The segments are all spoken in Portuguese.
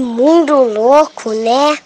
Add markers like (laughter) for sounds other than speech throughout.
Mundo louco, né?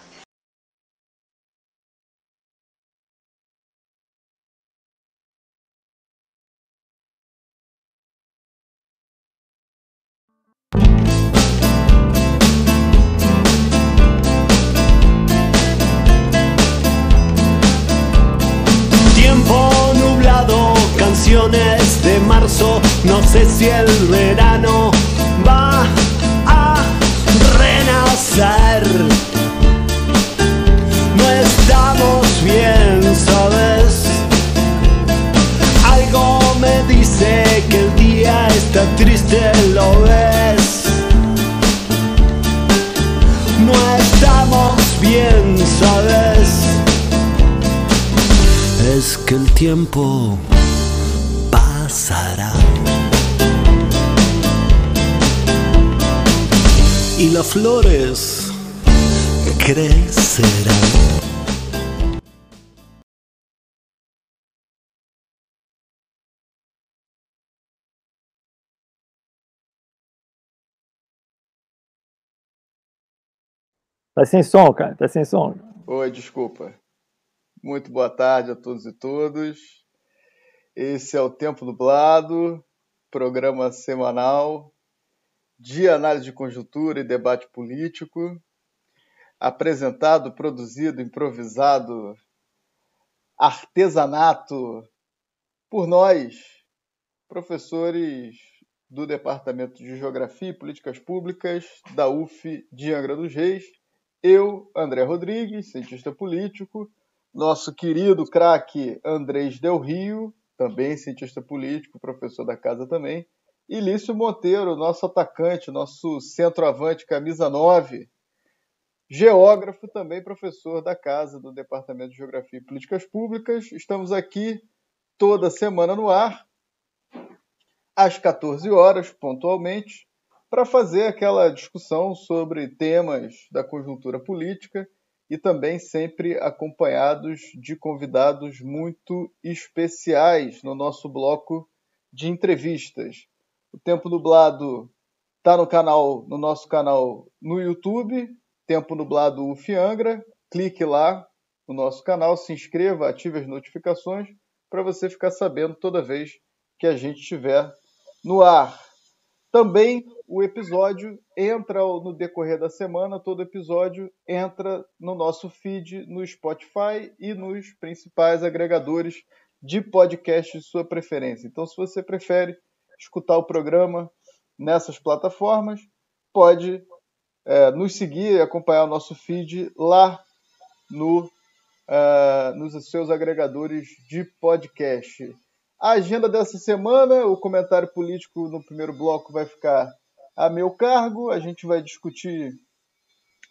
Tá sem som, cara. Tá sem som. Oi, desculpa. Muito boa tarde a todos e todas. Esse é o Tempo Nublado, programa semanal de análise de conjuntura e debate político, apresentado, produzido, improvisado, artesanato por nós, professores do Departamento de Geografia e Políticas Públicas da UF de Angra dos Reis. Eu, André Rodrigues, cientista político, nosso querido craque Andrés Del Rio, também cientista político, professor da casa também, e Lício Monteiro, nosso atacante, nosso centroavante, camisa 9, geógrafo, também professor da casa do Departamento de Geografia e Políticas Públicas. Estamos aqui toda semana no ar, às 14 horas, pontualmente, para fazer aquela discussão sobre temas da conjuntura política e também sempre acompanhados de convidados muito especiais no nosso bloco de entrevistas. O Tempo Nublado está no canal, no nosso canal no YouTube, Tempo Nublado Ufiangra. Clique lá no nosso canal, se inscreva, ative as notificações para você ficar sabendo toda vez que a gente estiver no ar. Também o episódio entra no decorrer da semana, todo episódio entra no nosso feed no Spotify e nos principais agregadores de podcast de sua preferência. Então, se você prefere escutar o programa nessas plataformas, pode é, nos seguir e acompanhar o nosso feed lá no, uh, nos seus agregadores de podcast. A agenda dessa semana, o comentário político no primeiro bloco vai ficar a meu cargo. A gente vai discutir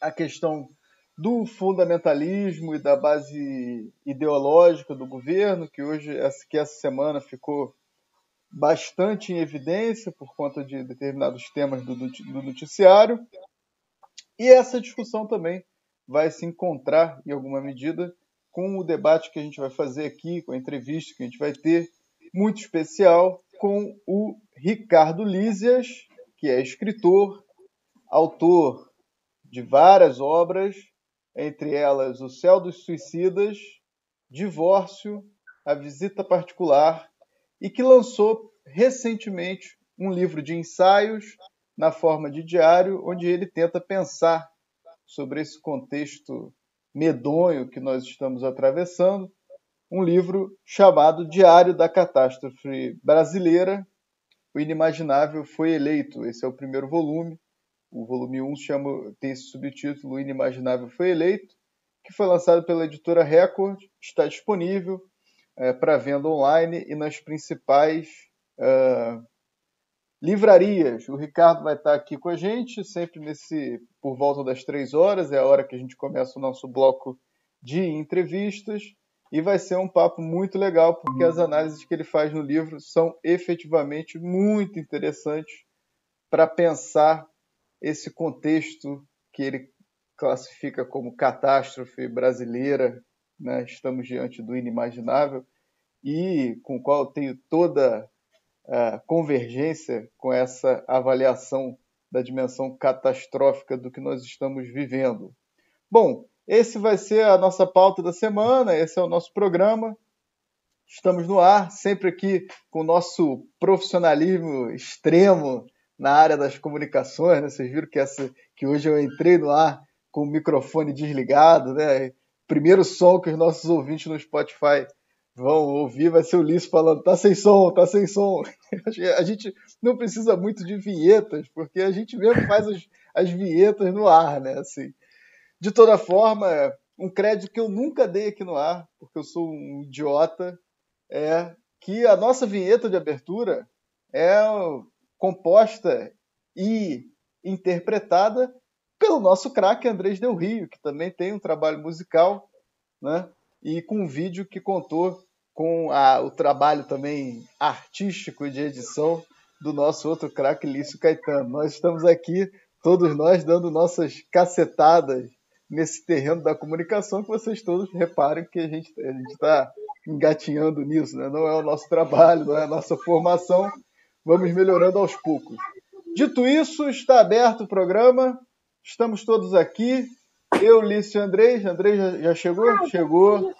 a questão do fundamentalismo e da base ideológica do governo, que hoje, que essa semana ficou bastante em evidência por conta de determinados temas do, do noticiário. E essa discussão também vai se encontrar, em alguma medida, com o debate que a gente vai fazer aqui, com a entrevista que a gente vai ter, muito especial, com o Ricardo Lísias, que é escritor, autor de várias obras, entre elas O Céu dos Suicidas, Divórcio, A Visita Particular, e que lançou recentemente um livro de ensaios na forma de diário, onde ele tenta pensar sobre esse contexto medonho que nós estamos atravessando, um livro chamado Diário da Catástrofe Brasileira, o Inimaginável foi eleito. Esse é o primeiro volume. O volume 1 chama, tem esse subtítulo, O Inimaginável foi eleito, que foi lançado pela editora Record, está disponível é, para venda online e nas principais uh, livrarias. O Ricardo vai estar aqui com a gente, sempre nesse por volta das três horas, é a hora que a gente começa o nosso bloco de entrevistas. E vai ser um papo muito legal, porque as análises que ele faz no livro são efetivamente muito interessantes para pensar esse contexto que ele classifica como catástrofe brasileira. Né? Estamos diante do inimaginável e com o qual tenho toda a convergência com essa avaliação da dimensão catastrófica do que nós estamos vivendo. Bom, esse vai ser a nossa pauta da semana, esse é o nosso programa. Estamos no ar, sempre aqui com o nosso profissionalismo extremo na área das comunicações. Né? Vocês viram que, essa, que hoje eu entrei no ar com o microfone desligado, né? Primeiro som que os nossos ouvintes no Spotify vão ouvir vai ser o Lisso falando: tá sem som, tá sem som. (laughs) A gente não precisa muito de vinhetas, porque a gente mesmo faz as, as vinhetas no ar, né? Assim, de toda forma, um crédito que eu nunca dei aqui no ar, porque eu sou um idiota, é que a nossa vinheta de abertura é composta e interpretada pelo nosso craque Andrés Del Rio, que também tem um trabalho musical, né? E com um vídeo que contou com a, o trabalho também artístico de edição do nosso outro craque Lício Caetano. Nós estamos aqui, todos nós, dando nossas cacetadas nesse terreno da comunicação, que vocês todos reparem que a gente está engatinhando nisso, né? não é o nosso trabalho, não é a nossa formação, vamos melhorando aos poucos. Dito isso, está aberto o programa. Estamos todos aqui. Eu, Lício e Andrés. Andrés já, já chegou? Chegou.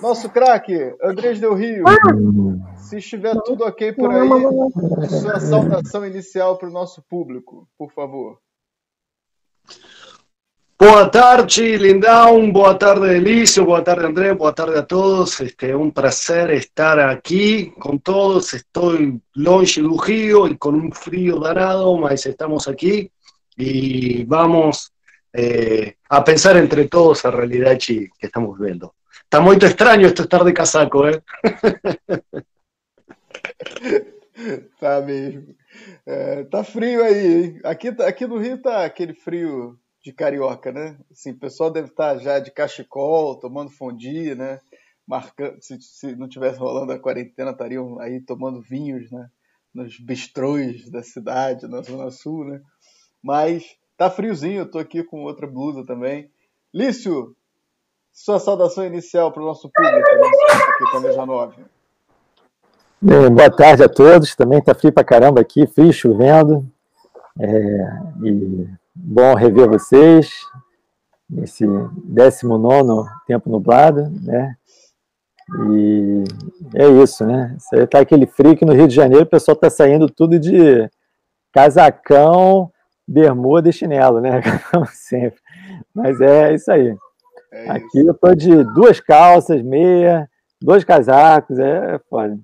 Nosso craque, Andrés Del Rio. Se estiver tudo ok por aí, sua saudação inicial para o nosso público, por favor. Boa tarde, Lindão. Boa tarde, Elício. Boa tarde, André. Boa tarde a todos. Este, un prazer estar aqui com todos. Estou longe do Rio e com um frio danado, mas estamos aqui y vamos eh, a pensar entre todos a realidad que estamos viendo. Está muy extraño esto estar de casaco, ¿eh? (laughs) tá mesmo. É, tá frio aí, hein? Aqui, aqui no Rio tá aquele de carioca, né? Assim, o pessoal deve estar tá já de cachecol, tomando fondue, né? Marcando, se, se não tivesse rolando a quarentena, estariam aí tomando vinhos, né? Nos bistrôs da cidade, na Zona Sul, né? Mas tá friozinho, eu tô aqui com outra blusa também. Lício, sua saudação inicial para o nosso público, aqui com a Mesa 9. Bem, boa tarde a todos. Também tá frio pra caramba aqui, frio, chovendo. É, e bom rever vocês nesse 19 tempo nublado, né? E é isso, né? Isso aí tá aquele frio que no Rio de Janeiro o pessoal tá saindo tudo de casacão, bermuda e chinelo, né? (laughs) Como sempre. Mas é isso aí. É Aqui isso. eu tô de duas calças, meia, dois casacos, é foda.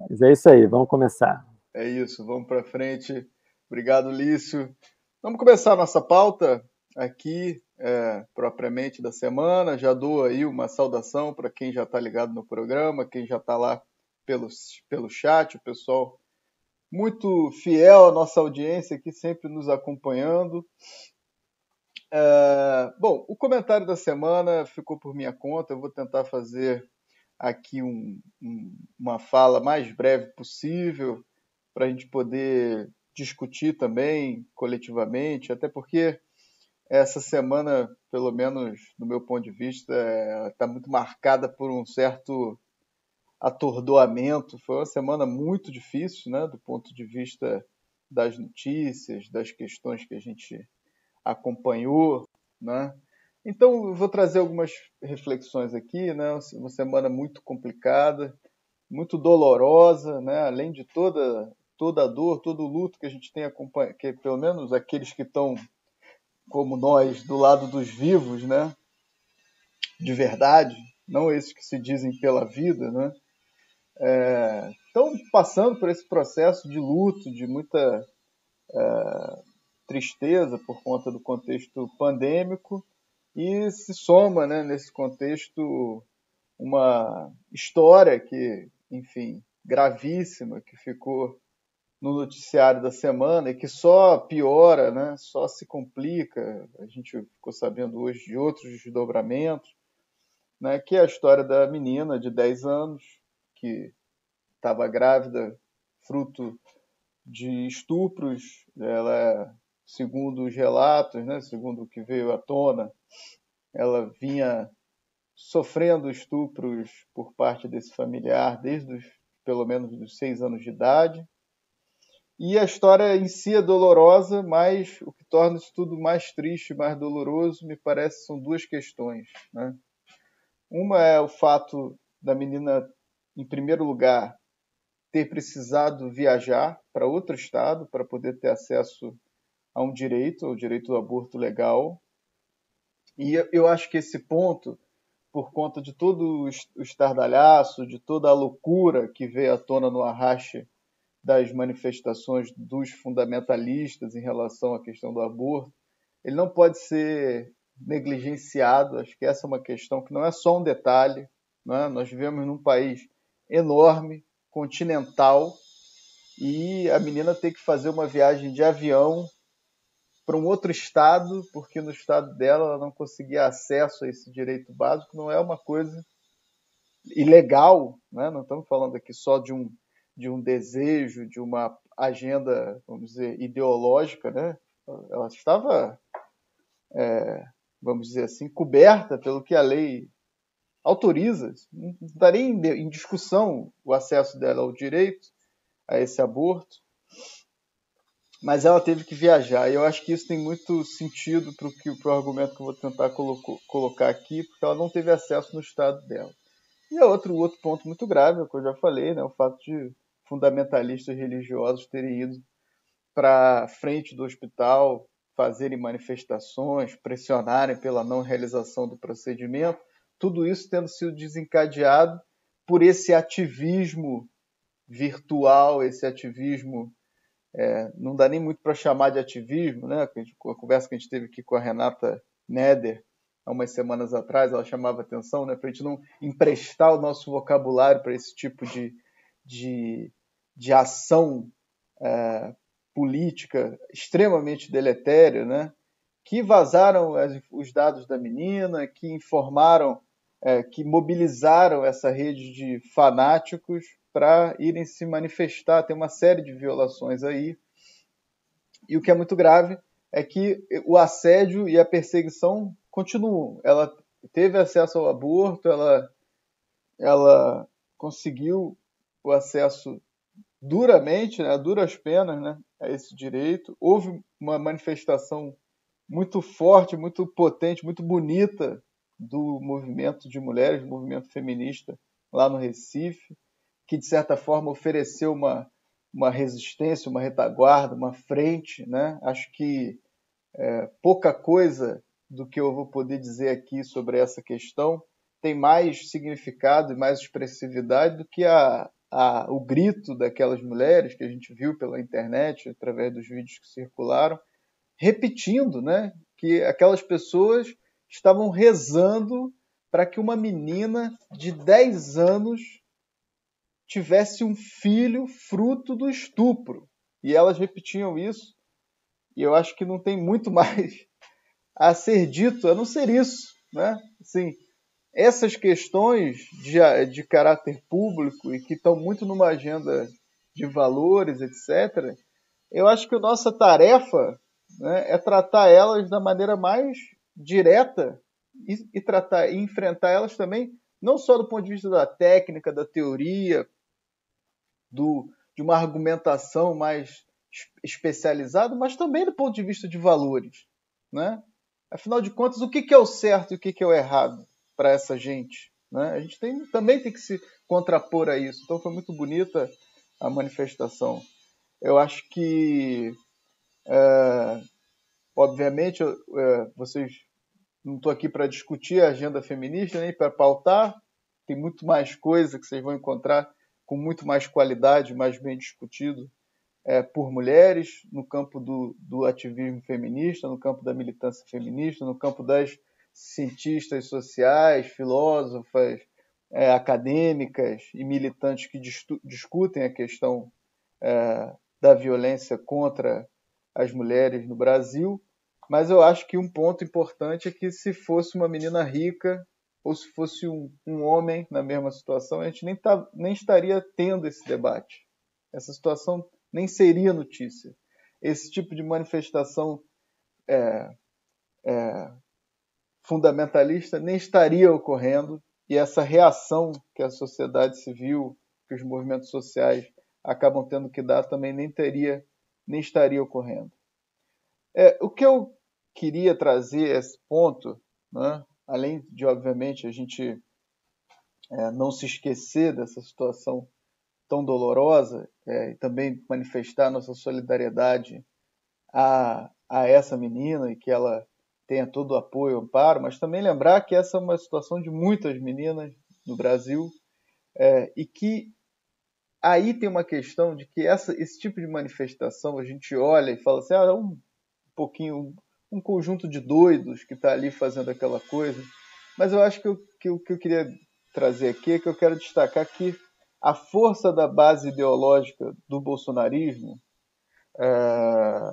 Mas é isso aí, vamos começar. É isso, vamos para frente. Obrigado, Lício. Vamos começar nossa pauta aqui, é, propriamente da semana. Já dou aí uma saudação para quem já está ligado no programa, quem já está lá pelo, pelo chat, o pessoal muito fiel à nossa audiência aqui, sempre nos acompanhando. É, bom, o comentário da semana ficou por minha conta. Eu vou tentar fazer aqui um, um, uma fala mais breve possível para a gente poder discutir também coletivamente, até porque essa semana, pelo menos do meu ponto de vista, está é, muito marcada por um certo atordoamento. Foi uma semana muito difícil, né, do ponto de vista das notícias, das questões que a gente acompanhou, né? Então, eu vou trazer algumas reflexões aqui, né? Uma semana muito complicada, muito dolorosa, né? Além de toda toda a dor, todo o luto que a gente tem acompanhado, que pelo menos aqueles que estão como nós do lado dos vivos, né? De verdade, não esses que se dizem pela vida, né? é, estão passando por esse processo de luto, de muita é, tristeza por conta do contexto pandêmico e se soma né, nesse contexto uma história que, enfim, gravíssima que ficou no noticiário da semana e que só piora, né, só se complica. A gente ficou sabendo hoje de outros desdobramentos, né, que é a história da menina de 10 anos que estava grávida, fruto de estupros. Ela, segundo os relatos, né, segundo o que veio à tona, ela vinha sofrendo estupros por parte desse familiar desde os, pelo menos dos seis anos de idade. E a história em si é dolorosa, mas o que torna isso tudo mais triste, mais doloroso, me parece são duas questões. Né? Uma é o fato da menina, em primeiro lugar, ter precisado viajar para outro estado para poder ter acesso a um direito, o direito do aborto legal. E eu acho que esse ponto, por conta de todo o estardalhaço, de toda a loucura que veio à tona no arraste das manifestações dos fundamentalistas em relação à questão do aborto, ele não pode ser negligenciado. Acho que essa é uma questão que não é só um detalhe. Né? Nós vivemos num país enorme, continental, e a menina tem que fazer uma viagem de avião para um outro estado, porque no estado dela ela não conseguia acesso a esse direito básico, não é uma coisa ilegal, né? não estamos falando aqui só de um, de um desejo, de uma agenda, vamos dizer, ideológica, né? ela estava, é, vamos dizer assim, coberta pelo que a lei autoriza, não estaria em discussão o acesso dela ao direito a esse aborto, mas ela teve que viajar. E eu acho que isso tem muito sentido para o argumento que eu vou tentar coloco, colocar aqui, porque ela não teve acesso no estado dela. E é outro, outro ponto muito grave, é o que eu já falei, né, o fato de fundamentalistas religiosos terem ido para frente do hospital, fazerem manifestações, pressionarem pela não realização do procedimento, tudo isso tendo sido desencadeado por esse ativismo virtual, esse ativismo é, não dá nem muito para chamar de ativismo, né? A conversa que a gente teve aqui com a Renata Neder há umas semanas atrás, ela chamava atenção, né? Para a gente não emprestar o nosso vocabulário para esse tipo de, de, de ação é, política extremamente deletéria, né? Que vazaram as, os dados da menina, que informaram, é, que mobilizaram essa rede de fanáticos para irem se manifestar. Tem uma série de violações aí. E o que é muito grave é que o assédio e a perseguição continuam. Ela teve acesso ao aborto, ela, ela conseguiu o acesso duramente, né, duras penas, né, a esse direito. Houve uma manifestação muito forte, muito potente, muito bonita do movimento de mulheres, do movimento feminista lá no Recife que de certa forma ofereceu uma, uma resistência, uma retaguarda, uma frente. Né? Acho que é, pouca coisa do que eu vou poder dizer aqui sobre essa questão tem mais significado e mais expressividade do que a, a, o grito daquelas mulheres que a gente viu pela internet, através dos vídeos que circularam, repetindo né, que aquelas pessoas estavam rezando para que uma menina de 10 anos tivesse um filho fruto do estupro. E elas repetiam isso. E eu acho que não tem muito (laughs) mais a ser dito a não ser isso. Né? Assim, essas questões de, de caráter público e que estão muito numa agenda de valores, etc., eu acho que a nossa tarefa né, é tratar elas da maneira mais direta e, e tratar e enfrentar elas também não só do ponto de vista da técnica, da teoria, do, de uma argumentação mais especializada, mas também do ponto de vista de valores. Né? Afinal de contas, o que é o certo e o que é o errado para essa gente? Né? A gente tem, também tem que se contrapor a isso. Então foi muito bonita a manifestação. Eu acho que, é, obviamente, é, vocês não estou aqui para discutir a agenda feminista nem para pautar. Tem muito mais coisa que vocês vão encontrar com muito mais qualidade, mais bem discutido é, por mulheres, no campo do, do ativismo feminista, no campo da militância feminista, no campo das cientistas sociais, filósofas, é, acadêmicas e militantes que discutem a questão é, da violência contra as mulheres no Brasil. Mas eu acho que um ponto importante é que se fosse uma menina rica ou se fosse um, um homem na mesma situação, a gente nem, tá, nem estaria tendo esse debate. Essa situação nem seria notícia. Esse tipo de manifestação é, é, fundamentalista nem estaria ocorrendo e essa reação que a sociedade civil, que os movimentos sociais acabam tendo que dar, também nem teria nem estaria ocorrendo. É, o que eu queria trazer esse ponto, né, além de, obviamente, a gente é, não se esquecer dessa situação tão dolorosa é, e também manifestar nossa solidariedade a, a essa menina e que ela tenha todo o apoio amparo, mas também lembrar que essa é uma situação de muitas meninas no Brasil é, e que aí tem uma questão de que essa, esse tipo de manifestação a gente olha e fala assim, ah, é um pouquinho, um conjunto de doidos que está ali fazendo aquela coisa, mas eu acho que o que, que eu queria trazer aqui é que eu quero destacar que a força da base ideológica do bolsonarismo é,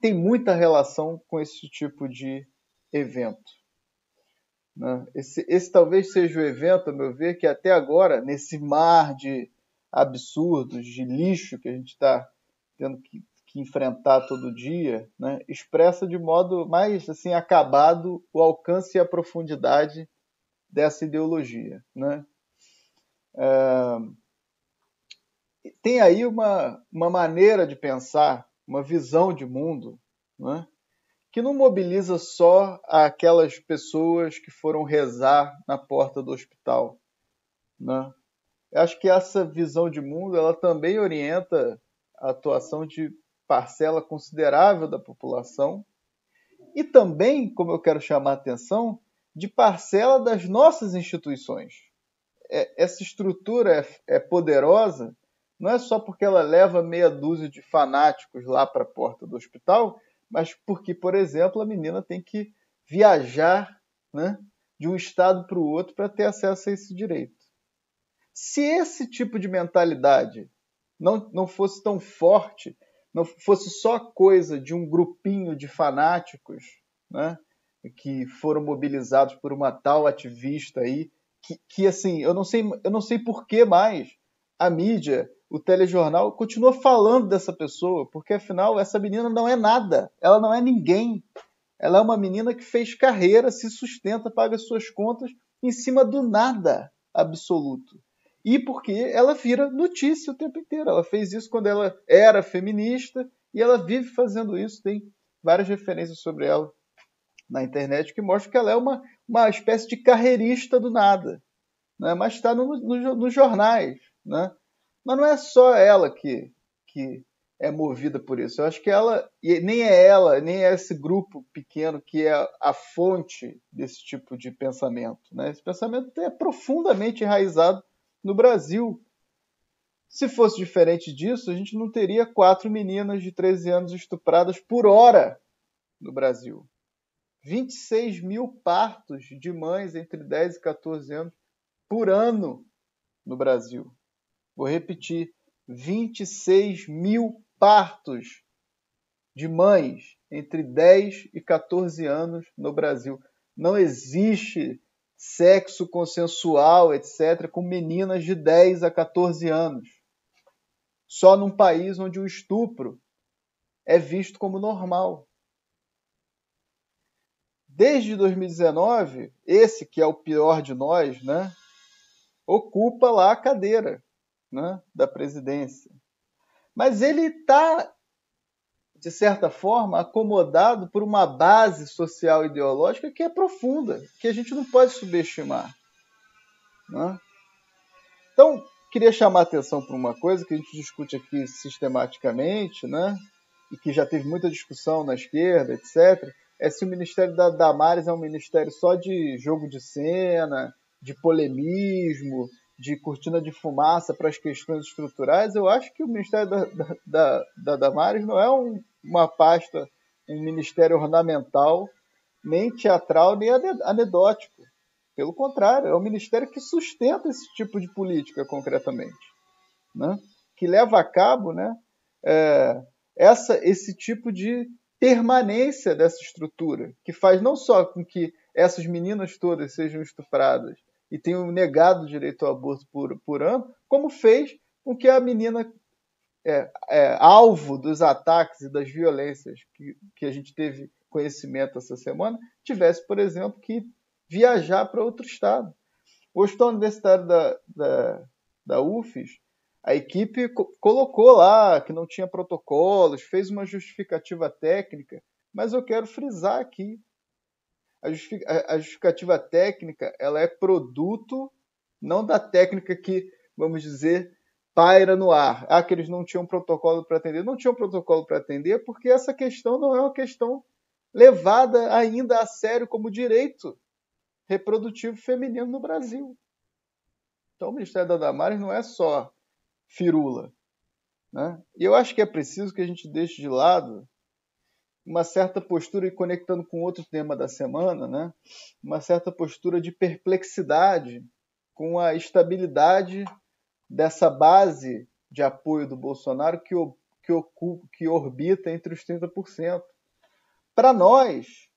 tem muita relação com esse tipo de evento. Né? Esse, esse talvez seja o evento, a meu ver, que até agora, nesse mar de absurdos, de lixo que a gente está tendo que, que, enfrentar todo dia, né? expressa de modo mais assim acabado o alcance e a profundidade dessa ideologia. Né? É, tem aí uma, uma maneira de pensar, uma visão de mundo, né, que não mobiliza só aquelas pessoas que foram rezar na porta do hospital. Né? Eu acho que essa visão de mundo ela também orienta a atuação de parcela considerável da população e também, como eu quero chamar a atenção, de parcela das nossas instituições é, essa estrutura é, é poderosa não é só porque ela leva meia dúzia de fanáticos lá para a porta do hospital, mas porque, por exemplo, a menina tem que viajar né, de um estado para o outro para ter acesso a esse direito. Se esse tipo de mentalidade não, não fosse tão forte, não fosse só coisa de um grupinho de fanáticos né, que foram mobilizados por uma tal ativista aí que, que assim, eu não sei, eu não sei por que mais a mídia, o telejornal continua falando dessa pessoa, porque afinal essa menina não é nada, ela não é ninguém. Ela é uma menina que fez carreira, se sustenta, paga suas contas em cima do nada absoluto. E porque ela vira notícia o tempo inteiro. Ela fez isso quando ela era feminista e ela vive fazendo isso. Tem várias referências sobre ela na internet que mostram que ela é uma, uma espécie de carreirista do nada, né? mas está nos no, no jornais. Né? Mas não é só ela que, que é movida por isso. Eu acho que ela, e nem é ela, nem é esse grupo pequeno que é a fonte desse tipo de pensamento. Né? Esse pensamento é profundamente enraizado no Brasil. Se fosse diferente disso, a gente não teria quatro meninas de 13 anos estupradas por hora no Brasil. 26 mil partos de mães entre 10 e 14 anos por ano no Brasil. Vou repetir: 26 mil partos de mães entre 10 e 14 anos no Brasil. Não existe sexo consensual, etc., com meninas de 10 a 14 anos. Só num país onde o estupro é visto como normal. Desde 2019, esse que é o pior de nós, né, ocupa lá a cadeira né, da presidência. Mas ele está, de certa forma, acomodado por uma base social ideológica que é profunda, que a gente não pode subestimar. Né? Então, queria chamar a atenção para uma coisa que a gente discute aqui sistematicamente, né? e que já teve muita discussão na esquerda, etc., é se o Ministério da Damares é um ministério só de jogo de cena, de polemismo, de cortina de fumaça para as questões estruturais, eu acho que o Ministério da, da, da, da Damares não é um, uma pasta, um ministério ornamental, nem teatral, nem anedótico. Pelo contrário, é um ministério que sustenta esse tipo de política concretamente, né? que leva a cabo né, é, essa, esse tipo de permanência dessa estrutura, que faz não só com que essas meninas todas sejam estupradas e tenham negado o direito ao aborto por, por ano, como fez com que a menina é, é, alvo dos ataques e das violências que, que a gente teve conhecimento essa semana, tivesse, por exemplo, que viajar para outro estado. O Hospital Universitário da, da, da UFES A equipe co colocou lá que não tinha protocolos, fez uma justificativa técnica, mas eu quero frisar aqui. A, justific a justificativa técnica ela é produto não da técnica que, vamos dizer, paira no ar. Ah, que eles não tinham protocolo para atender. Não tinham protocolo para atender porque essa questão não é uma questão levada ainda a sério como direito reprodutivo feminino no Brasil. Então, o Ministério da Damares não é só firula. Né? E eu acho que é preciso que a gente deixe de lado uma certa postura, e conectando com outro tema da semana, né? uma certa postura de perplexidade com a estabilidade dessa base de apoio do Bolsonaro que, que, ocupa, que orbita entre os 30%. Para nós,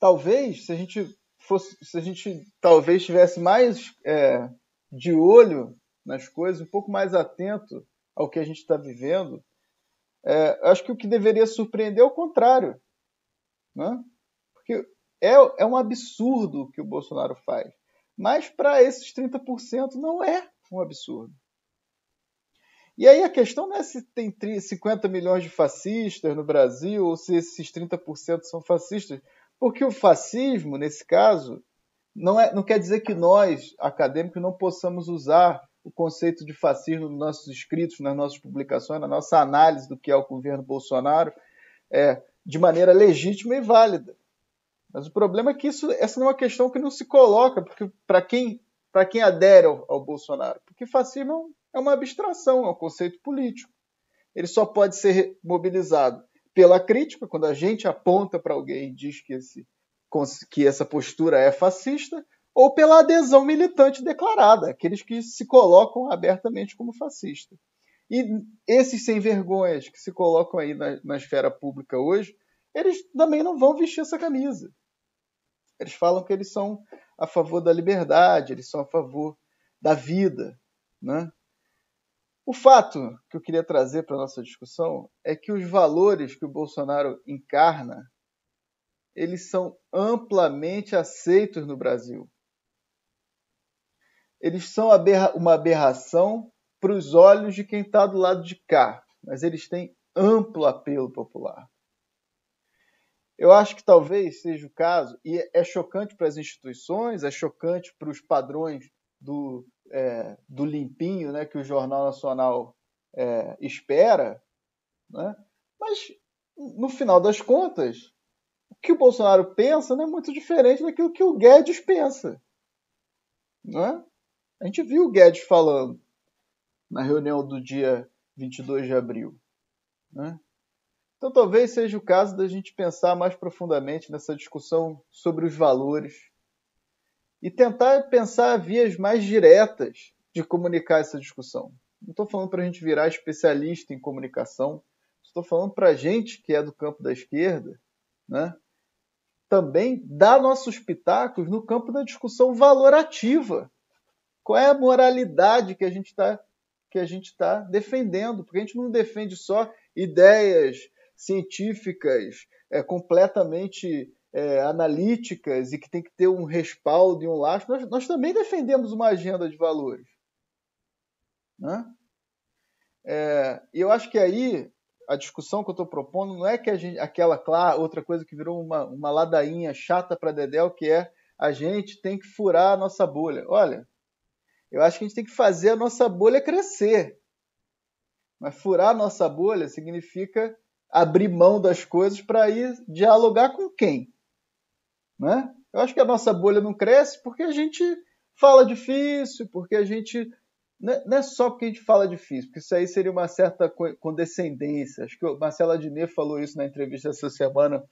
talvez, se a gente fosse, se a gente talvez tivesse mais é, de olho nas coisas, um pouco mais atento ao que a gente está vivendo, é, acho que o que deveria surpreender é o contrário. Né? Porque é, é um absurdo o que o Bolsonaro faz. Mas para esses 30% não é um absurdo. E aí a questão não é se tem 50 milhões de fascistas no Brasil ou se esses 30% são fascistas, porque o fascismo, nesse caso, não, é, não quer dizer que nós, acadêmicos, não possamos usar o conceito de fascismo nos nossos escritos, nas nossas publicações, na nossa análise do que é o governo Bolsonaro, é, de maneira legítima e válida. Mas o problema é que isso, essa não é uma questão que não se coloca, porque para quem, quem adere ao, ao, Bolsonaro, porque fascismo é, é uma abstração, é um conceito político. Ele só pode ser mobilizado pela crítica, quando a gente aponta para alguém e diz que, esse, que essa postura é fascista, ou pela adesão militante declarada, aqueles que se colocam abertamente como fascista. E esses sem vergonhas que se colocam aí na, na esfera pública hoje, eles também não vão vestir essa camisa. Eles falam que eles são a favor da liberdade, eles são a favor da vida. Né? O fato que eu queria trazer para a nossa discussão é que os valores que o Bolsonaro encarna, eles são amplamente aceitos no Brasil. Eles são uma aberração para os olhos de quem está do lado de cá, mas eles têm amplo apelo popular. Eu acho que talvez seja o caso, e é chocante para as instituições, é chocante para os padrões do, é, do limpinho né, que o Jornal Nacional é, espera, né? mas no final das contas, o que o Bolsonaro pensa não é muito diferente daquilo que o Guedes pensa. Né? A gente viu o Guedes falando na reunião do dia 22 de abril. Né? Então, talvez seja o caso da gente pensar mais profundamente nessa discussão sobre os valores e tentar pensar vias mais diretas de comunicar essa discussão. Não estou falando para a gente virar especialista em comunicação, estou falando para a gente que é do campo da esquerda, né? também dar nossos pitacos no campo da discussão valorativa. Qual é a moralidade que a gente está que a gente está defendendo? Porque a gente não defende só ideias científicas, é, completamente é, analíticas e que tem que ter um respaldo e um lastro, nós, nós também defendemos uma agenda de valores. Né? É, e eu acho que aí a discussão que eu estou propondo não é que a gente, aquela claro, outra coisa que virou uma, uma ladainha chata para Dedel, que é a gente tem que furar a nossa bolha. Olha, eu acho que a gente tem que fazer a nossa bolha crescer. Mas furar a nossa bolha significa abrir mão das coisas para ir dialogar com quem? Né? Eu acho que a nossa bolha não cresce porque a gente fala difícil, porque a gente. Né, não é só porque a gente fala difícil, porque isso aí seria uma certa condescendência. Acho que o Marcelo Adnet falou isso na entrevista essa semana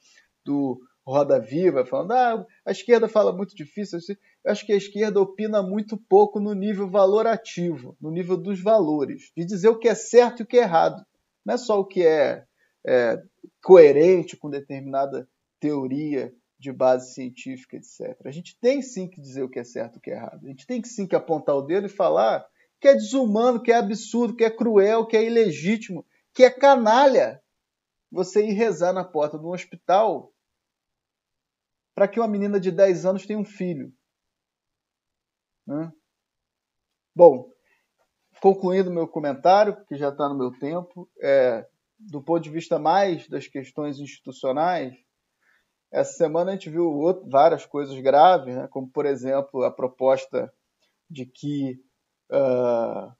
do Roda Viva, falando: ah, a esquerda fala muito difícil. Eu acho que a esquerda opina muito pouco no nível valorativo, no nível dos valores, de dizer o que é certo e o que é errado. Não é só o que é é, coerente com determinada teoria de base científica, etc. A gente tem sim que dizer o que é certo e o que é errado. A gente tem que sim que apontar o dedo e falar que é desumano, que é absurdo, que é cruel, que é ilegítimo, que é canalha você ir rezar na porta de um hospital para que uma menina de 10 anos tenha um filho. Né? Bom, concluindo meu comentário, que já está no meu tempo, é, do ponto de vista mais das questões institucionais, essa semana a gente viu outro, várias coisas graves, né? como, por exemplo, a proposta de que, uh,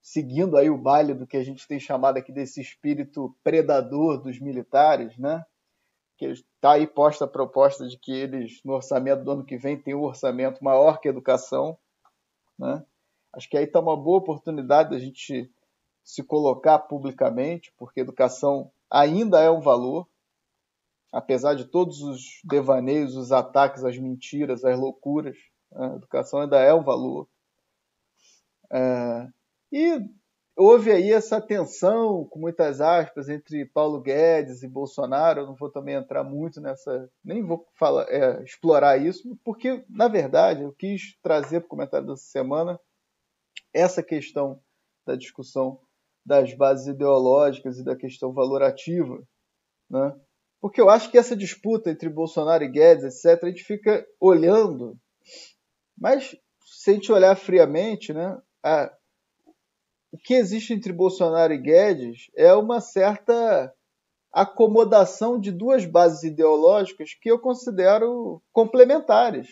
seguindo aí o baile do que a gente tem chamado aqui desse espírito predador dos militares, né? Que está aí posta a proposta de que eles, no orçamento do ano que vem, tem um orçamento maior que a educação. Né? Acho que aí está uma boa oportunidade da gente se colocar publicamente, porque educação ainda é um valor, apesar de todos os devaneios, os ataques, as mentiras, as loucuras, a educação ainda é um valor. É, e houve aí essa tensão, com muitas aspas, entre Paulo Guedes e Bolsonaro. Eu não vou também entrar muito nessa, nem vou falar, é, explorar isso, porque, na verdade, eu quis trazer para o comentário dessa semana essa questão da discussão das bases ideológicas e da questão valorativa, né? Porque eu acho que essa disputa entre Bolsonaro e Guedes, etc., a gente fica olhando, mas se a gente olhar friamente, né, o que existe entre Bolsonaro e Guedes é uma certa acomodação de duas bases ideológicas que eu considero complementares.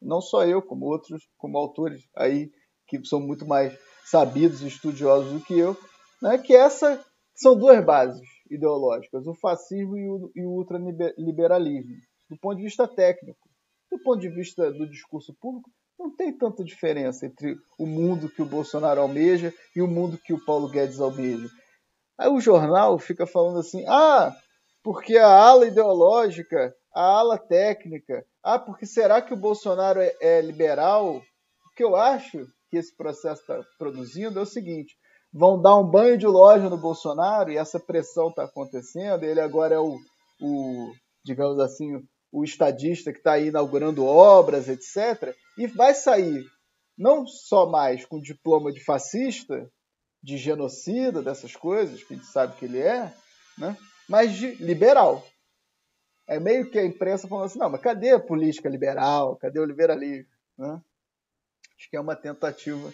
Não só eu, como outros, como autores aí que são muito mais sabidos e estudiosos do que eu, né, que essa são duas bases ideológicas, o fascismo e o, e o ultraliberalismo, do ponto de vista técnico. Do ponto de vista do discurso público, não tem tanta diferença entre o mundo que o Bolsonaro almeja e o mundo que o Paulo Guedes almeja. Aí o jornal fica falando assim: ah, porque a ala ideológica, a ala técnica, ah, porque será que o Bolsonaro é, é liberal? O que eu acho que esse processo está produzindo é o seguinte: vão dar um banho de loja no Bolsonaro e essa pressão está acontecendo. Ele agora é o, o, digamos assim, o estadista que está aí inaugurando obras, etc. E vai sair não só mais com diploma de fascista, de genocida, dessas coisas, que a gente sabe que ele é, né? mas de liberal. É meio que a imprensa falando assim, não, mas cadê a política liberal? Cadê o liberalismo? Né? Acho que é uma tentativa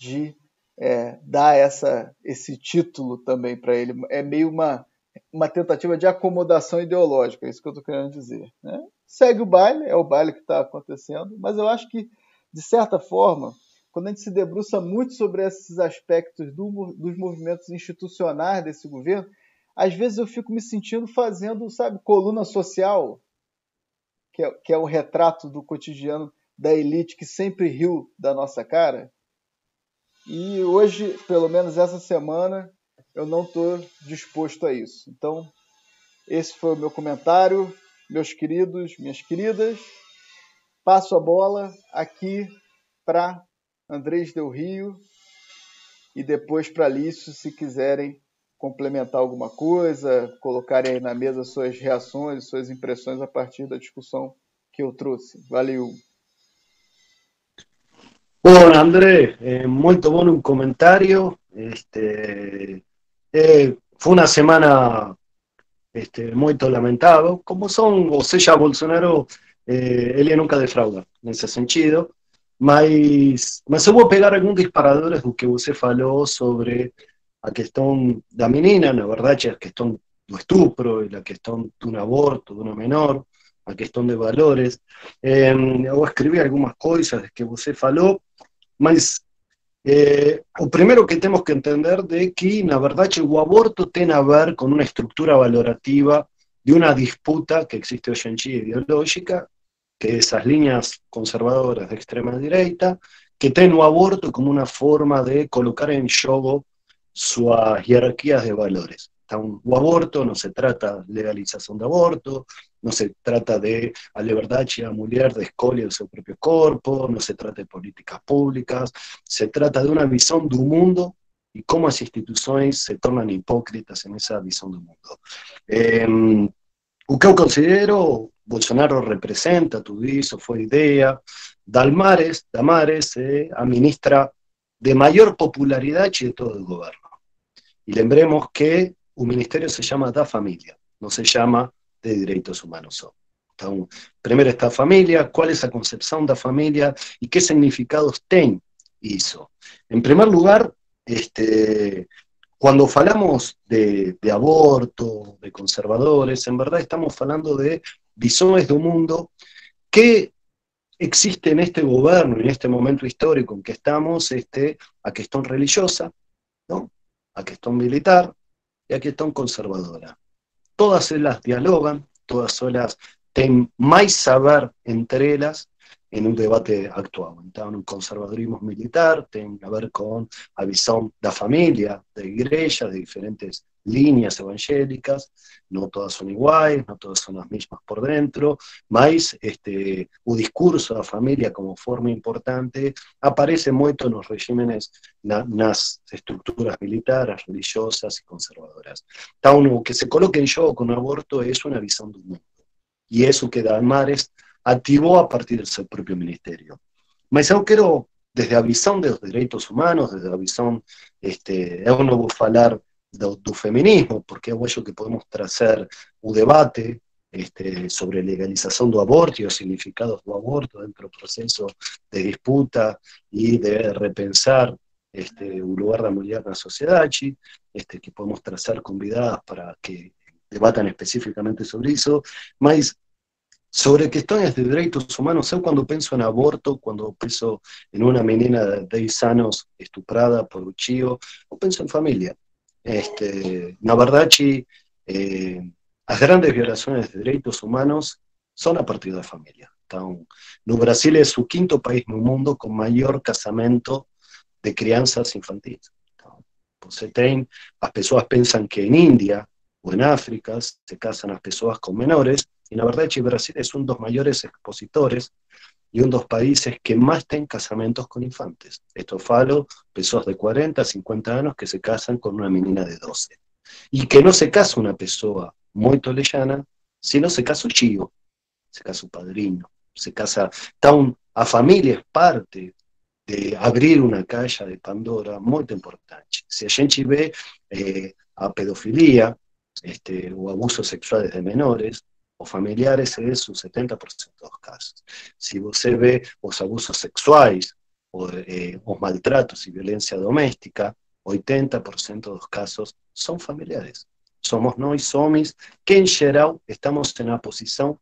de é, dar essa, esse título também para ele. É meio uma, uma tentativa de acomodação ideológica, é isso que eu estou querendo dizer. Né? Segue o baile, é o baile que está acontecendo, mas eu acho que, de certa forma, quando a gente se debruça muito sobre esses aspectos do, dos movimentos institucionais desse governo, às vezes eu fico me sentindo fazendo, sabe, coluna social, que é, que é o retrato do cotidiano da elite que sempre riu da nossa cara. E hoje, pelo menos essa semana, eu não estou disposto a isso. Então, esse foi o meu comentário, meus queridos, minhas queridas. Passo a bola aqui para Andrés Del Rio e depois para Lício, se quiserem complementar alguma coisa, colocarem aí na mesa suas reações, suas impressões a partir da discussão que eu trouxe. Valeu! Bueno, André, eh, muy bueno un comentario. Este, eh, fue una semana este, muy lamentado. Como son, o sea, Bolsonaro, eh, él nunca defrauda en ese sentido. Mas, mas eu vou pegar alguns disparadores do que você falou sobre a questão da menina, na verdade, a questão do estupro e a questão de um aborto de uma menor, a questão de valores. Eh, eu escrevi algumas coisas que você falou, mas eh, o primeiro que temos que entender de que, na verdade, o aborto tem a ver com uma estrutura valorativa de uma disputa que existe hoje em dia ideológica, que é essas linhas conservadoras de extrema direita, que tem o aborto como uma forma de colocar em jogo suas hierarquias de valores. Então, o aborto não se trata de legalização do aborto, não se trata de a liberdade a mulher de escolha do seu próprio corpo, não se trata de políticas públicas, se trata de uma visão do mundo e como as instituições se tornam hipócritas nessa visão do mundo. Eh, o que eu considero, Bolsonaro representa tudo isso, foi ideia. Dalmares, Damares é a ministra de maior popularidade de todo o governo. E lembremos que o ministério se chama da família, não se chama de direitos humanos Entonces, primero está familia, cuál es la concepción de familia y qué significados tiene hizo. En primer lugar, este, cuando falamos de, de, aborto, de conservadores, en verdad estamos hablando de visiones de un mundo que existe en este gobierno, en este momento histórico en que estamos, este, a cuestión religiosa, ¿no? a cuestión militar y a cuestión conservadora. Todas ellas dialogan, todas ellas tienen más saber entre ellas en un debate actual. Então, un conservadurismo militar tiene a ver con la visión de la familia, de iglesia, de diferentes líneas evangélicas, no todas son iguales, no todas son las mismas por dentro, mas este, o discurso da familia como forma importante aparece moito nos regímenes, na, nas estructuras militares, religiosas y conservadoras. Então, o que se coloca en xogo con o aborto es una visión do mundo, e eso que Dalmares activó a partir de su propio ministerio. Mas eu quero, desde a visão dos direitos humanos, desde a visão, este, eu não vou falar do, do feminismo, porque eu acho que podemos trazer o debate este, sobre legalização do aborto e os significados do aborto dentro do processo de disputa e de repensar este, o lugar da mulher na sociedade, este, que podemos trazer convidadas para que debatan específicamente sobre isso, mas sobre cuestiones de derechos humanos, eu cuando pienso en aborto, cuando pienso en una menina de 10 años estuprada por un chío, o pienso en familia. Este, na verdade, eh, as grandes violações de direitos humanos são a partir da família. Então, no Brasil é o quinto país no mundo com maior casamento de crianças infantis. Então, você tem, que em Índia ou em África se casam as pessoas com menores, e na verdade Brasil é um dos maiores expositores y uno de los países que más tienen casamientos con infantes. Esto falo, personas de 40, 50 años que se casan con una menina de 12. Y que no se casa una persona muy lejana, sino se casa un chivo, se casa un padrino, se casa... Então, a familia es parte de abrir una calle de Pandora muy importante. Si a gente ve eh, a pedofilia este, o abusos sexuales de menores, o familiares es un 70% de los casos. Si você ve los abusos sexuales, o, eh, os maltratos y violencia doméstica, 80% de los casos son familiares. Somos nós, somos, que en geral estamos en la posición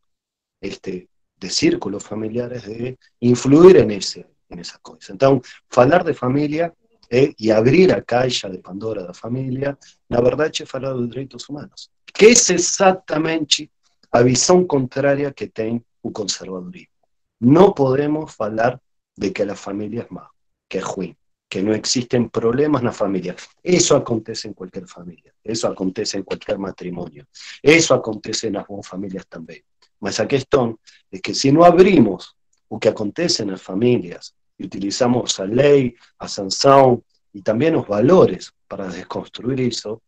este, de círculos familiares de influir en, ese, en esa cosa. Entonces, hablar de familia eh, y abrir a caixa de Pandora da familia, la verdad es hablar de derechos humanos, que es exactamente a visão contrária que tem o conservadorismo. Não podemos falar de que a família é má, que é ruim, que não existem problemas na família. Isso acontece em qualquer família, isso acontece em qualquer matrimônio, isso acontece nas boas famílias também. Mas a questão é que se não abrimos o que acontece nas famílias e utilizamos a lei, a sanção e também os valores para desconstruir isso,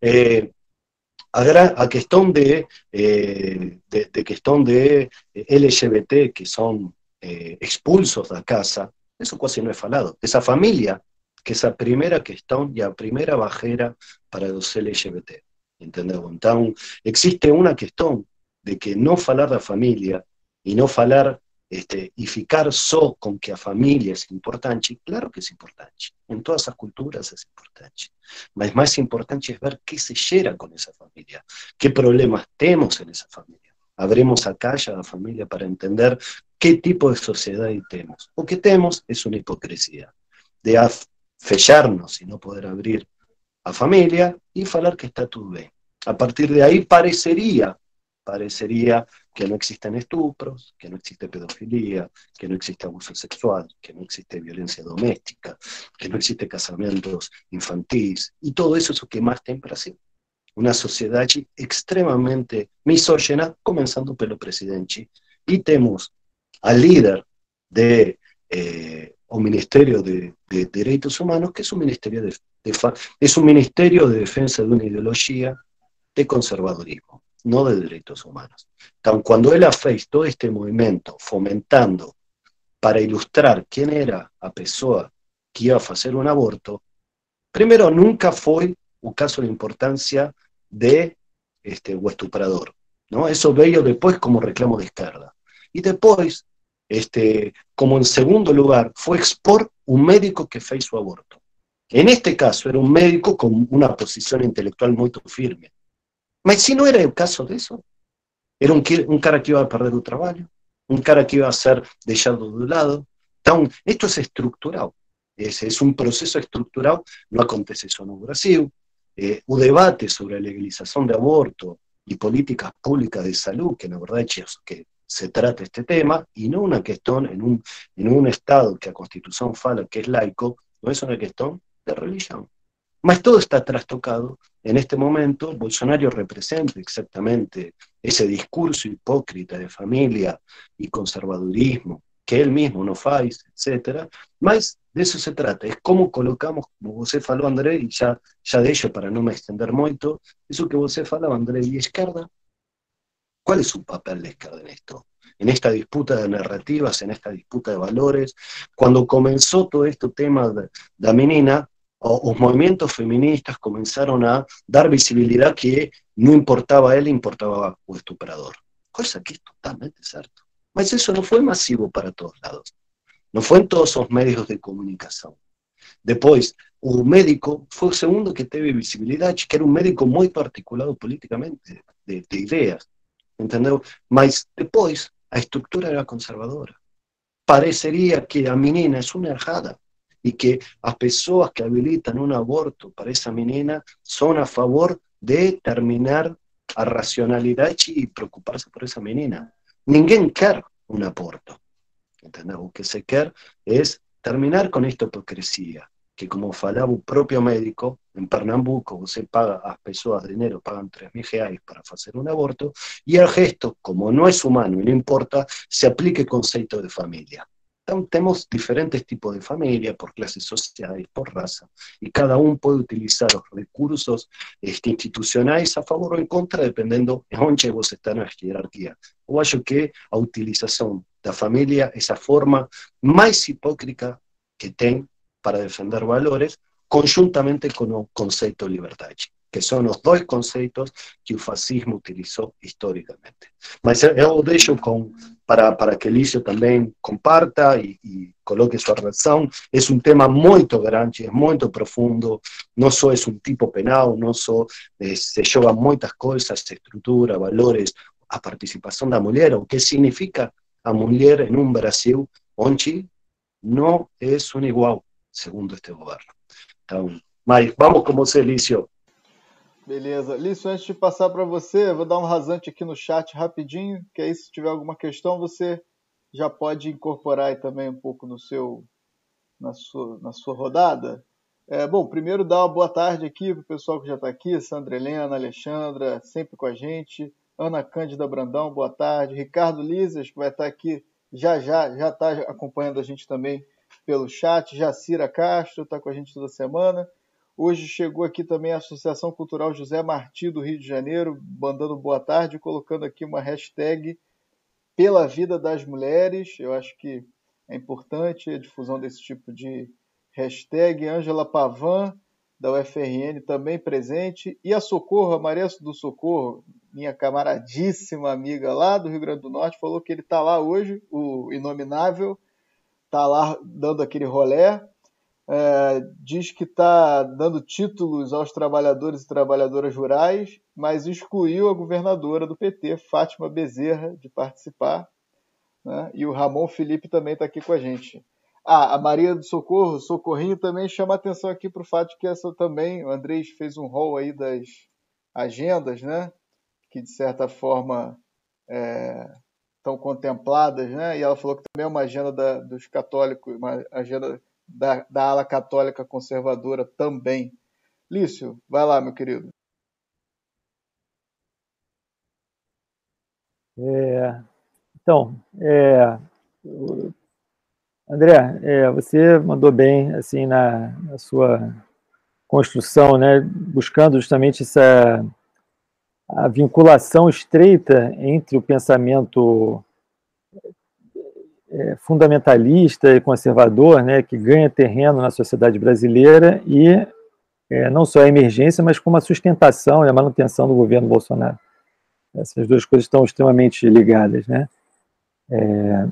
eh, a, a cuestión de, eh, de, de, cuestión de LGBT que son eh, expulsos da casa, eso quase não é falado. Esa familia, que es a primeira questão e a primeira barreira para os LGBT. Entendeu? Então, existe una questão de que no falar da familia y no falar este, y ficar só con que a familia es importante, claro que es importante. En todas las culturas es importante. Mas más importante es ver qué se llena con esa familia, qué problemas tenemos en esa familia. Abremos a calla a la familia para entender qué tipo de sociedad tenemos. O que tenemos es una hipocresía de fellarnos y no poder abrir a familia y falar que está todo bien. A partir de ahí parecería, parecería que no existen estupros, que no existe pedofilia, que no existe abuso sexual, que no existe violencia doméstica, que no existe casamientos infantiles, y todo eso es lo que más tem Brasil. Una sociedad extremadamente misógena, comenzando pelo presidente, y tenemos al líder de eh, Ministerio de, Derechos Humanos, que es un ministerio de, es un ministerio de defensa de una ideología de conservadurismo no de derechos humanos. cuando él todo este movimiento fomentando para ilustrar quién era a pessoa que iba a hacer un aborto, primero nunca fue un caso de importancia de este, o estuprador. ¿no? Eso veio después como reclamo de izquierda. Y después, este, como en segundo lugar, fue expor un médico que fez su aborto. En este caso, era un médico con una posición intelectual muy firme. Mas si no era el caso de eso, era un, un cara que iba a perder un trabajo, un cara que iba a ser dejado de lado. Então, esto es estructurado. Es, es un proceso estructurado, no acontece solo en Brasil. Eh, un debate sobre la legalización de aborto y políticas públicas de salud, que la verdad es que se trata este tema, y no una cuestión en un, en un Estado que a Constitución fala que es laico, no es una cuestión de religión. Mas todo está trastocado. En este momento, Bolsonaro representa exactamente ese discurso hipócrita de familia y conservadurismo que él mismo no faz, etc. Mas de eso se trata, es cómo colocamos, como você falou, André, y ya, ya de ello, para no me extender mucho, eso que você falaba, André, y izquierda, ¿cuál es su papel de izquierda en esto? En esta disputa de narrativas, en esta disputa de valores, cuando comenzó todo este tema de la menina, los movimientos feministas comenzaron a dar visibilidad que no importaba a él, importaba o estuprador. Cosa que es totalmente cierto. Mas eso no fue masivo para todos lados. No fue en todos los medios de comunicación. Después, un médico fue el segundo que tuvo visibilidad, que era un médico muy particular políticamente, de, ideas, entendeu? Mas después, la estructura era conservadora. Parecería que la menina es una errada y que las personas que habilitan un aborto para esa menina son a favor de terminar a racionalidad y preocuparse por esa menina. Ninguém quer un aborto. ¿entendeu? O que se quer es terminar con esta hipocresía, que como falaba un propio médico, en Pernambuco se paga a personas de dinero, pagan 3.000 reais para hacer un aborto, y el gesto, como no es humano y no importa, se aplique concepto de familia. tenemos diferentes tipos de familia, por clases sociales, por raza, y cada uno puede utilizar los recursos este, institucionales a favor o en contra, dependiendo de dónde vos está en la jerarquía. O acho que la utilización de la familia es la forma más hipócrita que tiene para defender valores, conjuntamente con el concepto de libertad que son los dos conceptos que el fascismo utilizó históricamente. Mas eu deixo com, para, para que Lício también comparta y coloque su razón. Es un tema muy grande, es muy profundo, no solo es un tipo penal, no solo eh, se jogan muchas cosas, estructura, valores, a participación de la mujer, o qué significa a mujer en un Brasil onde no es un igual, segundo este gobierno. Então, mas vamos com você, Lício. Beleza. Lício, antes de passar para você, vou dar um rasante aqui no chat rapidinho, que aí se tiver alguma questão, você já pode incorporar aí também um pouco no seu, na, sua, na sua rodada. É, bom, primeiro dar uma boa tarde aqui para o pessoal que já está aqui, Sandra Helena, Alexandra, sempre com a gente, Ana Cândida Brandão, boa tarde, Ricardo Lisas, que vai estar tá aqui já já, já está acompanhando a gente também pelo chat, Jacira Castro está com a gente toda semana, Hoje chegou aqui também a Associação Cultural José Marti do Rio de Janeiro, mandando boa tarde, colocando aqui uma hashtag pela vida das mulheres. Eu acho que é importante a difusão desse tipo de hashtag. Ângela Pavan, da UFRN, também presente. E a Socorro, a Maria do Socorro, minha camaradíssima amiga lá do Rio Grande do Norte, falou que ele está lá hoje, o Inominável, está lá dando aquele rolé é, diz que está dando títulos aos trabalhadores e trabalhadoras rurais, mas excluiu a governadora do PT, Fátima Bezerra, de participar. Né? E o Ramon Felipe também está aqui com a gente. Ah, a Maria do Socorro, Socorrinho, também chama atenção aqui para o fato de que essa também, o Andrés fez um rol aí das agendas, né? Que de certa forma é, estão contempladas, né? E ela falou que também é uma agenda da, dos católicos, uma agenda da, da ala católica conservadora também. Lício, vai lá, meu querido. É, então, é, André, é, você mandou bem assim na, na, sua construção, né, buscando justamente essa a vinculação estreita entre o pensamento é, fundamentalista e conservador, né, que ganha terreno na sociedade brasileira e é, não só a emergência, mas como a sustentação e a manutenção do governo Bolsonaro. Essas duas coisas estão extremamente ligadas, né? É,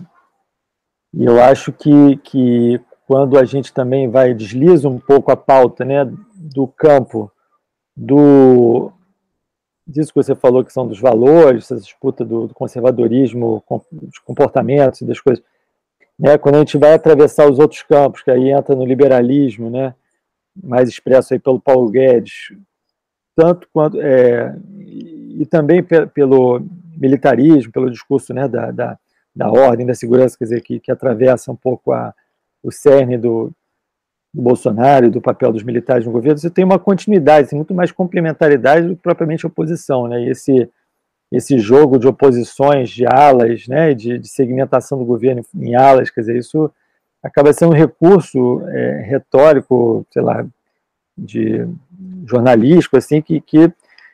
E eu acho que, que quando a gente também vai desliza um pouco a pauta né, do campo do disso que você falou que são dos valores, essa disputa do, do conservadorismo, dos comportamentos e das coisas. Né, quando a gente vai atravessar os outros campos, que aí entra no liberalismo, né, mais expresso aí pelo Paulo Guedes, tanto quanto é, e também pelo militarismo, pelo discurso né, da, da, da ordem, da segurança, quer dizer, que, que atravessa um pouco a, o cerne do, do Bolsonaro e do papel dos militares no governo, você tem uma continuidade, muito mais complementaridade do que propriamente oposição, né? E esse, esse jogo de oposições, de alas, né? De, de segmentação do governo em alas, quer dizer, isso acaba sendo um recurso é, retórico, sei lá, de jornalístico, assim, que, que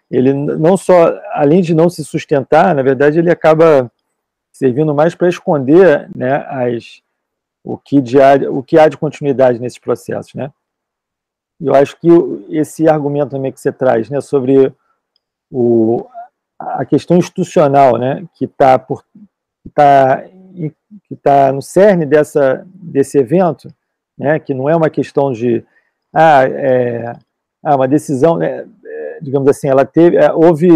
ele não só, além de não se sustentar, na verdade, ele acaba servindo mais para esconder né, as, o, que de, o que há de continuidade nesses processos. Né? Eu acho que esse argumento também que você traz né, sobre o, a questão institucional né, que está por tá, que tá no cerne dessa, desse evento, né, que não é uma questão de ah, é, ah, uma decisão, né, digamos assim, ela teve, é, houve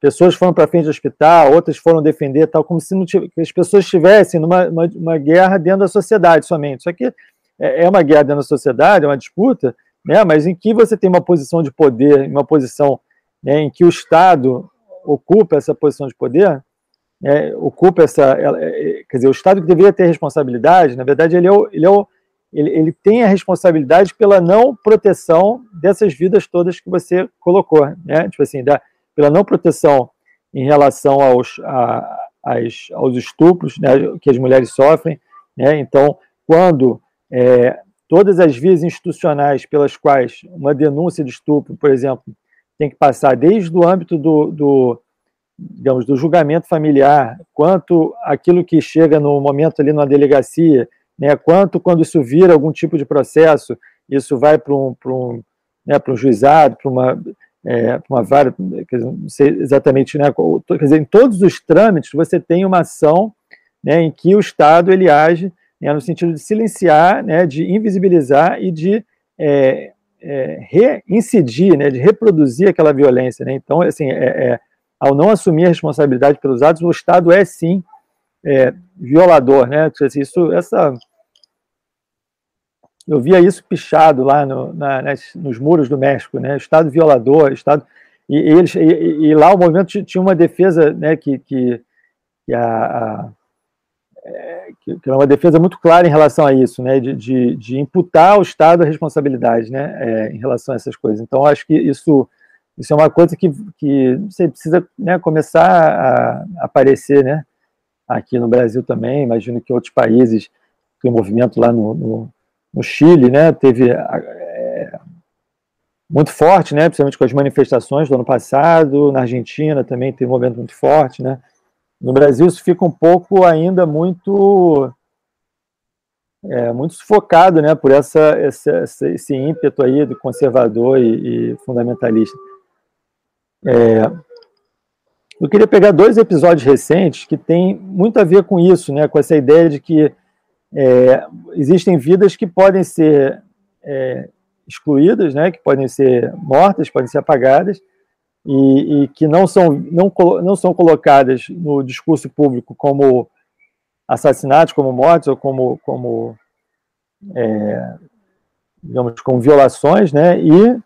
pessoas foram para frente do hospital, outras foram defender, tal, como se as pessoas estivessem numa uma, uma, guerra dentro da sociedade somente. Isso aqui é, é uma guerra dentro da sociedade, é uma disputa, né, mas em que você tem uma posição de poder, uma posição né, em que o Estado ocupa essa posição de poder, né, ocupa essa, é, quer dizer, o Estado que deveria ter responsabilidade, na verdade, ele é o, ele é o ele, ele tem a responsabilidade pela não proteção dessas vidas todas que você colocou, né? Tipo assim, da, pela não proteção em relação aos, a, as, aos estupros né, que as mulheres sofrem, né? Então, quando é, todas as vias institucionais pelas quais uma denúncia de estupro, por exemplo, tem que passar desde o âmbito do, do digamos, do julgamento familiar, quanto aquilo que chega no momento ali na delegacia, né, quanto quando isso vira algum tipo de processo, isso vai para um, um, né, um juizado, para uma, é, uma vara, não sei exatamente, né, quer dizer, em todos os trâmites você tem uma ação né, em que o Estado ele age né, no sentido de silenciar, né, de invisibilizar e de é, é, reincidir, né, de reproduzir aquela violência. Né? Então, assim, é, é, ao não assumir a responsabilidade pelos atos, o Estado é sim é, violador, né? Isso, essa eu via isso pichado lá no, na, nas, nos muros do México, né? Estado violador, Estado e, eles e, e, lá o movimento tinha uma defesa, né? Que, que, que a, a é, que, que é uma defesa muito clara em relação a isso, né? De, de, de imputar ao Estado a responsabilidade, né? É, em relação a essas coisas. Então acho que isso isso é uma coisa que, que você precisa né, começar a aparecer, né? Aqui no Brasil também, imagino que outros países tem um movimento lá no, no no Chile, né, teve é, muito forte, né, principalmente com as manifestações do ano passado, na Argentina também tem um movimento muito forte, né, no Brasil isso fica um pouco ainda muito é, muito sufocado, né, por essa, essa, esse ímpeto aí do conservador e, e fundamentalista. É, eu queria pegar dois episódios recentes que têm muito a ver com isso, né, com essa ideia de que é, existem vidas que podem ser é, excluídas, né, que podem ser mortas, podem ser apagadas, e, e, que não são, não, não são colocadas no discurso público como assassinatos, como mortes, ou como, como é, digamos, como violações, né, e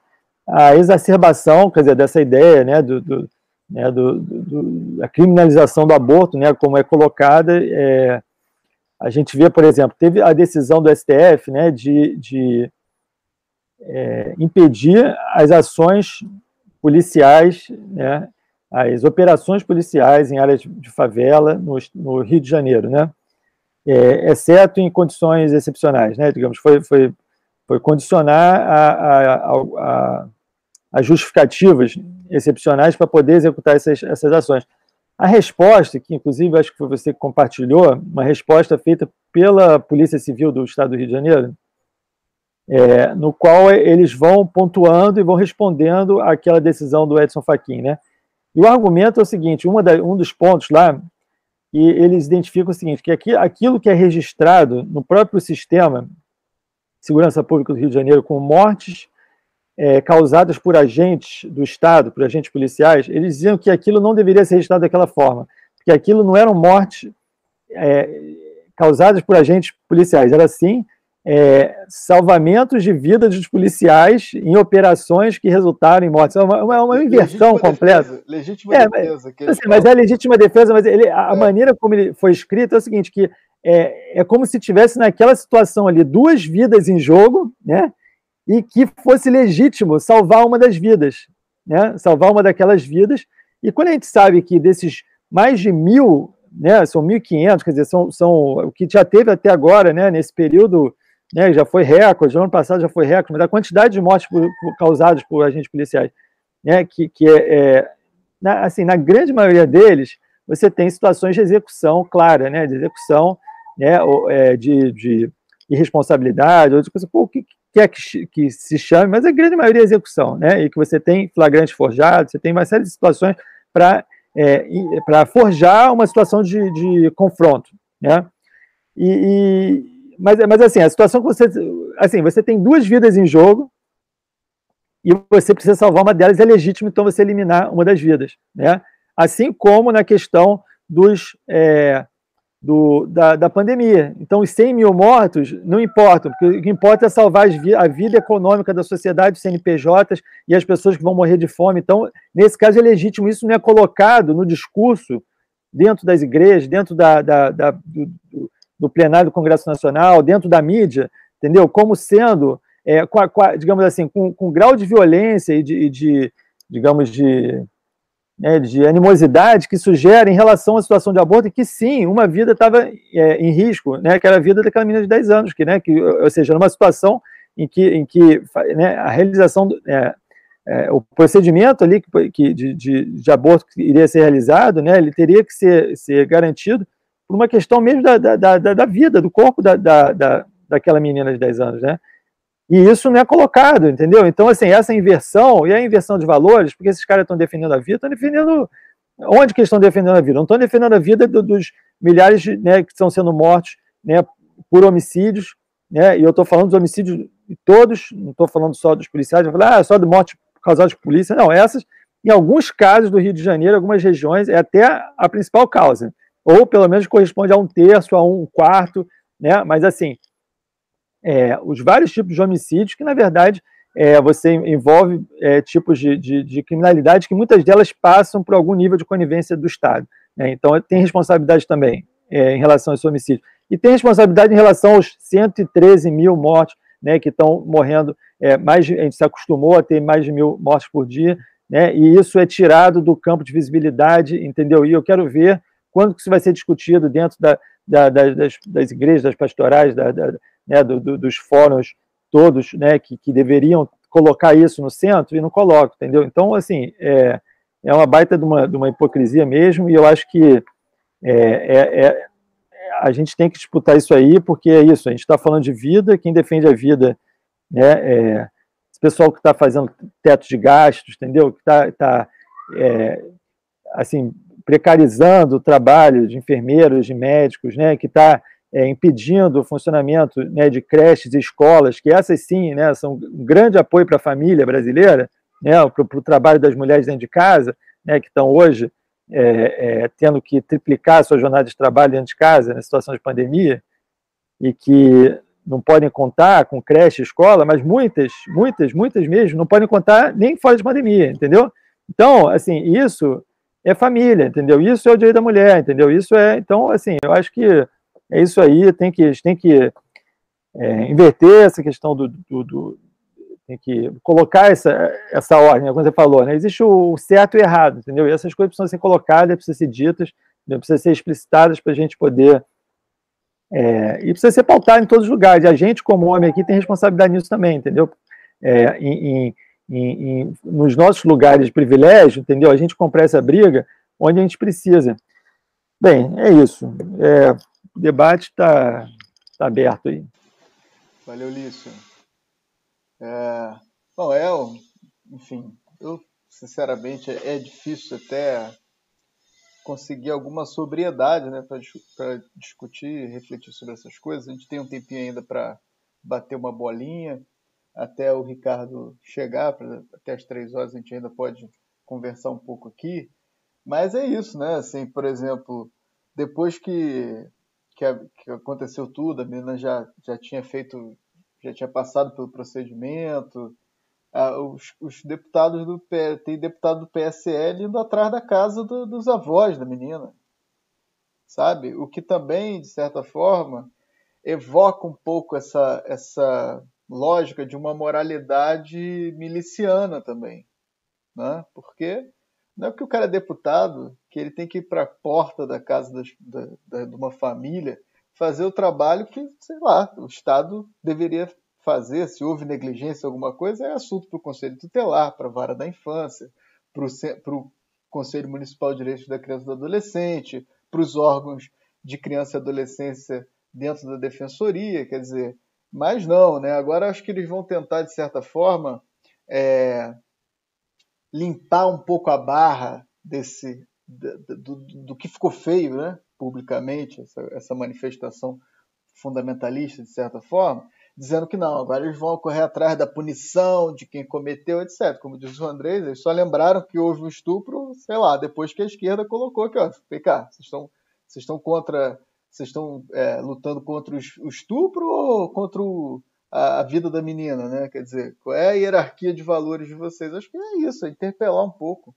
a exacerbação, quer dizer, dessa ideia, né, do, do, né, do, do da criminalização do aborto, né, como é colocada, é, a gente vê, por exemplo, teve a decisão do STF né, de, de é, impedir as ações policiais, né, as operações policiais em áreas de favela no, no Rio de Janeiro, né, é, exceto em condições excepcionais, né, digamos, foi, foi, foi condicionar a, a, a, a justificativas excepcionais para poder executar essas, essas ações. A resposta, que inclusive acho que foi você que compartilhou, uma resposta feita pela Polícia Civil do Estado do Rio de Janeiro, é, no qual eles vão pontuando e vão respondendo àquela decisão do Edson Fachin, né? E o argumento é o seguinte: da, um dos pontos lá e eles identificam o seguinte, que aqui, aquilo que é registrado no próprio sistema de segurança pública do Rio de Janeiro com mortes é, causadas por agentes do Estado, por agentes policiais, eles diziam que aquilo não deveria ser registrado daquela forma, porque aquilo não eram mortes é, causadas por agentes policiais, era sim é, salvamentos de vida dos policiais em operações que resultaram em mortes. É uma, uma, uma inversão legítima completa. Defesa, legítima é, defesa. Mas, assim, mas é legítima defesa, mas ele, a é. maneira como ele foi escrito é o seguinte, que é, é como se tivesse naquela situação ali duas vidas em jogo, né? E que fosse legítimo salvar uma das vidas, né? Salvar uma daquelas vidas. E quando a gente sabe que desses mais de mil, né? São 1.500, quer dizer, são, são o que já teve até agora, né? Nesse período né, já foi recorde, no ano passado já foi recorde, mas a quantidade de mortes por, por, causadas por agentes policiais, né, que, que é, é na, assim, na grande maioria deles, você tem situações de execução clara, né, de execução, né, é, de, de irresponsabilidade, ou de coisa, pô, o que quer que, que se chame, mas a grande maioria é execução, né, e que você tem flagrante forjado, você tem uma série de situações para é, para forjar uma situação de, de confronto, né, e, mas, mas assim, a situação que você. Assim, você tem duas vidas em jogo e você precisa salvar uma delas, é legítimo, então você eliminar uma das vidas. Né? Assim como na questão dos. É, do, da, da pandemia. Então, os 100 mil mortos não importam, porque o que importa é salvar a vida econômica da sociedade, os CNPJs e as pessoas que vão morrer de fome. Então, nesse caso, é legítimo. Isso não é colocado no discurso dentro das igrejas, dentro da, da, da do, do plenário do Congresso Nacional, dentro da mídia, entendeu? Como sendo, é, com a, com a, digamos assim, com, com grau de violência e de, de digamos, de, né, de animosidade que sugere em relação à situação de aborto, que sim, uma vida estava é, em risco, né, que era a vida daquela menina de 10 anos, que, né, que, ou seja, numa situação em que, em que né, a realização, é, é, o procedimento ali que, de, de, de, aborto que iria ser realizado, né, ele teria que ser, ser garantido por uma questão mesmo da, da, da, da vida, do corpo da, da, da, daquela menina de 10 anos, né? E isso não é colocado, entendeu? Então, assim, essa inversão, e a inversão de valores, porque esses caras estão defendendo a vida, estão defendendo. Onde que eles estão defendendo a vida? Não estão defendendo a vida do, dos milhares de, né, que estão sendo mortos né, por homicídios, né? E eu estou falando dos homicídios de todos, não estou falando só dos policiais, falar, ah, só de morte causadas por polícia. Não, essas, em alguns casos do Rio de Janeiro, algumas regiões, é até a principal causa ou pelo menos corresponde a um terço, a um quarto, né? Mas assim, é, os vários tipos de homicídios que, na verdade, é, você envolve é, tipos de, de, de, criminalidade que muitas delas passam por algum nível de conivência do Estado. Né? Então, tem responsabilidade também é, em relação a esse homicídio. E tem responsabilidade em relação aos 113 mil mortos né, que estão morrendo. É, mais a gente se acostumou a ter mais de mil mortes por dia, né, e isso é tirado do campo de visibilidade, entendeu? E eu quero ver quando que isso vai ser discutido dentro da, da, das, das, igrejas, das pastorais, da, né, do, do, dos fóruns todos, né, que, que deveriam colocar isso no centro e não colocam, entendeu? Então, assim, é, é uma baita de uma, de uma hipocrisia mesmo, e eu acho que é, é, é a gente tem que disputar isso aí, porque é isso, a gente está falando de vida, quem defende a vida, né, é, esse pessoal que está fazendo teto de gastos, entendeu? Que está, tá, é, assim, precarizando o trabalho de enfermeiros, de médicos, né, que está é, impedindo o funcionamento né, de creches e escolas, que essas sim né, são um grande apoio para a família brasileira, né, para o trabalho das mulheres dentro de casa, né, que estão hoje é, é, tendo que triplicar sua jornada de trabalho dentro de casa, na situação de pandemia, e que não podem contar com creche, escola, mas muitas, muitas, muitas mesmo, não podem contar nem fora de pandemia, entendeu? Então, assim, isso é família, entendeu? Isso é o direito da mulher, entendeu? Isso é, então, assim, eu acho que é isso aí, tem que, a gente tem que é, inverter essa questão do, do, do, tem que colocar essa, essa ordem, como você falou, né? Existe o certo e o errado, entendeu? E essas coisas precisam ser colocadas, precisam ser ditas, precisam ser explicitadas para a gente poder é, e precisa ser pautado em todos os lugares. E a gente, como homem aqui, tem responsabilidade nisso também, entendeu? É, em, em em, em, nos nossos lugares de privilégio, entendeu? A gente comprar essa briga onde a gente precisa. Bem, é isso. É, o debate está tá aberto aí. Valeu, Lício. É, bom, é, enfim, eu sinceramente é difícil até conseguir alguma sobriedade né, para discutir, refletir sobre essas coisas. A gente tem um tempinho ainda para bater uma bolinha até o Ricardo chegar, pra, até as três horas a gente ainda pode conversar um pouco aqui. Mas é isso, né? Assim, por exemplo, depois que, que, a, que aconteceu tudo, a menina já, já tinha feito, já tinha passado pelo procedimento, ah, os, os, deputados do tem deputado do PSL indo atrás da casa do, dos avós da menina, sabe? O que também, de certa forma, evoca um pouco essa, essa lógica de uma moralidade miliciana também, né? Porque não é porque o cara é deputado que ele tem que ir para a porta da casa das, da, da, de uma família fazer o trabalho que, sei lá, o Estado deveria fazer. Se houve negligência, alguma coisa, é assunto para o Conselho Tutelar, para a Vara da Infância, para o Conselho Municipal de Direitos da Criança e do Adolescente, para os órgãos de criança e adolescência dentro da defensoria, quer dizer, mas não, né? Agora acho que eles vão tentar, de certa forma, é, limpar um pouco a barra desse do, do, do, que ficou feio, né? Publicamente, essa, essa manifestação fundamentalista, de certa forma, dizendo que não, agora eles vão correr atrás da punição de quem cometeu, etc. Como diz o Andrés, eles só lembraram que houve um estupro, sei lá, depois que a esquerda colocou aqui, ó, cá, vocês estão, vocês estão contra, vocês estão é, lutando contra o estupro ou contra o, a, a, vida da menina, né? Quer dizer, qual é a hierarquia de valores de vocês? Acho que é isso, é interpelar um pouco,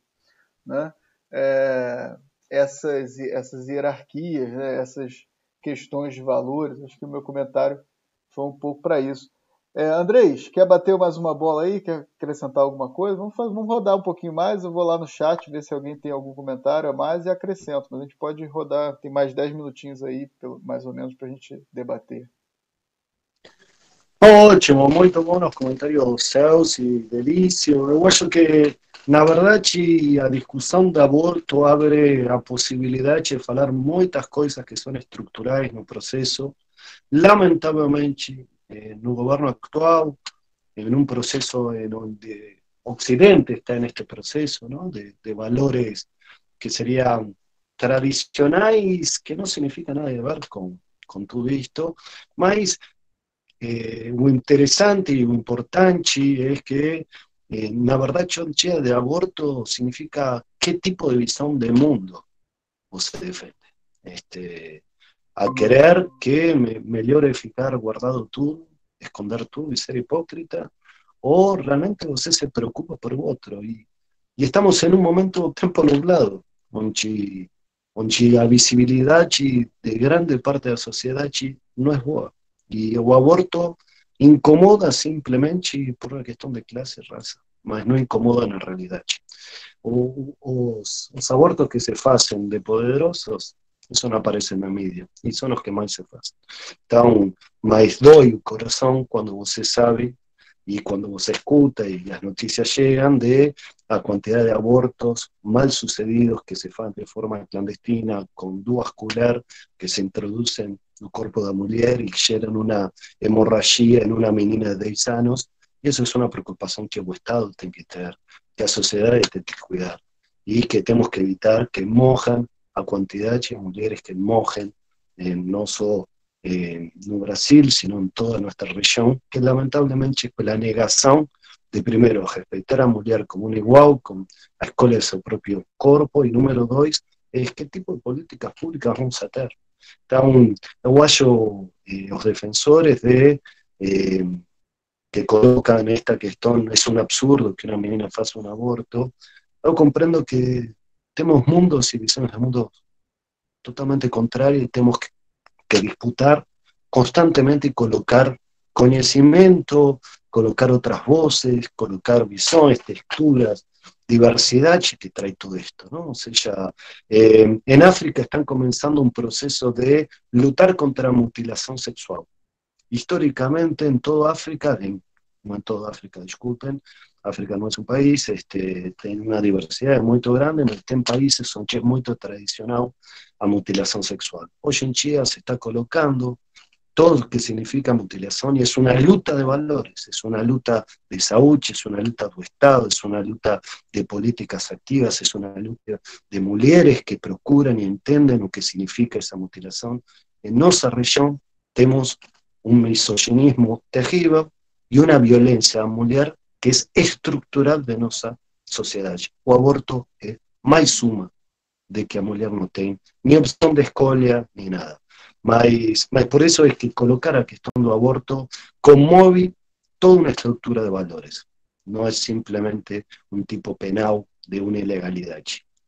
né? É, essas, essas hierarquias, né? essas questões de valores. Acho que o meu comentário foi um pouco para isso. É, Andrés, quer bater mais uma bola aí? Quer acrescentar alguma coisa? Vamos, fazer, vamos rodar um pouquinho mais. Eu vou lá no chat ver se alguém tem algum comentário a mais e acrescento. Mas a gente pode rodar, tem mais 10 minutinhos aí, mais ou menos, para a gente debater. Ótimo, muito bom os comentários seus e delício. Eu acho que, na verdade, a discussão do aborto abre a possibilidade de falar muitas coisas que são estruturais no processo lamentavelmente no gobierno actual, en un proceso en donde Occidente está en este proceso ¿no? de, de, valores que serían tradicionales, que no significa nada de ver con, con todo esto, más eh, lo interesante y lo importante es que eh, la verdad chonchea de aborto significa qué tipo de visión de mundo se defiende. Este, a querer que me, melhore ficar guardado tú, esconder tú y ser hipócrita, o realmente usted se preocupa por otro. Y, y estamos en un momento tiempo nublado, onde, onde a visibilidad de grande parte de la sociedad no es boa. Y el aborto incomoda simplemente por una cuestión de clase y raza, mas no incomoda la realidad. Os, os abortos que se hacen de poderosos eso no aparece en la media y son los que más se hacen. Então, mais dói o corazón cuando você sabe y cuando você escuta y las noticias llegan de la cantidad de abortos mal sucedidos que se hacen de forma clandestina, con duas colères que se introducen el cuerpo de la mujer y generan una hemorragia en una menina de 10 años. Y eso es una preocupación que el Estado tiene que tener, que la sociedad tiene que cuidar y que tenemos que evitar que mojan a quantidade de mulheres que morrem, eh, não só eh, no Brasil, sino em toda a nossa região, que lamentavelmente pela negação de, primeiro, respeitar a mulher como um igual, com a escolha do seu próprio corpo, e número dois, é que tipo de políticas públicas vamos a ter. Então, eu acho eh, os defensores de eh, que colocam esta questão, é um absurdo que uma menina faça um aborto, eu compreendo que tenemos mundos y visiones de mundos totalmente contrarios y tenemos que, disputar constantemente y colocar conocimiento, colocar otras voces, colocar visiones, texturas, diversidad que trae todo esto. ¿no? O sea, eh, en África están comenzando un proceso de luchar contra la mutilación sexual. Históricamente en toda África, no en toda África, disculpen, África no es un país, este, tiene una diversidad muy grande, pero en países son muy tradicional a mutilación sexual. Hoy en día se está colocando todo lo que significa mutilación y es una lucha de valores, es una lucha de salud, es una lucha de Estado, es una lucha de políticas activas, es una lucha de mujeres que procuran y entienden lo que significa esa mutilación. En nuestra región tenemos un misoginismo terrible y una violencia a mujer que es estructural de nuestra sociedad. O aborto es más suma de que a mujer no tiene ni opción de escolha ni nada. Mas, mas por eso es que colocar a cuestión do aborto conmueve toda una estructura de valores. No es simplemente un tipo penal de una ilegalidad.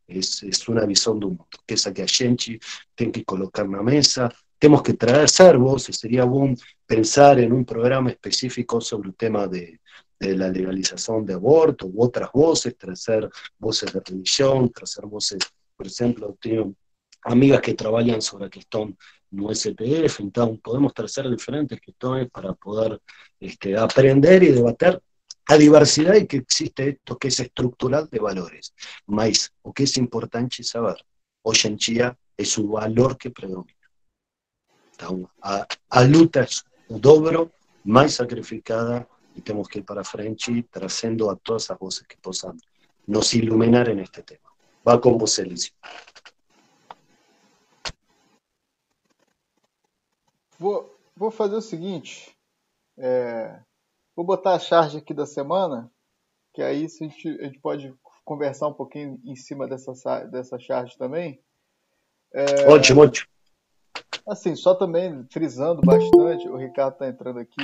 Es, es una visión de un mundo, que esa que a gente tem que colocar na mesa, temos que trazer voces, sería bom pensar en un programa específico sobre el tema de, de la legalización de aborto u otras voces, trazer voces de religión, trazer voces, por ejemplo, tengo amigas que trabajan sobre la cuestión no SPF, entonces podemos trazer diferentes cuestiones para poder este, aprender y debater a diversidad y que existe esto que es estructural de valores. Mas, o que es importante saber, hoy en día es un valor que predomina. Então, a, a luta dobro más sacrificada y tenemos que ir para frente trazendo a todas esas voces que possam nos iluminar en este tema. Va con vos, Elísio. Vou, vou fazer o seguinte. é, vou botar a charge aqui da semana, que aí a gente, a gente pode conversar um pouquinho em cima dessa, sa- dessa charge também. Ótimo, ótimo. Assim, só também frisando bastante, o Ricardo está entrando aqui.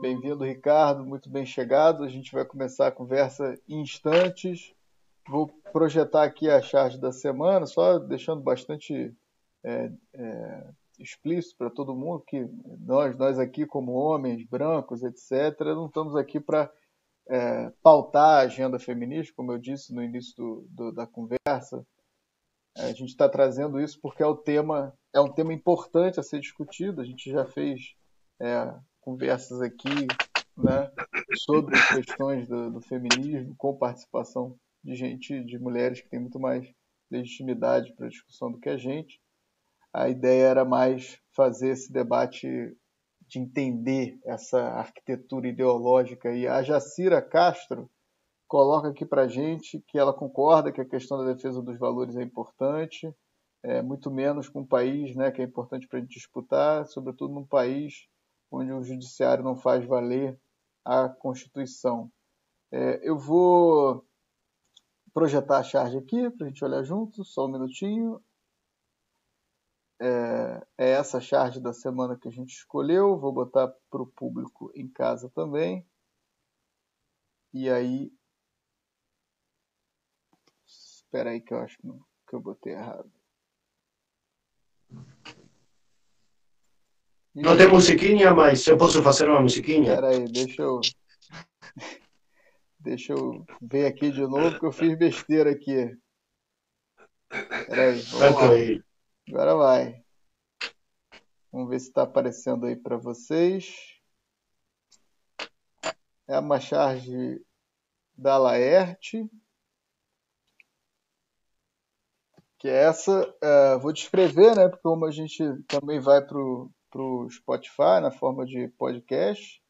Bem-vindo, Ricardo, muito bem chegado. A gente vai começar a conversa em instantes. Vou projetar aqui a charge da semana, só deixando bastante é, é, explícito para todo mundo que nós, nós aqui como homens brancos, etc., não estamos aqui para é, pautar a agenda feminista, como eu disse no início do, do, da conversa. A gente está trazendo isso porque é o tema é um tema importante a ser discutido. A gente já fez é, conversas aqui né, sobre questões do, do, feminismo com participação de gente, de mulheres que têm muito mais legitimidade para a discussão do que a gente. A ideia era mais fazer esse debate de entender essa arquitetura ideológica e a Jacira Castro coloca aqui para gente que ela concorda que a questão da defesa dos valores é importante, é, muito menos com um país né, que é importante para a gente disputar, sobretudo num país onde o judiciário não faz valer a Constituição. É, eu vou projetar a charge aqui para a gente olhar junto, só um minutinho. É, é essa charge da semana que a gente escolheu, vou botar para o público em casa também. E aí Espera aí que eu acho que eu botei errado. Não tem musiquinha, mas eu posso fazer uma musiquinha? Espera aí, deixa eu... Deixa eu ver aqui de novo, que eu fiz besteira aqui. Espera aí, vamos. Agora vai. Vamos ver se está aparecendo aí para vocês. É uma charge da Laerte. que é essa, uh, vou descrever, né, porque como a gente também vai para o Spotify na forma de podcast,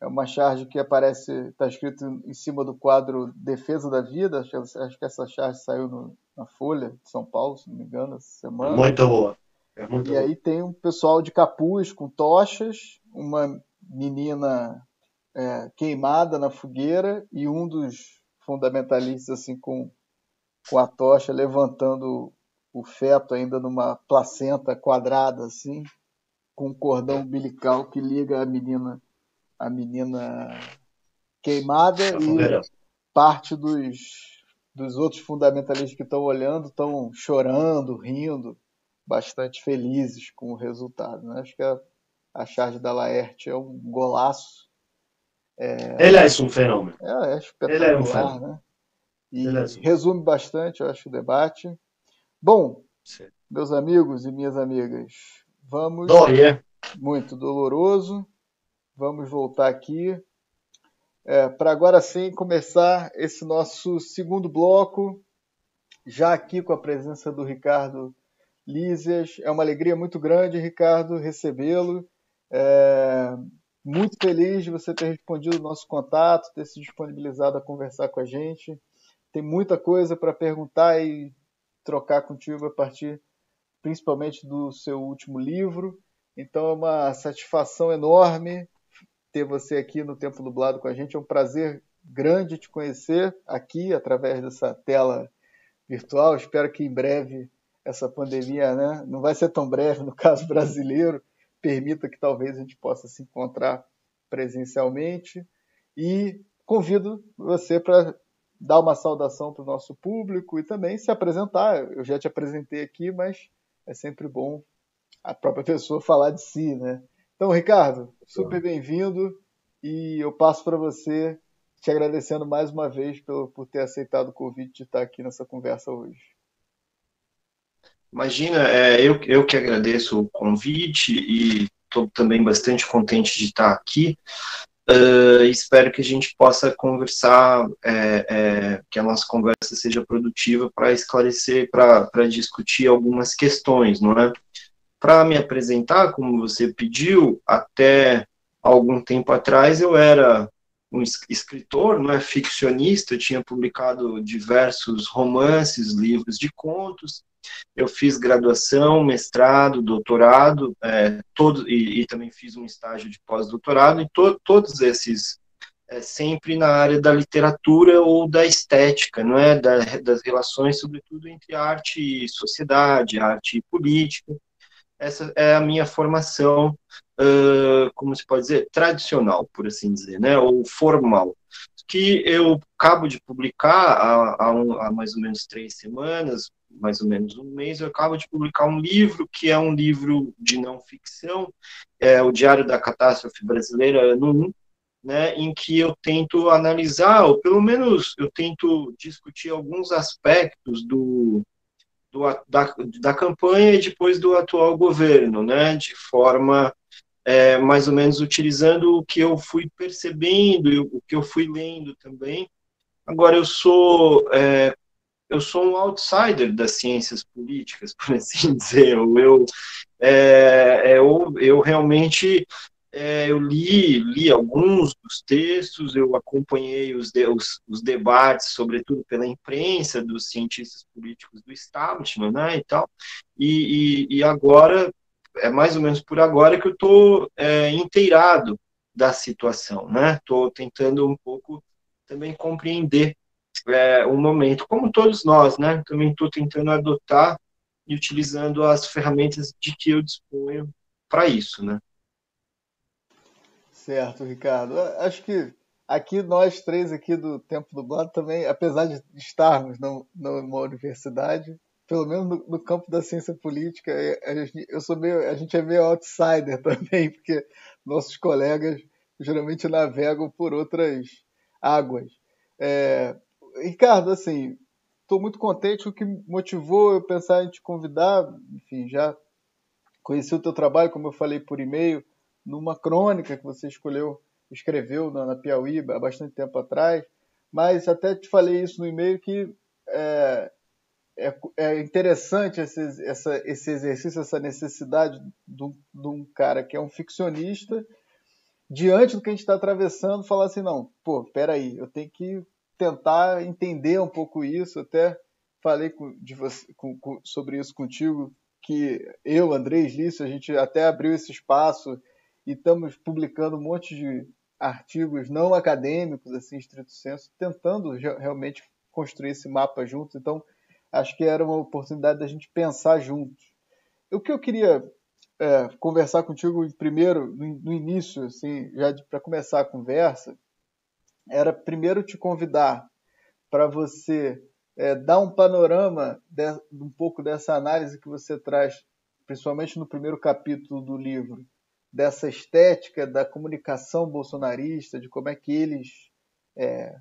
é uma charge que aparece, está escrito em cima do quadro Defesa da Vida, acho que, essa charge saiu no, na Folha de São Paulo, se não me engano, essa semana. Muito boa. É muito e boa. aí tem um pessoal de capuz com tochas, uma menina é, queimada na fogueira e um dos fundamentalistas assim com com a tocha levantando o feto ainda numa placenta quadrada assim, com um cordão umbilical que liga a menina a menina queimada e parte dos dos outros fundamentalistas que estão olhando estão chorando, rindo, bastante felizes com o resultado. Né? Acho que a, a charge da Laerte é um golaço. É, Ela é um fenômeno. É, é espetacular, Ela é um fenômeno. né? E resume bastante, eu acho, o debate. Bom, Sim. meus amigos e minhas amigas, vamos. É? Muito doloroso. Vamos voltar aqui. É, Para agora sim começar esse nosso segundo bloco, já aqui com a presença do Ricardo Lísias. É uma alegria muito grande, Ricardo, recebê-lo. É, muito feliz de você ter respondido o nosso contato, ter se disponibilizado a conversar com a gente. Tem muita coisa para perguntar e trocar contigo a partir principalmente do seu último livro. Então é uma satisfação enorme ter você aqui no Tempo Dublado com a gente. É um prazer grande te conhecer aqui através dessa tela virtual. Espero que em breve essa pandemia, né, não vai ser tão breve no caso brasileiro, permita que talvez a gente possa se encontrar presencialmente. E convido você para dar uma saudação para o nosso público e também se apresentar. Eu já te apresentei aqui, mas é sempre bom a própria pessoa falar de si, né? Então, Ricardo, super bem-vindo e eu passo para você te agradecendo mais uma vez por, por ter aceitado o convite de estar aqui nessa conversa hoje. Imagina, é, eu, eu que agradeço o convite e estou também bastante contente de estar aqui. Uh, espero que a gente possa conversar, é, é, que a nossa conversa seja produtiva para esclarecer, para discutir algumas questões, não é? Para me apresentar, como você pediu, até algum tempo atrás eu era um escritor, não é ficcionista, tinha publicado diversos romances, livros de contos, eu fiz graduação, mestrado, doutorado, é, todo, e, e, também fiz um estágio de pós-doutorado, e to, todos esses é, sempre na área da literatura ou da estética, não é? Da, das relações, sobretudo, entre arte e sociedade, arte e política. Essa é a minha formação, uh, como se pode dizer, tradicional, por assim dizer, né? Ou formal que eu acabo de publicar há, há, um, há, mais ou menos três semanas, mais ou menos um mês, eu acabo de publicar um livro que é um livro de não ficção, é o Diário da Catástrofe Brasileira, ano 1, né, em que eu tento analisar, ou pelo menos eu tento discutir alguns aspectos do, do da, da campanha e depois do atual governo, né, de forma é, mais ou menos utilizando o que eu fui percebendo, o que eu fui lendo também. Agora, eu sou é, eu sou um outsider das ciências políticas, (laughs) por assim dizer. Eu, é, é, eu, eu realmente é, eu li, li alguns dos textos, eu acompanhei os, de, os, os, debates, sobretudo pela imprensa, dos cientistas políticos do establishment, né, e tal, e, e, e agora, é mais ou menos por agora que eu estou é, inteirado da situação, né, estou tentando um pouco também compreender é, um momento, como todos nós, né? Também estou tentando adotar e utilizando as ferramentas de que eu disponho para isso, né? Certo, Ricardo. Acho que aqui nós três aqui do Tempo Dublado também, apesar de estarmos numa universidade, pelo menos no, no, campo da ciência política, é, eu sou meio, a gente é meio outsider (laughs) também, porque nossos colegas geralmente navegam por outras águas. É, Ricardo, assim, estou muito contente. O que motivou eu pensar em te convidar, enfim, já conheci o teu trabalho, como eu falei por e-mail, numa crônica que você escolheu, escreveu na, na Piauí há bastante tempo atrás, mas até te falei isso no e-mail que é, é, é interessante esse, essa, esse exercício, essa necessidade de um cara que é um ficcionista, diante do que a gente está atravessando, falar assim, não, pô, peraí, eu tenho que tentar entender um pouco isso. Até falei com, você, com, com, sobre isso contigo, que eu, Andrés Lício, a gente até abriu esse espaço e estamos publicando um monte de artigos não acadêmicos, assim, estrito senso, tentando realmente construir esse mapa juntos. Então, acho que era uma oportunidade da gente pensar juntos. O que eu queria é, conversar contigo primeiro, no, início, assim, já para começar a conversa, era primeiro te convidar para você é, dar um panorama de, um pouco dessa análise que você traz, principalmente no primeiro capítulo do livro, dessa estética da comunicação bolsonarista, de como é que eles é,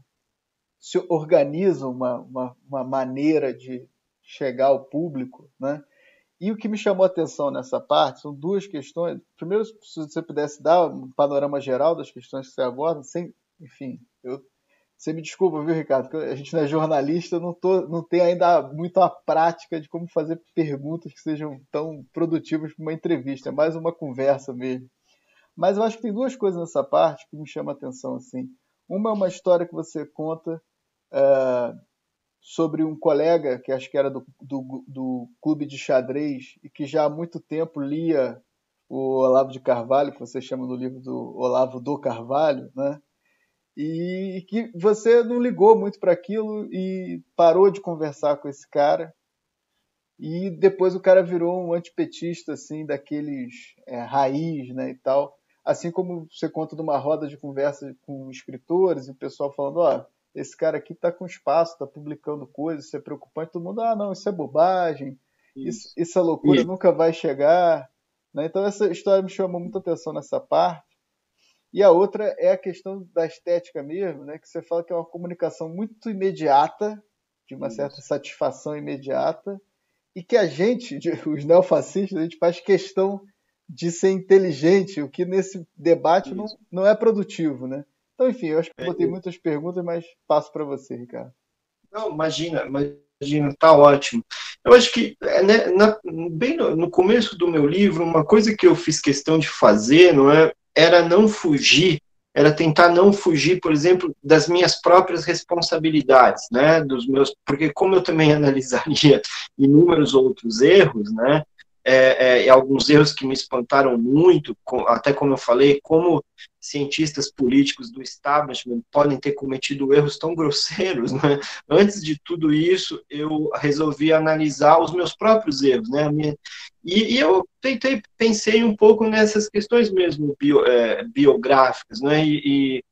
se organizam uma, uma, uma, maneira de chegar ao público, né? E o que me chamou a atenção nessa parte são duas questões. Primeiro, se você pudesse dar um panorama geral das questões que você aborda, sem enfim, eu Você me desculpa, viu, Ricardo? A gente não é jornalista, não, tô, não tem ainda muito a prática de como fazer perguntas que sejam tão produtivas para uma entrevista. É mais uma conversa mesmo. Mas eu acho que tem duas coisas nessa parte que me chamam a atenção. Assim. Uma é uma história que você conta é, sobre um colega, que acho que era do, do, do clube de xadrez, e que já há muito tempo lia o Olavo de Carvalho, que você chama no livro do Olavo do Carvalho, né? E que você não ligou muito para aquilo e parou de conversar com esse cara. E depois o cara virou um antipetista, assim, daqueles é, raiz, né, e tal. Assim como você conta de uma roda de conversa com escritores e o pessoal falando, ó, oh, esse cara aqui tá com espaço, tá publicando coisas, isso é preocupante. Todo mundo, ah, não, isso é bobagem, isso, isso, isso é loucura, isso. nunca vai chegar. Né? Então essa história me chamou muita atenção nessa parte. E a outra é a questão da estética mesmo, né? que você fala que é uma comunicação muito imediata, de uma Isso. certa satisfação imediata, e que a gente, (laughs) os neofascistas, a gente faz questão de ser inteligente, o que nesse debate não, não é produtivo. Né? Então, enfim, eu acho que eu botei é, muitas perguntas, mas passo para você, Ricardo. Não, imagina, imagina, tá ótimo. Eu acho que é, né, na, bem no, no, começo do meu livro, uma coisa que eu fiz questão de fazer, não é, era não fugir, era tentar não fugir, por exemplo, das minhas próprias responsabilidades, né, dos meus, porque como eu também (laughs) analisaria inúmeros outros erros, né, é, é, alguns erros que me espantaram muito, até como eu falei, como cientistas políticos do establishment podem ter cometido erros tão grosseiros. (laughs) Né? Antes de tudo isso, eu resolvi analisar os meus próprios erros, né? Minha, e, e, eu tentei, pensei um pouco nessas questões mesmo bio, é, biográficas, né? E, e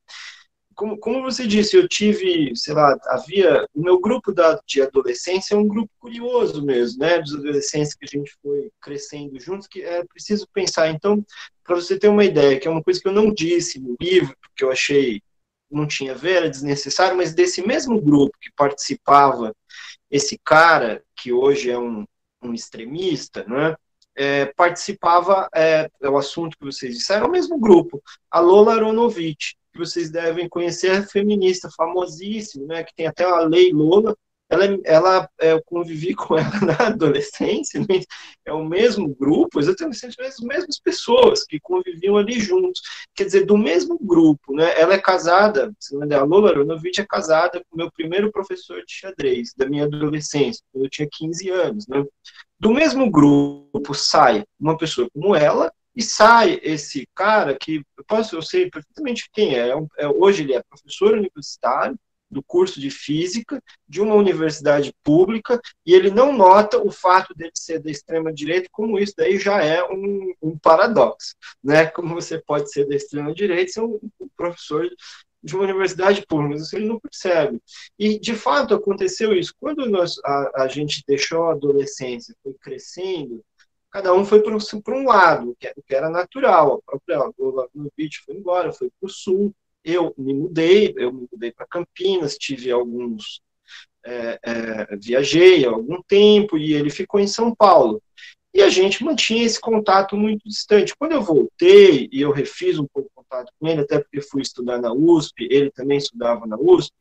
como, como você disse, eu tive, sei lá, havia. O meu grupo da, de adolescência é um grupo curioso mesmo, né? Dos adolescentes que a gente foi crescendo juntos, que é preciso pensar. Então, para você ter uma ideia, que é uma coisa que eu não disse no livro, porque eu achei não tinha a ver, era desnecessário, mas desse mesmo grupo que participava, esse cara, que hoje é um, um extremista, né? É, participava, é, é, o assunto que vocês disseram, é o mesmo grupo, a Lola Aronovitch que vocês devem conhecer, é feminista, famosíssima, né, que tem até a Lei Lola, ela, ela é, eu convivi com ela (laughs) na adolescência, né? é o mesmo grupo, exatamente as mesmas pessoas que conviviam ali juntos, quer dizer, do mesmo grupo, né? Ela é casada, a Lola Aronovitch é casada com o meu primeiro professor de xadrez, da minha adolescência, quando eu tinha 15 anos, né? Do mesmo grupo sai uma pessoa como ela, e sai esse cara que eu posso eu sei perfeitamente quem é, é hoje ele é professor universitário do curso de física de uma universidade pública e ele não nota o fato dele ser da extrema direita como isso daí já é um, um paradoxo né como você pode ser da extrema direita ser um, um professor de uma universidade pública, isso ele não percebe. E, de fato, aconteceu isso. Quando nós, a, a gente deixou a adolescência, foi crescendo, cada um foi para um, lado, que, que era natural. A própria Lovanovic foi embora, foi para o sul. Eu me mudei, eu me mudei para Campinas, tive alguns. É, é, viajei há algum tempo e ele ficou em São Paulo. E a gente mantinha esse contato muito distante. Quando eu voltei e eu refiz um pouco o contato com ele, até porque fui estudar na USP, ele também estudava na USP,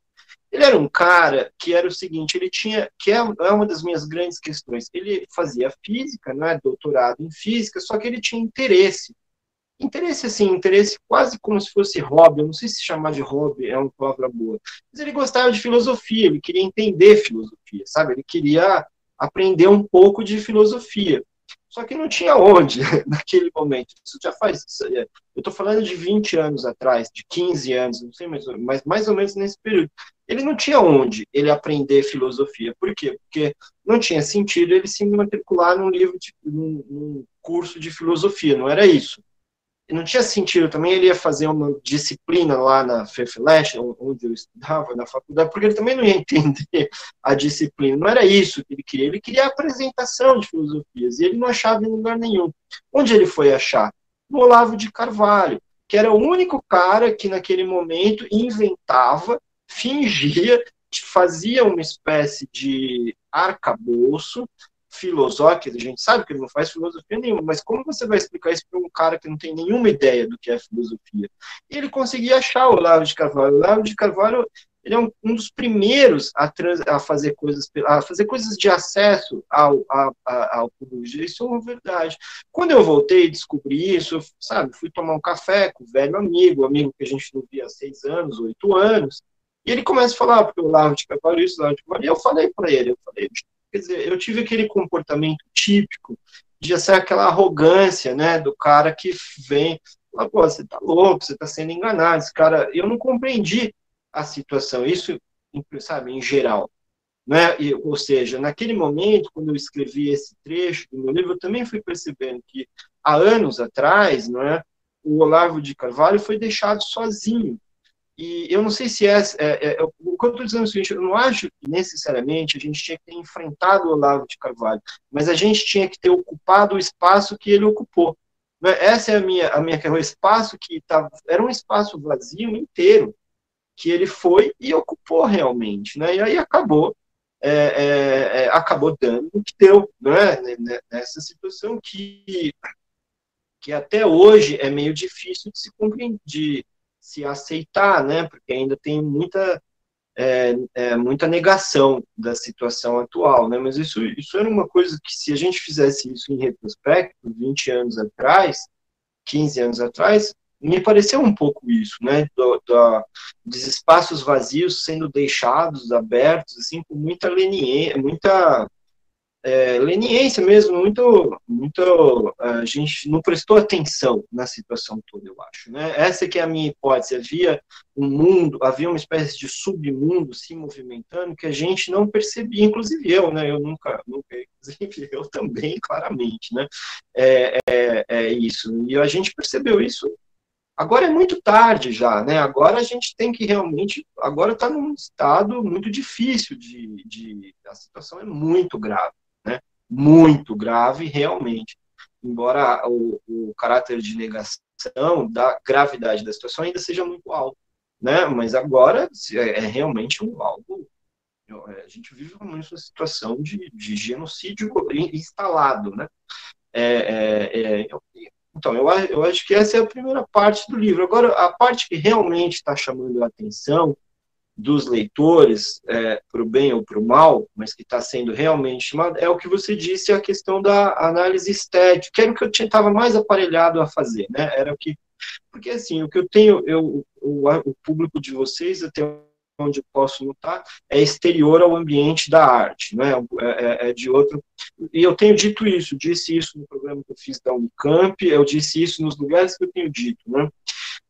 ele era um cara que era o seguinte, ele tinha, que é, é uma das minhas grandes questões, ele fazia física, né, doutorado em física, só que ele tinha interesse. Interesse, assim, interesse quase como se fosse hobby, eu não sei se chamar de hobby é uma palavra boa, mas ele gostava de filosofia, ele queria entender filosofia, sabe? Ele queria aprender um pouco de filosofia. Só que não tinha onde (laughs) naquele momento. Isso já faz. É, eu estou falando de 20 anos atrás, de 15 anos, não sei mais, mas mais ou menos nesse período. Ele não tinha onde ele aprender filosofia. Por quê? Porque não tinha sentido ele se matricular num livro, de, num, num curso de filosofia, não era isso não tinha sentido também ele ia fazer uma disciplina lá na FEFLESH, onde eu estudava na faculdade, porque ele também não ia entender a disciplina. Não era isso que ele queria. Ele queria a apresentação de filosofias, e ele não achava em lugar nenhum. Onde ele foi achar? No Olavo de Carvalho, que era o único cara que naquele momento inventava, fingia, fazia uma espécie de arcabouço filosófica, a gente sabe que ele não faz filosofia nenhuma, mas como você vai explicar isso para um cara que não tem nenhuma ideia do que é filosofia? E ele conseguia achar o Olavo de Carvalho. O Olavo de Carvalho ele é um, um dos primeiros a, trans, a, fazer coisas a fazer coisas de acesso ao, a, a, ao público. Isso é uma verdade. Quando eu voltei e descobri isso, sabe, fui tomar um café com o velho amigo, amigo que a gente não via há seis anos, oito anos, e ele começa a falar, porque eu lavo de Carvalho isso, lavo de Carvalho, e eu falei para ele, eu falei, quer dizer, eu tive aquele comportamento típico de ser aquela arrogância, né, do cara que vem, fala, pô, você tá louco, você tá sendo enganado, esse cara, eu não compreendi a situação, isso, sabe, em geral, né, e, ou seja, naquele momento, quando eu escrevi esse trecho do meu livro, eu também fui percebendo que, há anos atrás, não é, o Olavo de Carvalho foi deixado sozinho, e eu não sei se é, é, é o que eu estou dizendo é o seguinte, eu não acho que necessariamente a gente tinha que ter enfrentado o Olavo de Carvalho, mas a gente tinha que ter ocupado o espaço que ele ocupou. Né? Essa é a minha, a minha o espaço que tava, era um espaço vazio inteiro, que ele foi e ocupou realmente, né? E aí acabou, é, é, é acabou dando o que deu, né? Nessa situação que que até hoje é meio difícil de se compreender, se aceitar, né? Porque ainda tem muita é, é, muita negação da situação atual, né? Mas isso isso era uma coisa que se a gente fizesse isso em retrospecto, 20 anos atrás, 15 anos atrás, me pareceu um pouco isso, né? Do, do, dos espaços vazios sendo deixados abertos, assim, com muita leniência, muita é, leniência mesmo, muito, muito, a gente não prestou atenção na situação toda, eu acho, né? Essa que é a minha hipótese, havia um mundo, havia uma espécie de submundo se movimentando que a gente não percebia, inclusive eu, né? Eu nunca, nunca inclusive eu também, (laughs) claramente, né? É, é, é isso, e a gente percebeu isso Agora é muito tarde já, né? Agora a gente tem que realmente. Agora está num estado muito difícil de, de. A situação é muito grave muito grave, realmente. Embora o, o caráter de negação da gravidade da situação ainda seja muito alto, né? Mas agora é, é realmente um algo. É, a gente vive uma situação de, de genocídio instalado, né? É, é, é, então, eu, eu acho que essa é a primeira parte do livro. Agora, a parte que realmente está chamando a atenção dos leitores, é, para o bem ou para o mal, mas que está sendo realmente chamado, é o que você disse, a questão da análise estética, que era o que eu estava mais aparelhado a fazer, né? Era o que. Porque, assim, o que eu tenho, eu, o, o público de vocês, até onde eu posso notar, é exterior ao ambiente da arte, né? É, é, é de outro. E eu tenho dito isso, disse isso no programa que eu fiz da Unicamp, eu disse isso nos lugares que eu tenho dito, né?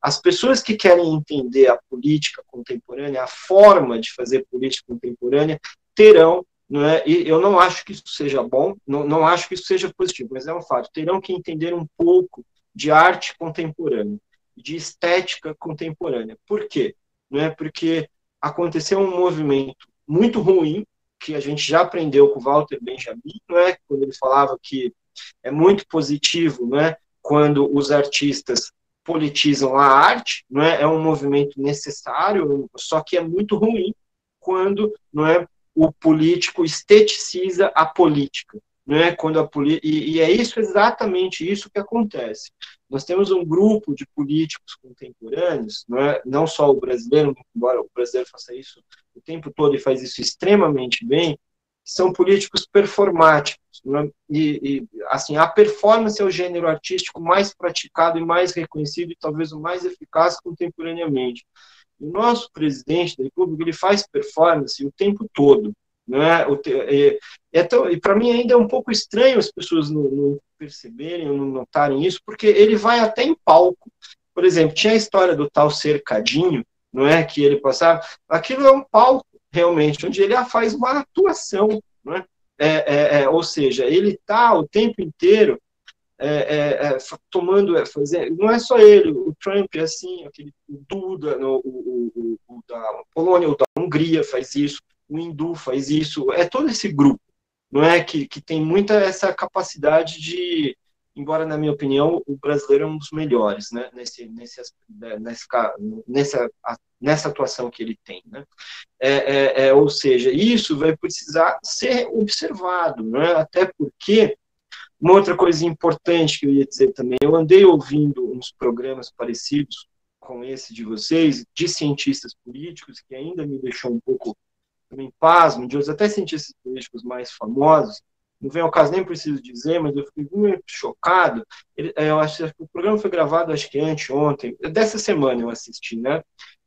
As pessoas que querem entender a política contemporânea, a forma de fazer política contemporânea, terão, não é? e eu não acho que isso seja bom, não, não acho que isso seja positivo, mas é um fato, terão que entender um pouco de arte contemporânea, de estética contemporânea. Por quê? Não é? Porque aconteceu um movimento muito ruim, que a gente já aprendeu com Walter Benjamin, não é? quando ele falava que é muito positivo não é? quando os artistas politizam a arte, não é? é um movimento necessário, só que é muito ruim quando não é o político esteticiza a política, não é quando a e, e é isso exatamente isso que acontece. Nós temos um grupo de políticos contemporâneos, não é não só o brasileiro, embora o brasileiro faça isso o tempo todo e faz isso extremamente bem, são políticos performáticos. Né? E, e, assim, a performance é o gênero artístico mais praticado e mais reconhecido e talvez o mais eficaz contemporaneamente. O nosso presidente da República ele faz performance o tempo todo. Né? Te, é, é e para mim ainda é um pouco estranho as pessoas não, não perceberem não notarem isso, porque ele vai até em palco. Por exemplo, tinha a história do tal cercadinho, não é que ele passava. Aquilo é um palco realmente, onde ele faz uma atuação, né? é, é, ou seja, ele está o tempo inteiro é, é, tomando, fazendo, não é só ele, o Trump é assim, aquele, o Duda, no, o, o, o, da Polônia, o da Hungria faz isso, o Hindu faz isso, é todo esse grupo, não é, que, que tem muita essa capacidade de, embora na minha opinião o brasileiro é um dos melhores, né, nesse, nesse, nessa, nessa, nessa atuação que ele tem, né, é, é, é, ou seja, isso vai precisar ser observado, né, até porque uma outra coisa importante que eu ia dizer também, eu andei ouvindo uns programas parecidos com esse de vocês, de cientistas políticos, que ainda me deixou um pouco também pasmo, de outros até cientistas políticos mais famosos, não vem ao caso, nem preciso dizer, mas eu fiquei muito chocado. Ele, é, eu acho que o programa foi gravado, acho que anteontem, dessa semana eu assisti, né?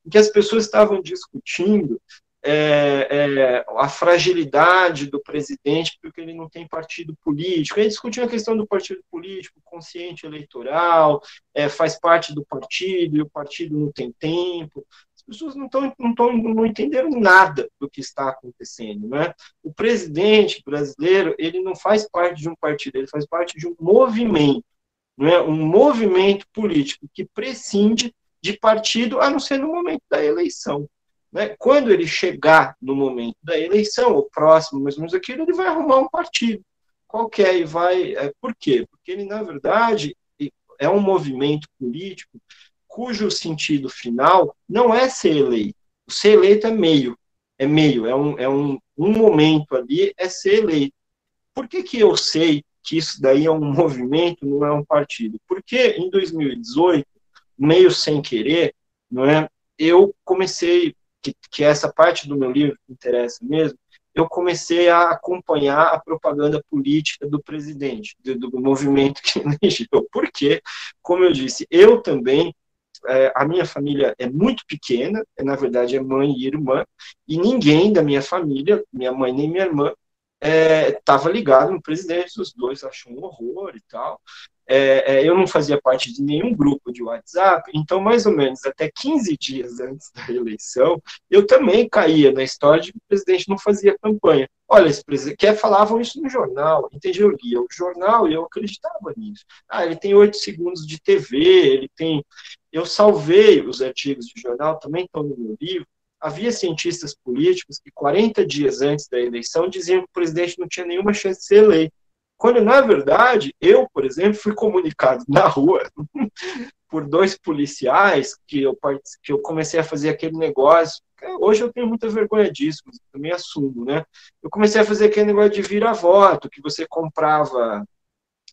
Em que as pessoas estavam discutindo é, é, a fragilidade do presidente porque ele não tem partido político. Ele discutiu a questão do partido político, consciente eleitoral, é, faz parte do partido e o partido não tem tempo pessoas não, estão não, tão, não entenderam nada do que está acontecendo. Né? O presidente brasileiro ele não faz parte de um partido, ele faz parte de um movimento, né? um movimento político que prescinde de partido, a não ser no momento da eleição. Né? Quando ele chegar no momento da eleição, ou próximo, mais ou menos aquilo, ele vai arrumar um partido qualquer e vai. É, por quê? Porque ele, na verdade, é um movimento político cujo sentido final não é ser eleito. Ser eleito é meio, é meio, é um, é um, um momento ali, é ser eleito. Por que, que eu sei que isso daí é um (laughs) movimento, não é um partido? Porque em 2018, meio sem querer, não é, eu comecei, que, que essa parte do meu livro que interessa mesmo, eu comecei a acompanhar a propaganda política do presidente, do, do movimento que (laughs) elegeu. Porque, como eu disse, eu também é, a minha família é muito pequena, é, na verdade é mãe e irmã, e ninguém da minha família, minha mãe nem minha irmã, estava é, ligado no presidente, os dois acham um horror e tal. É, é, eu não fazia parte de nenhum grupo de WhatsApp, então, mais ou menos até 15 dias antes da eleição, eu também caía na história de que o presidente não fazia campanha. Olha, esse presidente, que falavam isso no jornal, entendi, eu lia o jornal e eu acreditava nisso. Ah, ele tem oito segundos de TV, ele tem. Eu salvei os artigos de jornal, também estão no meu livro. Havia cientistas políticos que 40 dias antes da eleição diziam que o presidente não tinha nenhuma chance de ser eleito. Quando, na verdade, eu, por exemplo, fui comunicado na rua (laughs) por dois policiais que eu, que eu comecei a fazer aquele negócio. Hoje eu tenho muita vergonha disso, mas também assumo, né? Eu comecei a fazer aquele negócio de vira-voto, que você comprava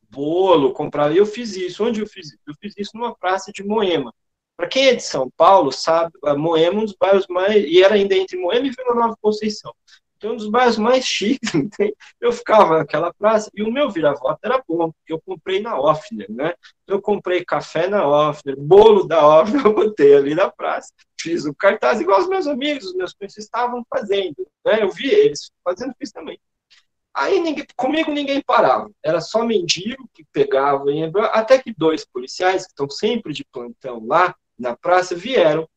bolo, comprava. Eu fiz isso. Onde eu fiz isso? Eu fiz isso numa praça de Moema. Para quem é de São Paulo, sabe, Moema é um dos bairros mais. E era ainda entre Moema e Vila Nova Conceição. Então, um dos bairros mais chiques, (laughs) eu ficava naquela praça e o meu vira-voto era bom, porque eu comprei na Offner, né? Eu comprei café na Offner, bolo da Offner, (laughs) eu botei ali na praça, fiz o cartaz igual os meus amigos, os meus conhecidos estavam fazendo, né? Eu vi eles fazendo, fiz também. Aí ninguém, comigo ninguém parava, era só mendigo que pegava, até que dois policiais que estão sempre de plantão lá na praça vieram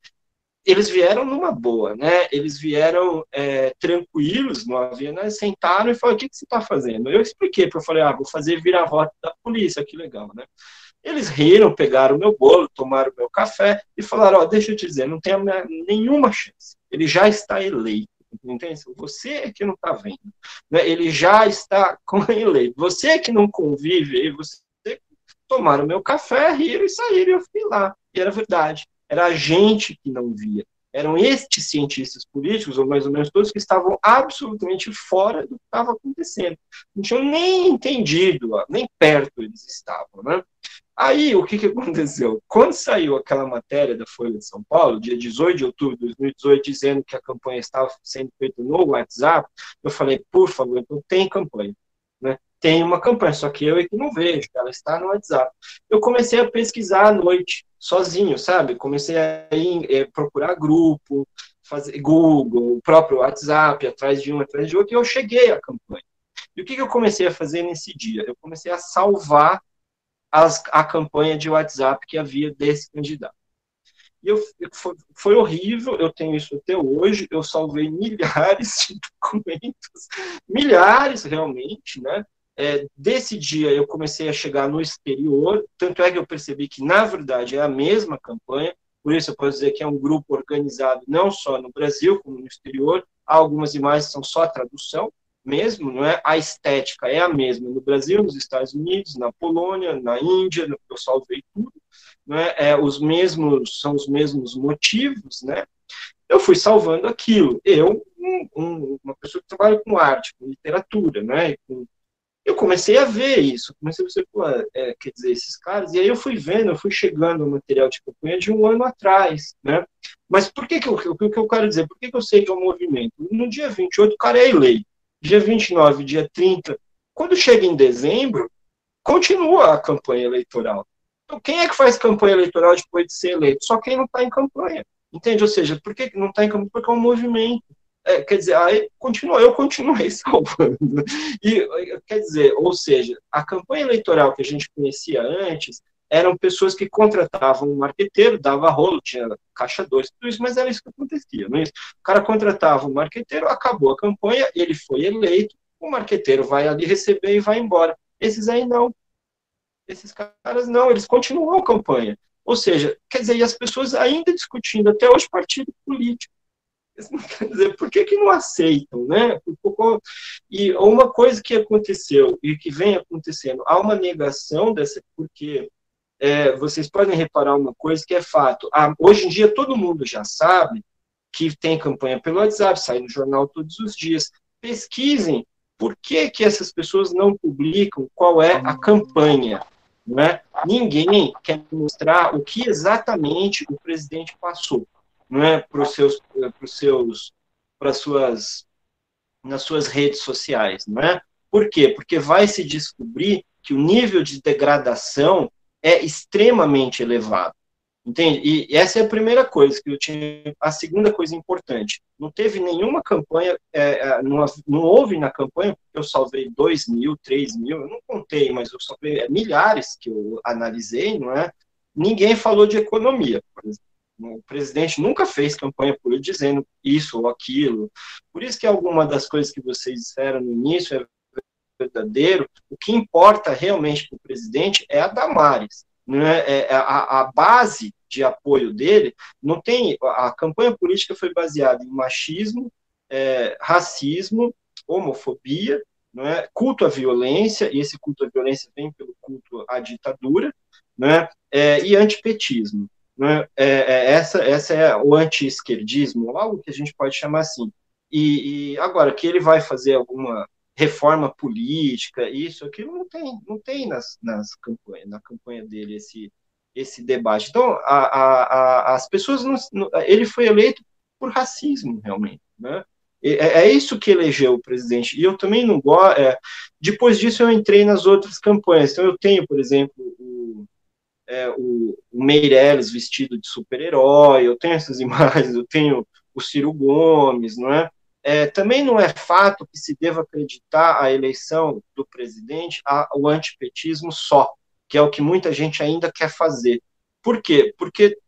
eles vieram numa boa, né? Eles vieram é, tranquilos, não havia, né? Sentaram e falaram: o que, que você está fazendo? Eu expliquei, eu falei: ah, vou fazer vira-voto da polícia, que legal, né? Eles riram, pegaram o meu bolo, tomaram o meu café e falaram: ó, oh, deixa eu te dizer, não tem nenhuma chance. Ele já está eleito. Entende? Você é que não está vendo. Né? Ele já está (laughs) com eleito. Você é que não convive, você tomaram o meu café, riram e saíram. E eu fiquei lá. E era verdade. Era a gente que não via. Eram estes cientistas políticos, ou mais ou menos todos, que estavam absolutamente fora do que estava acontecendo. Não tinham nem entendido, nem perto eles estavam. Né? Aí, o que, que aconteceu? Quando saiu aquela matéria da Folha de São Paulo, dia 18 de outubro de 2018, dizendo que a campanha estava sendo feita no WhatsApp, eu falei, por favor, então tem campanha. Né? Tem uma campanha, só que eu é que não vejo, ela está no WhatsApp. Eu comecei a pesquisar à noite sozinho, sabe? Comecei a ir, é, procurar grupo, fazer Google, o próprio WhatsApp, atrás de um, atrás de outro, e eu cheguei à campanha. E o que, que eu comecei a fazer nesse dia? Eu comecei a salvar as, a campanha de WhatsApp que havia desse candidato. E eu, foi, foi, horrível, eu tenho isso até hoje, eu salvei milhares de (laughs) documentos, milhares realmente, né? É, desse dia eu comecei a chegar no exterior, tanto é que eu percebi que, na verdade, é a mesma campanha, por isso eu posso dizer que é um grupo organizado não só no Brasil, como no exterior, há algumas imagens são só tradução mesmo, não é? A estética é a mesma no Brasil, nos Estados Unidos, na Polônia, na Índia, eu salvei tudo, não é? é os mesmos, são os mesmos motivos, né? Eu fui salvando aquilo. Eu, um, um, uma pessoa que trabalha com arte, com literatura, né? Com Eu comecei a ver isso, comecei a ver, pô, é, quer dizer, esses caras, e aí eu fui vendo, eu fui chegando no material de campanha de um ano atrás, né? Mas por que que eu, que eu quero dizer? Por que que eu sei que é um movimento? No dia 28 o cara é eleito, dia 29, dia 30, quando chega em dezembro, continua a campanha eleitoral. Então, quem é que faz campanha eleitoral depois de ser eleito? Só quem não está em campanha. Entende? Ou seja, por que não está em campanha? Porque é um movimento. É, quer dizer, aí continua, eu continuei (laughs) salvando. E, quer dizer, ou seja, a campanha eleitoral que a gente conhecia antes eram pessoas que contratavam um marqueteiro, dava rolo, tinha caixa 2, tudo isso, mas era isso que acontecia, não é isso? O cara contratava um marqueteiro, acabou a campanha, ele foi eleito, o marqueteiro vai ali receber e vai embora. Esses aí não. Esses caras não, eles continuam a campanha. Ou seja, quer dizer, e as pessoas ainda discutindo até hoje partido político. (laughs) Quer dizer, por que, que não aceitam, né? E uma coisa que aconteceu e que vem acontecendo, há uma negação dessa, porque é, vocês podem reparar uma coisa que é fato. Ah, hoje em dia todo mundo já sabe que tem campanha pelo WhatsApp, sai no jornal todos os dias. Pesquisem por que, que essas pessoas não publicam qual é a campanha. Né? Ninguém quer mostrar o que exatamente o presidente passou né, para os seus, pros seus, para suas, nas suas redes sociais, não é? Por quê? Porque vai se descobrir que o nível de degradação é extremamente elevado. Entende? E essa é a primeira coisa que eu tinha. A segunda coisa importante: não teve nenhuma campanha, é, é não, não, houve na campanha, eu salvei 2 mil, 3 mil, eu não contei, mas eu salvei é, milhares que eu analisei, não é? Ninguém falou de economia, por exemplo. O presidente nunca fez campanha política dizendo isso ou aquilo. Por isso que alguma das coisas que vocês disseram no início é verdadeiro. O que importa realmente para o presidente é a Damares. Né? É a, a base de apoio dele não tem. A campanha política foi baseada em machismo, é, racismo, homofobia, é? culto à violência, e esse culto à violência vem pelo culto à ditadura, né? É, e antipetismo. Né? É, é, essa, essa é o anti-esquerdismo, algo que a gente pode chamar assim. E, e, agora, que ele vai fazer alguma reforma política, isso, aquilo, não tem, não tem nas, nas campanhas, na campanha dele esse, esse debate. Então, a, a, a, as pessoas, não, ele foi eleito por racismo, realmente, né? É, é, isso que elegeu o presidente. E eu também não gosto. É, depois disso, eu entrei nas outras campanhas. Então, eu tenho, por exemplo, o, é, o, o Meirelles vestido de super-herói, eu tenho essas (laughs) imagens, eu tenho o Ciro Gomes, não é? é? Também não é fato que se deva acreditar a eleição do presidente ao antipetismo só, que é o que muita gente ainda quer fazer. Por quê? Porque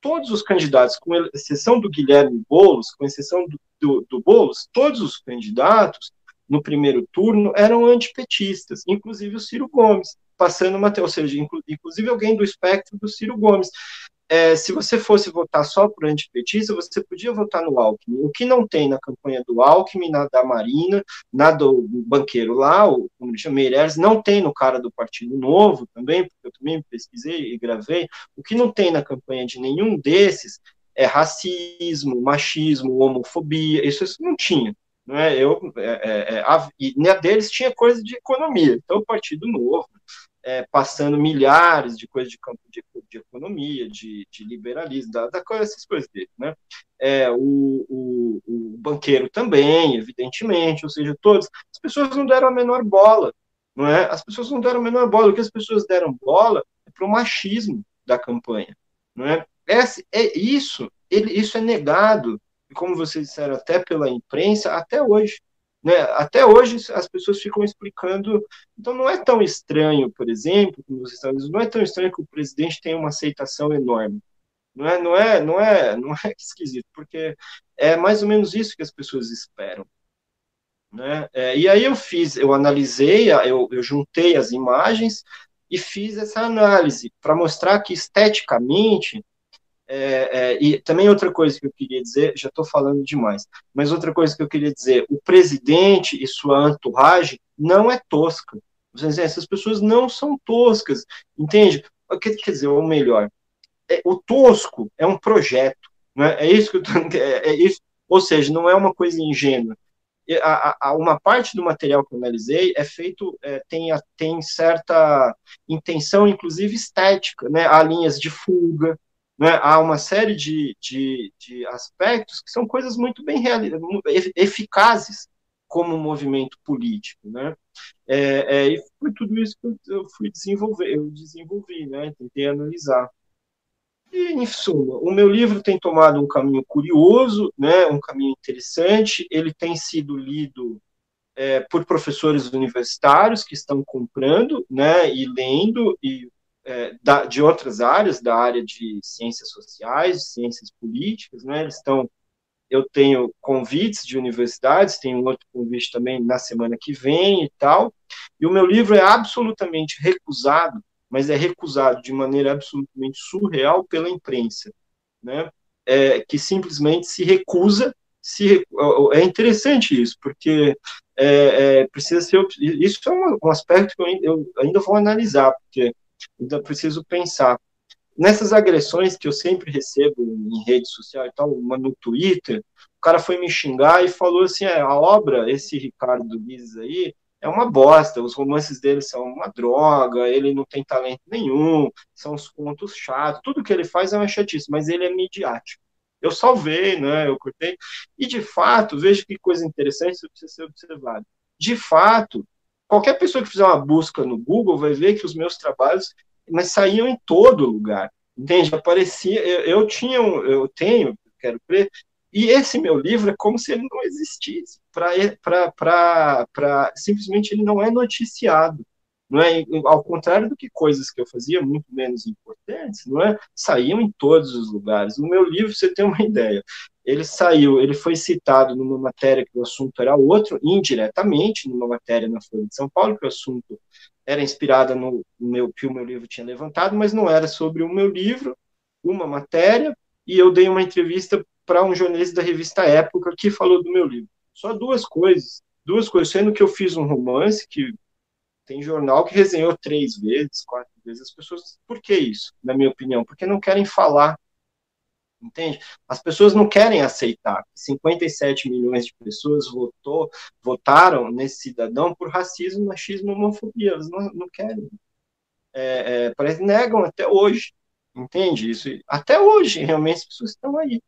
todos os candidatos, com exceção do Guilherme Boulos, com exceção do, do, do Boulos, todos os candidatos no primeiro turno eram antipetistas, inclusive o Ciro Gomes passando uma, ou seja, inclusive alguém do espectro do Ciro Gomes. É, se você fosse votar só por antipetista, você podia votar no Alckmin. O que não tem na campanha do Alckmin, na da Marina, na do banqueiro lá, o como ele chama, Meirelles, não tem no cara do Partido Novo também, porque eu também pesquisei e gravei. O que não tem na campanha de nenhum desses é racismo, machismo, homofobia, isso, isso não tinha. Não é? Eu, é, é, é a, e na deles tinha coisa de economia. Então, o Partido Novo, é, passando milhares de coisas de campo de, de economia, de, de liberalismo, da, da, essas coisas dele, né? É, o, o, o, banqueiro também, evidentemente, ou seja, todos, as pessoas não deram a menor bola, não é? As pessoas não deram a menor bola, o que as pessoas deram bola é para o machismo da campanha, não é? Esse, é isso, ele, isso é negado, como vocês disseram, até pela imprensa, até hoje, né? Até hoje as pessoas ficam explicando. Então não é tão estranho, por exemplo, nos Estados Unidos, não é tão estranho que o presidente tenha uma aceitação enorme. Não é, não é, não é, não é (laughs) esquisito, porque é mais ou menos isso que as pessoas esperam. Né? É, e aí eu fiz, eu analisei, eu, eu juntei as imagens e fiz essa análise para mostrar que esteticamente é, é, e também outra coisa que eu queria dizer, já estou falando demais, mas outra coisa que eu queria dizer, o presidente e sua entourage não é tosca. Essas pessoas não são toscas, entende? O que quer dizer, ou melhor, é, o tosco é um projeto, né? é isso que eu tô, (laughs) é, é isso, ou seja, não é uma coisa ingênua. a, a, uma parte do material que eu analisei é feito, é, tem, tem certa intenção, inclusive estética, né? Há linhas de fuga, né? há uma série de, de, de aspectos que são coisas muito bem eficazes como movimento político, né? É, é, e foi tudo isso que eu fui desenvolver, eu desenvolvi, né? Tentei analisar. E, em suma, o meu livro tem tomado um caminho curioso, né? Um caminho interessante. Ele tem sido lido é, por professores universitários que estão comprando, né? E lendo e é, da, de outras áreas, da área de ciências sociais, de ciências políticas, né? Eles estão eu tenho convites de universidades, tenho um outro convite também na semana que vem e tal, e o meu livro é absolutamente recusado, mas é recusado de maneira absolutamente surreal pela imprensa, né? É, que simplesmente se recusa, se, é interessante isso, porque é, é, precisa ser, isso é um, um aspecto que eu, eu ainda vou analisar, porque ainda preciso pensar, nessas agressões que eu sempre recebo em rede social e tal, uma no Twitter, o cara foi me xingar e falou assim: é, a obra, esse Ricardo Guizes aí, é uma bosta, os romances dele são uma droga, ele não tem talento nenhum, são os contos chatos, tudo que ele faz é uma chatice, mas ele é midiático. Eu salvei, né, eu cortei, e de fato, veja que coisa interessante, isso precisa ser observado. De fato, qualquer pessoa que fizer uma busca no Google vai ver que os meus trabalhos mas saíam em todo lugar, entende? Aparecia, eu, eu tinha, eu tenho, quero crer, e esse meu livro é como se ele não existisse, para simplesmente ele não é noticiado, não é? Ao contrário do que coisas que eu fazia muito menos importantes, não é? Saíam em todos os lugares. O meu livro, você tem uma (laughs) ideia, ele saiu, ele foi citado numa matéria que o assunto era outro, indiretamente, numa matéria na Folha de São Paulo, que o assunto era inspirada no meu que o meu livro tinha levantado, mas não era sobre o meu livro, uma matéria, e eu dei uma entrevista para um jornalista da revista Época que falou do meu livro. Só duas coisas, duas coisas, sendo que eu fiz um romance que tem jornal que resenhou três vezes, quatro vezes as pessoas. Por que isso, na minha opinião? Porque não querem falar entende? As pessoas não querem aceitar. 57 milhões de pessoas votou, votaram nesse cidadão por racismo, machismo homofobia. Elas não, não querem. É, é, parece negam até hoje, entende? Isso até hoje realmente as pessoas estão aí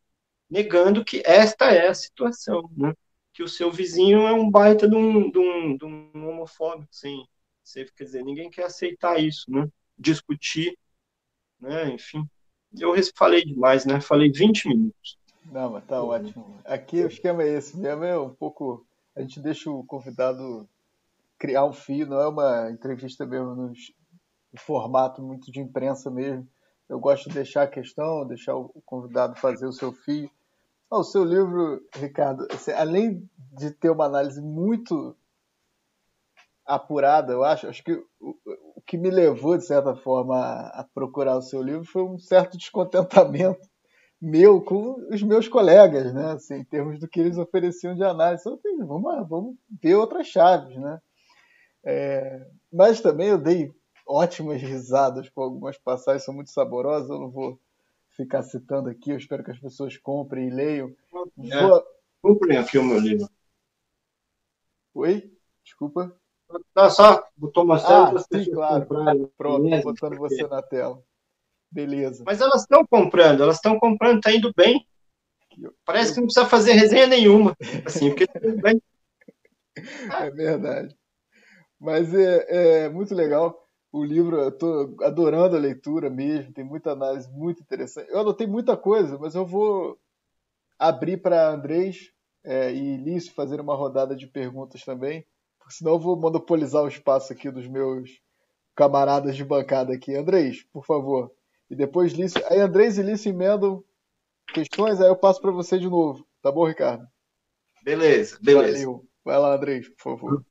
negando que esta é a situação, né? Que o seu vizinho é um baita de um, de um, de um homofóbico, sim. Quer dizer, ninguém quer aceitar isso, né? Discutir, né? Enfim. Eu falei demais, né? Falei 20 minutos. Não, mas tá ótimo. Aqui o esquema é esse mesmo, é um pouco. A gente deixa o convidado criar um fio, não é uma entrevista mesmo no formato muito de imprensa mesmo. Eu gosto de deixar a questão, deixar o convidado fazer o seu fio. o seu livro, Ricardo, além de ter uma análise muito apurada, eu acho. Acho que o, que me levou, de certa forma, a, a, procurar o seu livro foi um certo descontentamento meu com os meus colegas, né? Assim, em termos do que eles ofereciam de análise. Então, assim, vamos, vamos ver outras chaves, né? É, mas também eu dei ótimas risadas com algumas passagens, são muito saborosas, eu não vou ficar citando aqui, eu espero que as pessoas comprem e leiam. É, vou... Comprem aqui o meu livro. Oi? Desculpa. Tá só botou mostrando ah, sim, claro. Pronto, mesmo, botando porque... você na tela. Beleza. Mas elas estão comprando, elas estão comprando, tá indo bem. Parece que não precisa fazer resenha nenhuma. Assim, porque tudo bem. (laughs) É verdade. Mas é, é muito legal. O livro, eu tô adorando a leitura mesmo, tem muita análise muito interessante. Eu anotei muita coisa, mas eu vou abrir para Andrés é, e Lício fazer uma rodada de perguntas também senão eu vou monopolizar o espaço aqui dos meus camaradas de bancada aqui. Andrés, por favor. E depois Lício. Aí Andrés e Lício emendam questões, aí eu passo para você de novo. Tá bom, Ricardo? Beleza, beleza. Valeu. Vai lá, Andrés, por favor.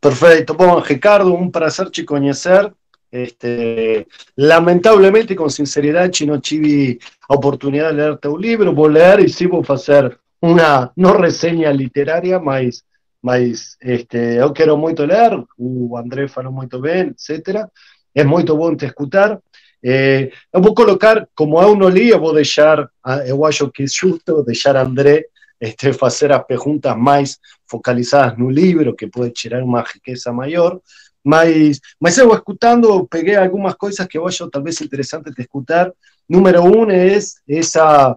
Perfeito. Bom, Ricardo, um prazer te conhecer. Este, lamentavelmente, com sinceridade, não tive a oportunidade de ler teu livro. Vou ler e sim vou fazer uma, não resenha literária, mas mas este, eu quero muito ler, o André falou muito bem, etc. É muito bom te escutar. Eh, eu vou colocar, como eu não li, eu vou deixar, eu acho que é justo deixar André este, fazer as perguntas mais focalizadas no livro, que pode tirar uma riqueza maior, mas, mas eu escutando, peguei algumas coisas que eu acho talvez interessante de escutar. Número um é essa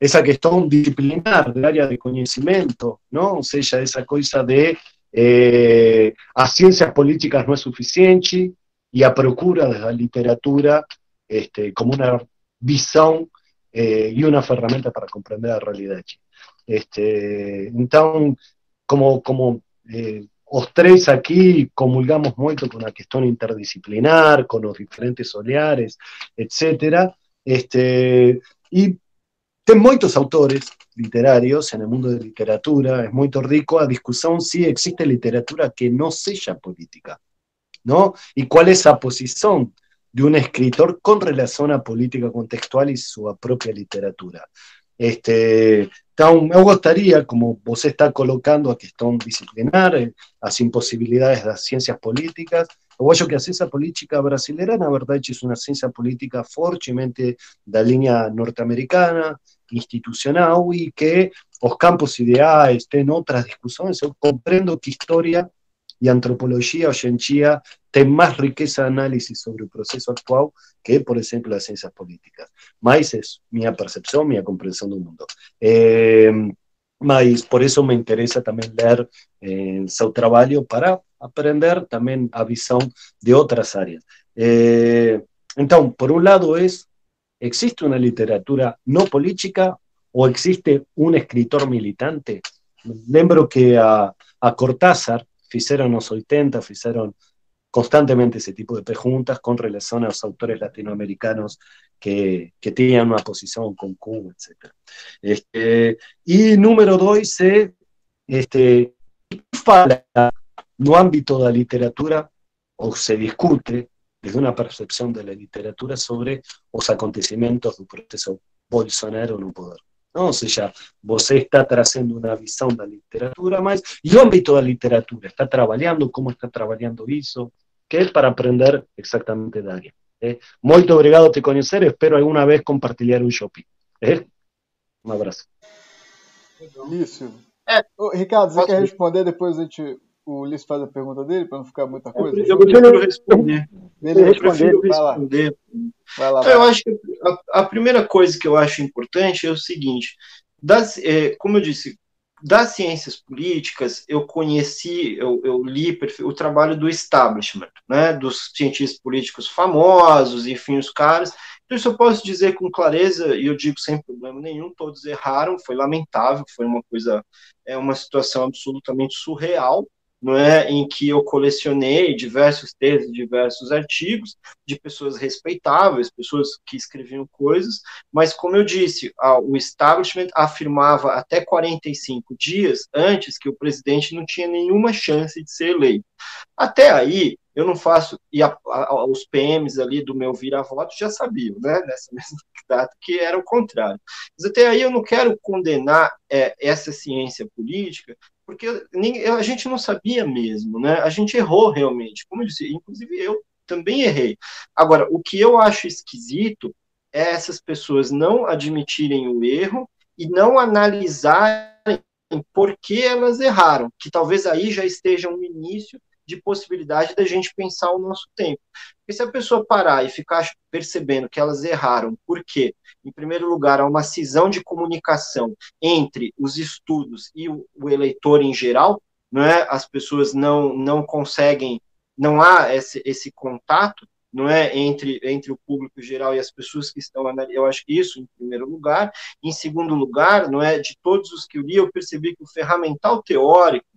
essa questão disciplinar da área de conhecimento, não? ou seja, essa coisa de eh, as ciências políticas não é suficiente e a procura da literatura este, como uma visão eh, e uma ferramenta para compreender a realidade. Este, então, como, como eh, os três aqui comulgamos muito com a questão interdisciplinar, com os diferentes olhares, etc. Este, e tem muitos autores literarios en el mundo de literatura, es muy rico a discusión si existe literatura que no sea política, ¿no? Y cuál es la posición de un escritor con relación a política contextual y su propia literatura. Este, me gustaría, como vos está colocando a cuestión disciplinar, eh, las imposibilidades de las ciencias políticas, o acho que a ciencia política brasileña, na verdad, es una ciencia política fortemente la línea norteamericana, institucional y que los campos ideais têm otras discusiones. Yo comprendo que historia y antropología hoy en día tienen más riqueza de análisis sobre el proceso actual que, por ejemplo, las ciencias políticas. Mas es mi percepción, mi comprensión del mundo. Eh, mas por eso me interesa también leer eh, su trabajo para aprender también a visión de otras áreas. Entonces, por un lado es ¿Existe una literatura no política o existe un escritor militante? Lembro que a, a Cortázar hicieron los 80, hicieron constantemente ese tipo de preguntas con relación a los autores latinoamericanos que, que tenían una posición con Cuba, etc. Este, y número dos, este, fala no ámbito de la literatura o se discute desde una percepción de la literatura sobre los acontecimientos del proceso Bolsonaro no poder. Ou seja, você está trazendo uma visão da literatura, mas e o âmbito da literatura? Está trabalhando? Como está trabalhando isso? Que é para aprender exatamente da área. É? Muito obrigado por te conhecer, espero alguma vez compartilhar um shopping. É? Um abraço. É. Ô, Ricardo, você quer responder? Depois a gente o Ulisses faz a pergunta dele, para não ficar muita coisa? Eu prefiro responder. Ele eu prefiro responder. Vai lá. Vai lá. Eu acho que a, a, primeira coisa que eu acho importante é o seguinte: das, é, como eu disse, das ciências políticas, eu conheci, eu, eu li o trabalho do establishment, né, dos cientistas políticos famosos, enfim, os caras. Então, isso eu posso dizer com clareza, e eu digo sem problema nenhum, todos erraram, foi lamentável, foi uma coisa, é uma situação absolutamente surreal, não é, em que eu colecionei diversos textos, diversos artigos de pessoas respeitáveis, pessoas que escreviam coisas, mas como eu disse, o establishment afirmava até 45 dias antes que o presidente não tinha nenhuma chance de ser eleito. Até aí, eu não faço, e a, a, os PMs ali do meu vira-voto já sabiam, né, (laughs) nessa mesma data, que era o contrário. Mas até aí eu não quero condenar é, essa ciência política, porque a gente não sabia mesmo, né? A gente errou realmente, como eu disse, inclusive eu também errei. Agora, o que eu acho esquisito é essas pessoas não admitirem o erro e não analisarem por que elas erraram, que talvez aí já esteja um início de possibilidade da gente pensar o nosso tempo. Porque se a pessoa parar e ficar percebendo que elas erraram, por quê? Em primeiro lugar, há uma cisão de comunicação entre os estudos e o, o eleitor em geral, não é? As pessoas não, não conseguem, não há esse, esse contato, não é entre entre o público geral e as pessoas que estão eu acho que isso em primeiro lugar em segundo lugar não é de todos os que eu li eu percebi que o ferramental teórico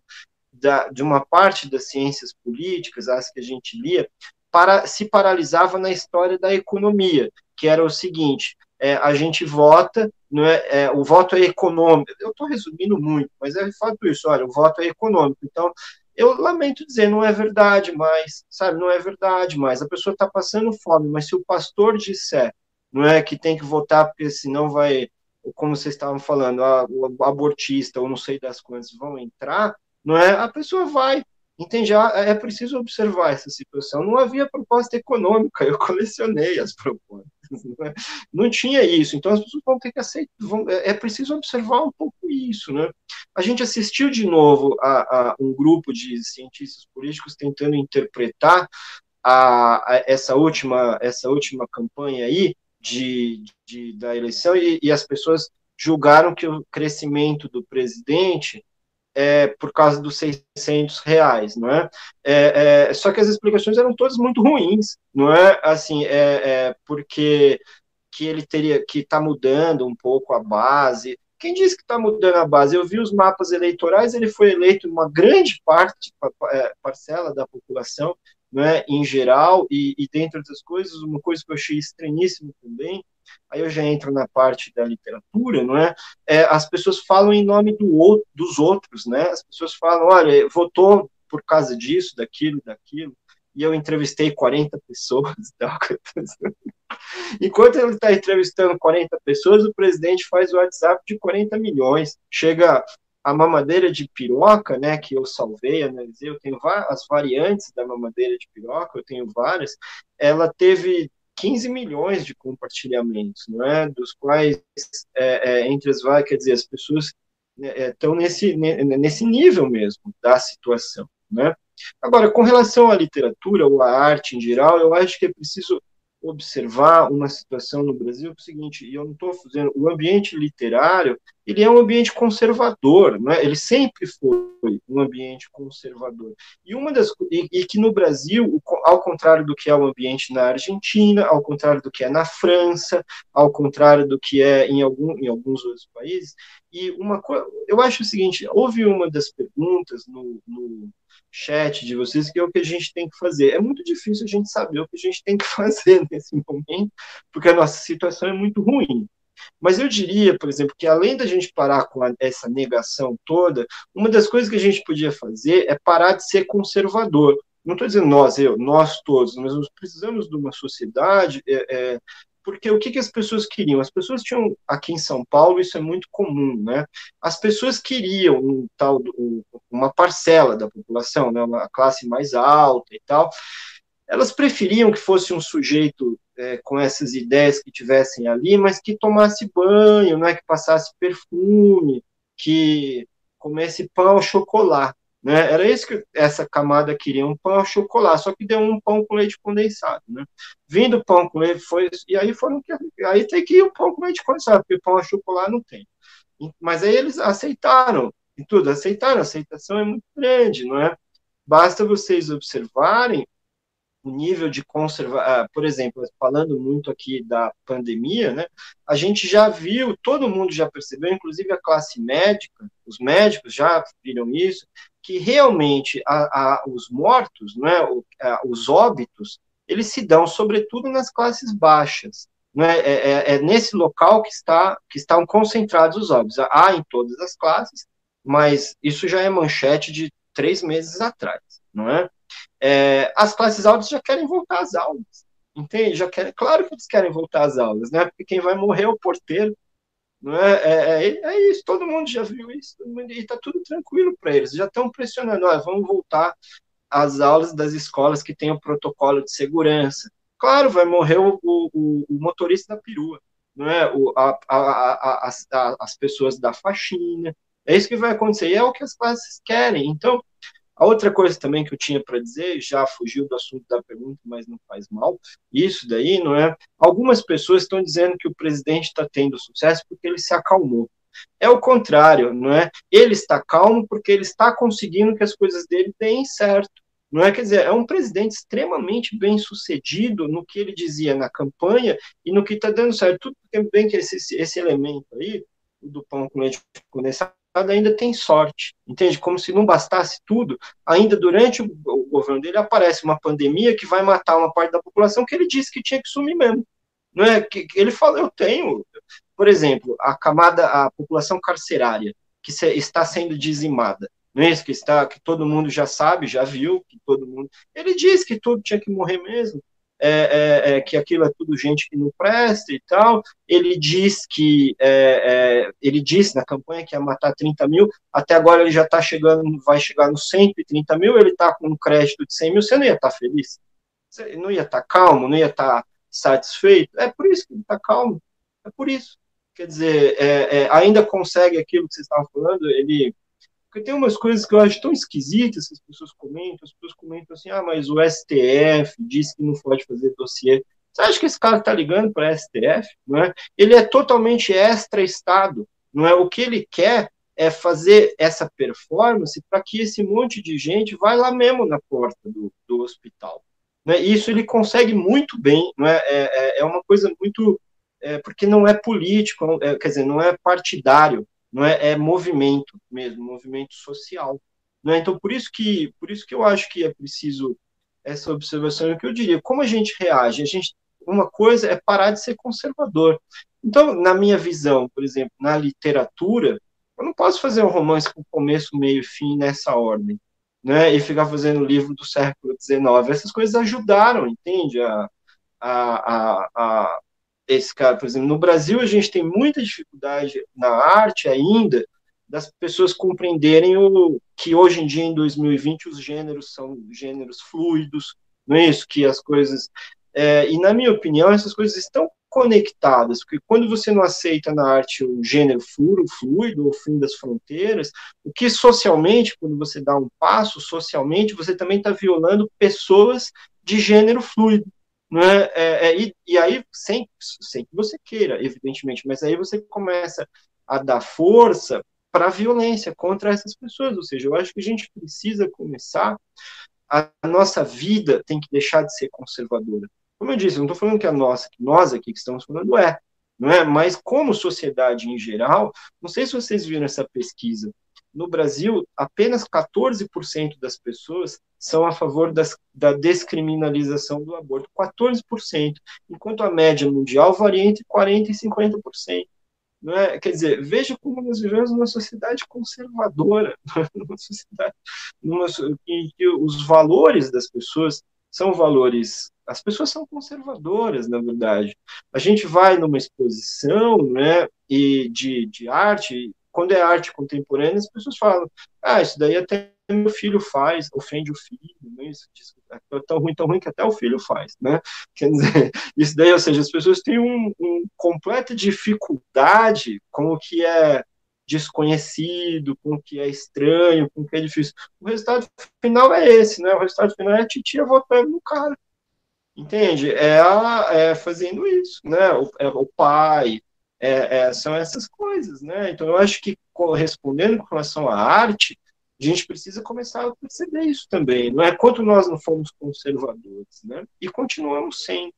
da, de uma parte das ciências políticas, as que a gente lia, para, se paralisava na história da economia, que era o seguinte: é, a gente vota, não é, é o voto é econômico. Eu estou resumindo muito, mas é fato isso. Olha, o voto é econômico. Então, eu lamento dizer, não é verdade mais, sabe? Não é verdade mais. A pessoa está passando fome, mas se o pastor disser, não é que tem que votar porque senão vai, como vocês estavam falando, a, o abortista ou não sei das quantas vão entrar, não é? A pessoa vai. Entende? Ah, é preciso observar essa situação. Não havia proposta econômica, (laughs) eu colecionei as propostas. Não, é? não, tinha isso. Então as pessoas vão ter que aceitar. Vão, é, é, preciso observar um pouco isso. Né? A gente assistiu de novo a, a um grupo de cientistas políticos tentando interpretar a, a, essa última essa última campanha aí de, de da eleição e, e, as pessoas julgaram que o crescimento do presidente é por causa dos 600 reais, não é? é, é só que as explicações eram todas muito ruins, não é? Assim, é, é porque que ele teria que está mudando um pouco a base. Quem disse que está mudando a base? Eu vi os mapas eleitorais, ele foi eleito uma grande parte, é, parcela da população, né, em geral, e, e dentre outras coisas, uma coisa que eu achei estranhíssima também, aí eu já entro na parte da literatura, não é? é as pessoas falam em nome do outro, dos outros, né? As pessoas falam, olha, votou por causa disso, daquilo, daquilo, e eu entrevistei 40 (laughs) pessoas. Enquanto ele está entrevistando 40 pessoas, o presidente faz o WhatsApp de 40 milhões. Chega a mamadeira de piroca, né, que eu salvei, analisei, eu tenho as variantes da mamadeira de piroca, eu tenho várias, ela teve 15 milhões de compartilhamentos, não é? Dos quais, é, é, entre as várias, quer dizer, as pessoas estão né, é, nesse, nesse nível mesmo da situação, né? Agora, com relação à literatura ou à arte em geral, eu acho que é preciso observar uma situação no Brasil é o seguinte, e eu não estou fazendo, o ambiente literário, ele é um ambiente conservador, né? ele sempre foi um ambiente conservador. E uma das e, e, que no Brasil, ao contrário do que é o ambiente na Argentina, ao contrário do que é na França, ao contrário do que é em, algum, em alguns outros países, e uma eu acho o seguinte, houve uma das perguntas no, no chat de vocês, que é o que a gente tem que fazer. É muito difícil a gente saber o que a gente tem que (laughs) fazer nesse momento, porque a nossa situação é muito ruim. Mas eu diria, por exemplo, que além da gente parar com a, essa negação toda, uma das coisas que a gente podia fazer é parar de ser conservador. Não estou dizendo nós, eu, nós todos, mas nós precisamos de uma sociedade é, é, porque o que, que as pessoas queriam? As pessoas tinham, aqui em São Paulo, isso é muito comum, né? As pessoas queriam um tal, uma parcela da população, né? uma classe mais alta e tal, elas preferiam que fosse um sujeito é, com essas ideias que tivessem ali, mas que tomasse banho, não é que passasse perfume, que comesse pão chocolate. Né? Era isso que essa camada queria, um pão ao chocolate, só que deu um pão com leite condensado. Né? Vindo pão com leite, foi, e aí foram. Aí tem que ir o pão com leite condensado, porque pão ao chocolate não tem. Mas aí eles aceitaram, e tudo, aceitaram, a aceitação é muito grande, não é? Basta vocês observarem o nível de conserva, ah, por exemplo, falando muito aqui da pandemia, né, a gente já viu, todo mundo já percebeu, inclusive a classe médica, os médicos já viram isso, que realmente a, a, os mortos, né, os óbitos, eles se dão sobretudo nas classes baixas. Né, é, é, é, nesse local que, está, que estão concentrados os óbitos. Há em todas as classes, mas isso já é manchete de três meses atrás, não é? É as classes altas já querem voltar às aulas, entende? Já querem, claro que eles querem voltar às aulas, né? Porque quem vai morrer é o porteiro, não é? É, é, é isso, todo mundo já viu isso, e está tudo tranquilo para eles. Já estão pressionando, olha, vamos voltar às aulas das escolas que têm o protocolo de segurança. Claro, vai morrer o, o, o motorista da perua, não é? O, a, a, a, as, as pessoas da faxina. É isso que vai acontecer, e é o que as classes querem. Então, a outra coisa também que eu tinha para dizer, já fugiu do assunto da pergunta, mas não faz mal, isso daí, não é? Algumas pessoas estão dizendo que o presidente está tendo sucesso porque ele se acalmou. É o contrário, não é? Ele está calmo porque ele está conseguindo que as coisas dele deem certo. Não é, quer dizer, é um presidente extremamente bem sucedido no que ele dizia na campanha e no que está dando certo. Tudo bem que esse, esse elemento aí, do pão com leite condensado, ainda tem sorte, entende? Como se não bastasse tudo, ainda durante o, governo dele aparece uma pandemia que vai matar uma parte da população que ele disse que tinha que sumir mesmo. Não é que, ele fala, eu tenho, por exemplo, a camada, a população carcerária que está sendo dizimada, não é isso que está, que todo mundo já sabe, já viu, que todo mundo, ele diz que tudo tinha que morrer mesmo é, é, é, que aquilo é tudo gente que não presta e tal. Ele diz que é, é, ele disse na campanha que ia matar 30 mil, até agora ele já está chegando, vai chegar nos 130 mil, ele está com um crédito de 100 mil, você não ia estar tá feliz? Você não ia estar tá calmo, não ia estar tá satisfeito? É por isso que ele está calmo. É por isso. Quer dizer, ainda consegue aquilo que vocês estavam falando, ele. Porque tem umas coisas que eu acho tão esquisitas que as pessoas comentam, as pessoas comentam assim, ah, mas o STF disse que não pode fazer dossiê. Você acha que esse cara está ligando para STF? Não é? Ele é totalmente extra-estado. Não é? O que ele quer é fazer essa performance para que esse monte de gente vá lá mesmo na porta do, do hospital. Né? Isso ele consegue muito bem, não é? É, é, é uma coisa muito. É, porque não é político, é, quer dizer, não é partidário, não é, é movimento mesmo, movimento social. Né? Então, por isso, que, por isso que eu acho que é preciso essa observação, é o que eu diria, como a gente reage? A gente, uma coisa é parar de ser conservador. Então, na minha visão, por exemplo, na literatura, eu não posso fazer um romance com começo, meio e fim nessa ordem, né? E ficar fazendo livro do século XIX. Essas coisas ajudaram, entende? A, a, a, a esse cara, por exemplo, no Brasil a gente tem muita dificuldade na arte ainda das pessoas compreenderem o que hoje em dia em 2020 os gêneros são gêneros fluidos, não é isso que as coisas é, e na minha opinião essas coisas estão conectadas, porque quando você não aceita na arte o gênero fluido, fluido, o fim das fronteiras, o que socialmente, quando você dá um passo, socialmente, você também está violando pessoas de gênero fluido. Né? É, é, e, e, aí, sem, sem que você queira, evidentemente, mas aí você começa a dar força para a violência contra essas pessoas. Ou seja, eu acho que a gente precisa começar, a, a nossa vida tem que deixar de ser conservadora. Como eu disse, não estou falando que a nossa, que nós aqui que estamos falando é, não é? Mas como sociedade em geral, não sei se vocês viram essa pesquisa. No Brasil, apenas 14% das pessoas são a favor das, da descriminalização do aborto. 14%, enquanto a média mundial varia entre 40% e 50%. Não é? Quer dizer, veja como nós vivemos numa sociedade conservadora, (laughs) numa sociedade numa, em que os valores das pessoas são valores as pessoas são conservadoras, na verdade. A gente vai numa exposição né, e de, de arte, quando é arte contemporânea, as pessoas falam, ah, isso daí até meu filho faz, ofende o filho, né, isso, é tão ruim, tão ruim que até o filho faz, né? (laughs) Quer dizer, isso daí, ou seja, as pessoas têm um, um completa dificuldade com o que é desconhecido, com o que é estranho, com o que é difícil. O resultado final é esse, né? O resultado final é a titia votando no cara. Entende? É, a, é fazendo isso, né? O, é, o pai, é, é, são essas coisas, né? Então, eu acho que, correspondendo com relação à arte, a gente precisa começar a perceber isso também. Não é quanto nós não fomos conservadores, né? E continuamos sendo.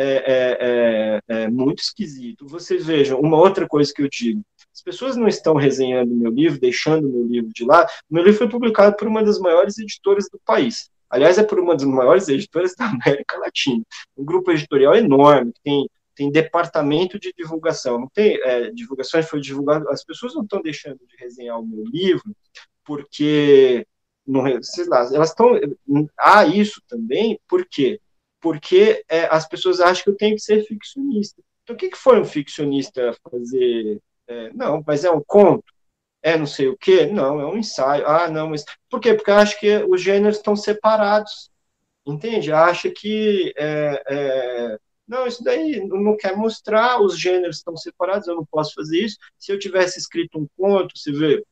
É, é, é, é, muito esquisito. Vocês vejam, uma outra coisa que eu digo: as pessoas não estão resenhando meu livro, deixando meu livro de lá. Meu livro foi publicado por uma das maiores editoras do país. Aliás, é por uma das maiores editoras da América Latina. Um grupo editorial enorme, que tem, tem departamento de divulgação. Não tem é, divulgações, foi divulgado. As pessoas não estão deixando de resenhar o meu livro, porque, não, sei lá, elas estão. Há isso também, por quê? Porque é, as pessoas acham que eu tenho que ser ficcionista. Então, o que, que foi um ficcionista fazer? É, não, mas é um conto é não sei o quê? Não, é um ensaio. Ah, não, mas. Por quê? Porque acho que os gêneros estão separados. Entende? Acha que. É, é... Não, isso daí não quer mostrar, os gêneros estão separados, eu não posso fazer isso. Se eu tivesse escrito um conto, você vê,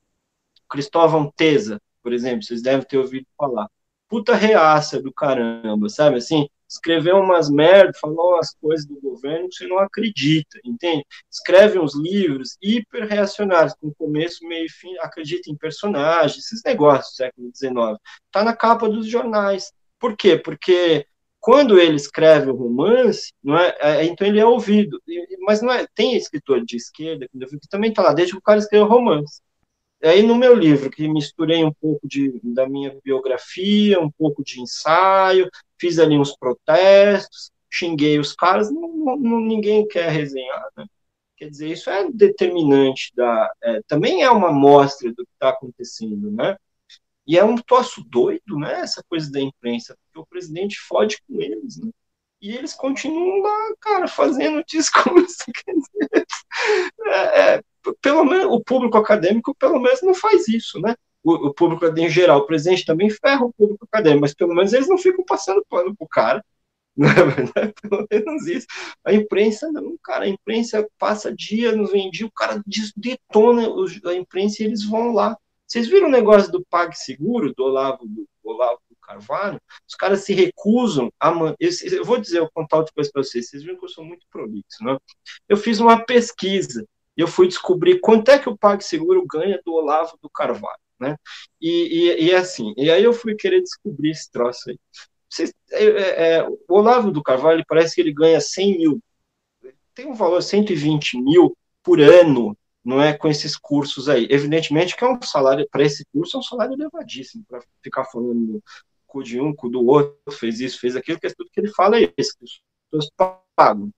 Cristóvão Teza, por exemplo, vocês devem ter ouvido falar. Puta reaça do caramba, sabe? Assim, escreveu umas merdas, falou umas coisas do governo que você não acredita, entende? Escreve uns livros hiper reacionários, com começo, meio e fim, acredita em personagens, esses negócios do século XIX. Tá na capa dos jornais. Por quê? Porque quando ele escreve o romance, não é, é então ele é ouvido. Mas não é, tem escritor de esquerda que também está lá, desde que o cara escreveu romance. Aí no meu livro, que misturei um pouco de, da minha biografia, um pouco de ensaio, fiz ali uns protestos, xinguei os caras, não, não, ninguém quer resenhar, né? Quer dizer, isso é determinante, da, é, também é uma amostra do que está acontecendo, né? E é um troço doido, né? Essa coisa da imprensa, porque o presidente fode com eles, né? E eles continuam lá, cara, fazendo (laughs) discurso. É, é, pelo menos o público acadêmico, pelo menos, não faz isso, né? O, o público em geral, o presidente também ferra o público acadêmico, mas pelo menos eles não ficam passando pano pro cara. Não é verdade? Pelo menos isso. A imprensa, não, cara, a imprensa passa dia no vendia, o cara detona a imprensa e eles vão lá. Vocês viram o negócio do PagSeguro, do Olavo, do Olavo Carvalho? Os caras se recusam a. Eu, eu vou dizer, eu vou contar outra coisa para vocês. Vocês viram que eu sou muito prolixo, né? Eu fiz uma pesquisa e eu fui descobrir quanto é que o PagSeguro ganha do Olavo do Carvalho, né? E, e, e assim, e aí eu fui querer descobrir esse troço aí. Vocês, é, é, é o Olavo do Carvalho parece que ele ganha 100 mil, tem um valor 120 mil por ano, não é com esses cursos aí. Evidentemente que é um salário, para esse curso, é um salário elevadíssimo, para ficar falando cu de um, cu do outro, fez isso, fez aquilo, que é tudo que ele fala é isso, que as pessoas pagam.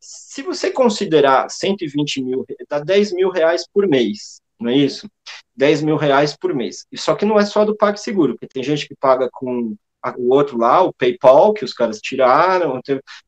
Se você considerar 120 mil, dá 10 mil reais por mês, não é isso? 10 mil reais por mês. Só que não é só do PagSeguro, porque tem gente que paga com o outro lá, o PayPal, que os caras tiraram.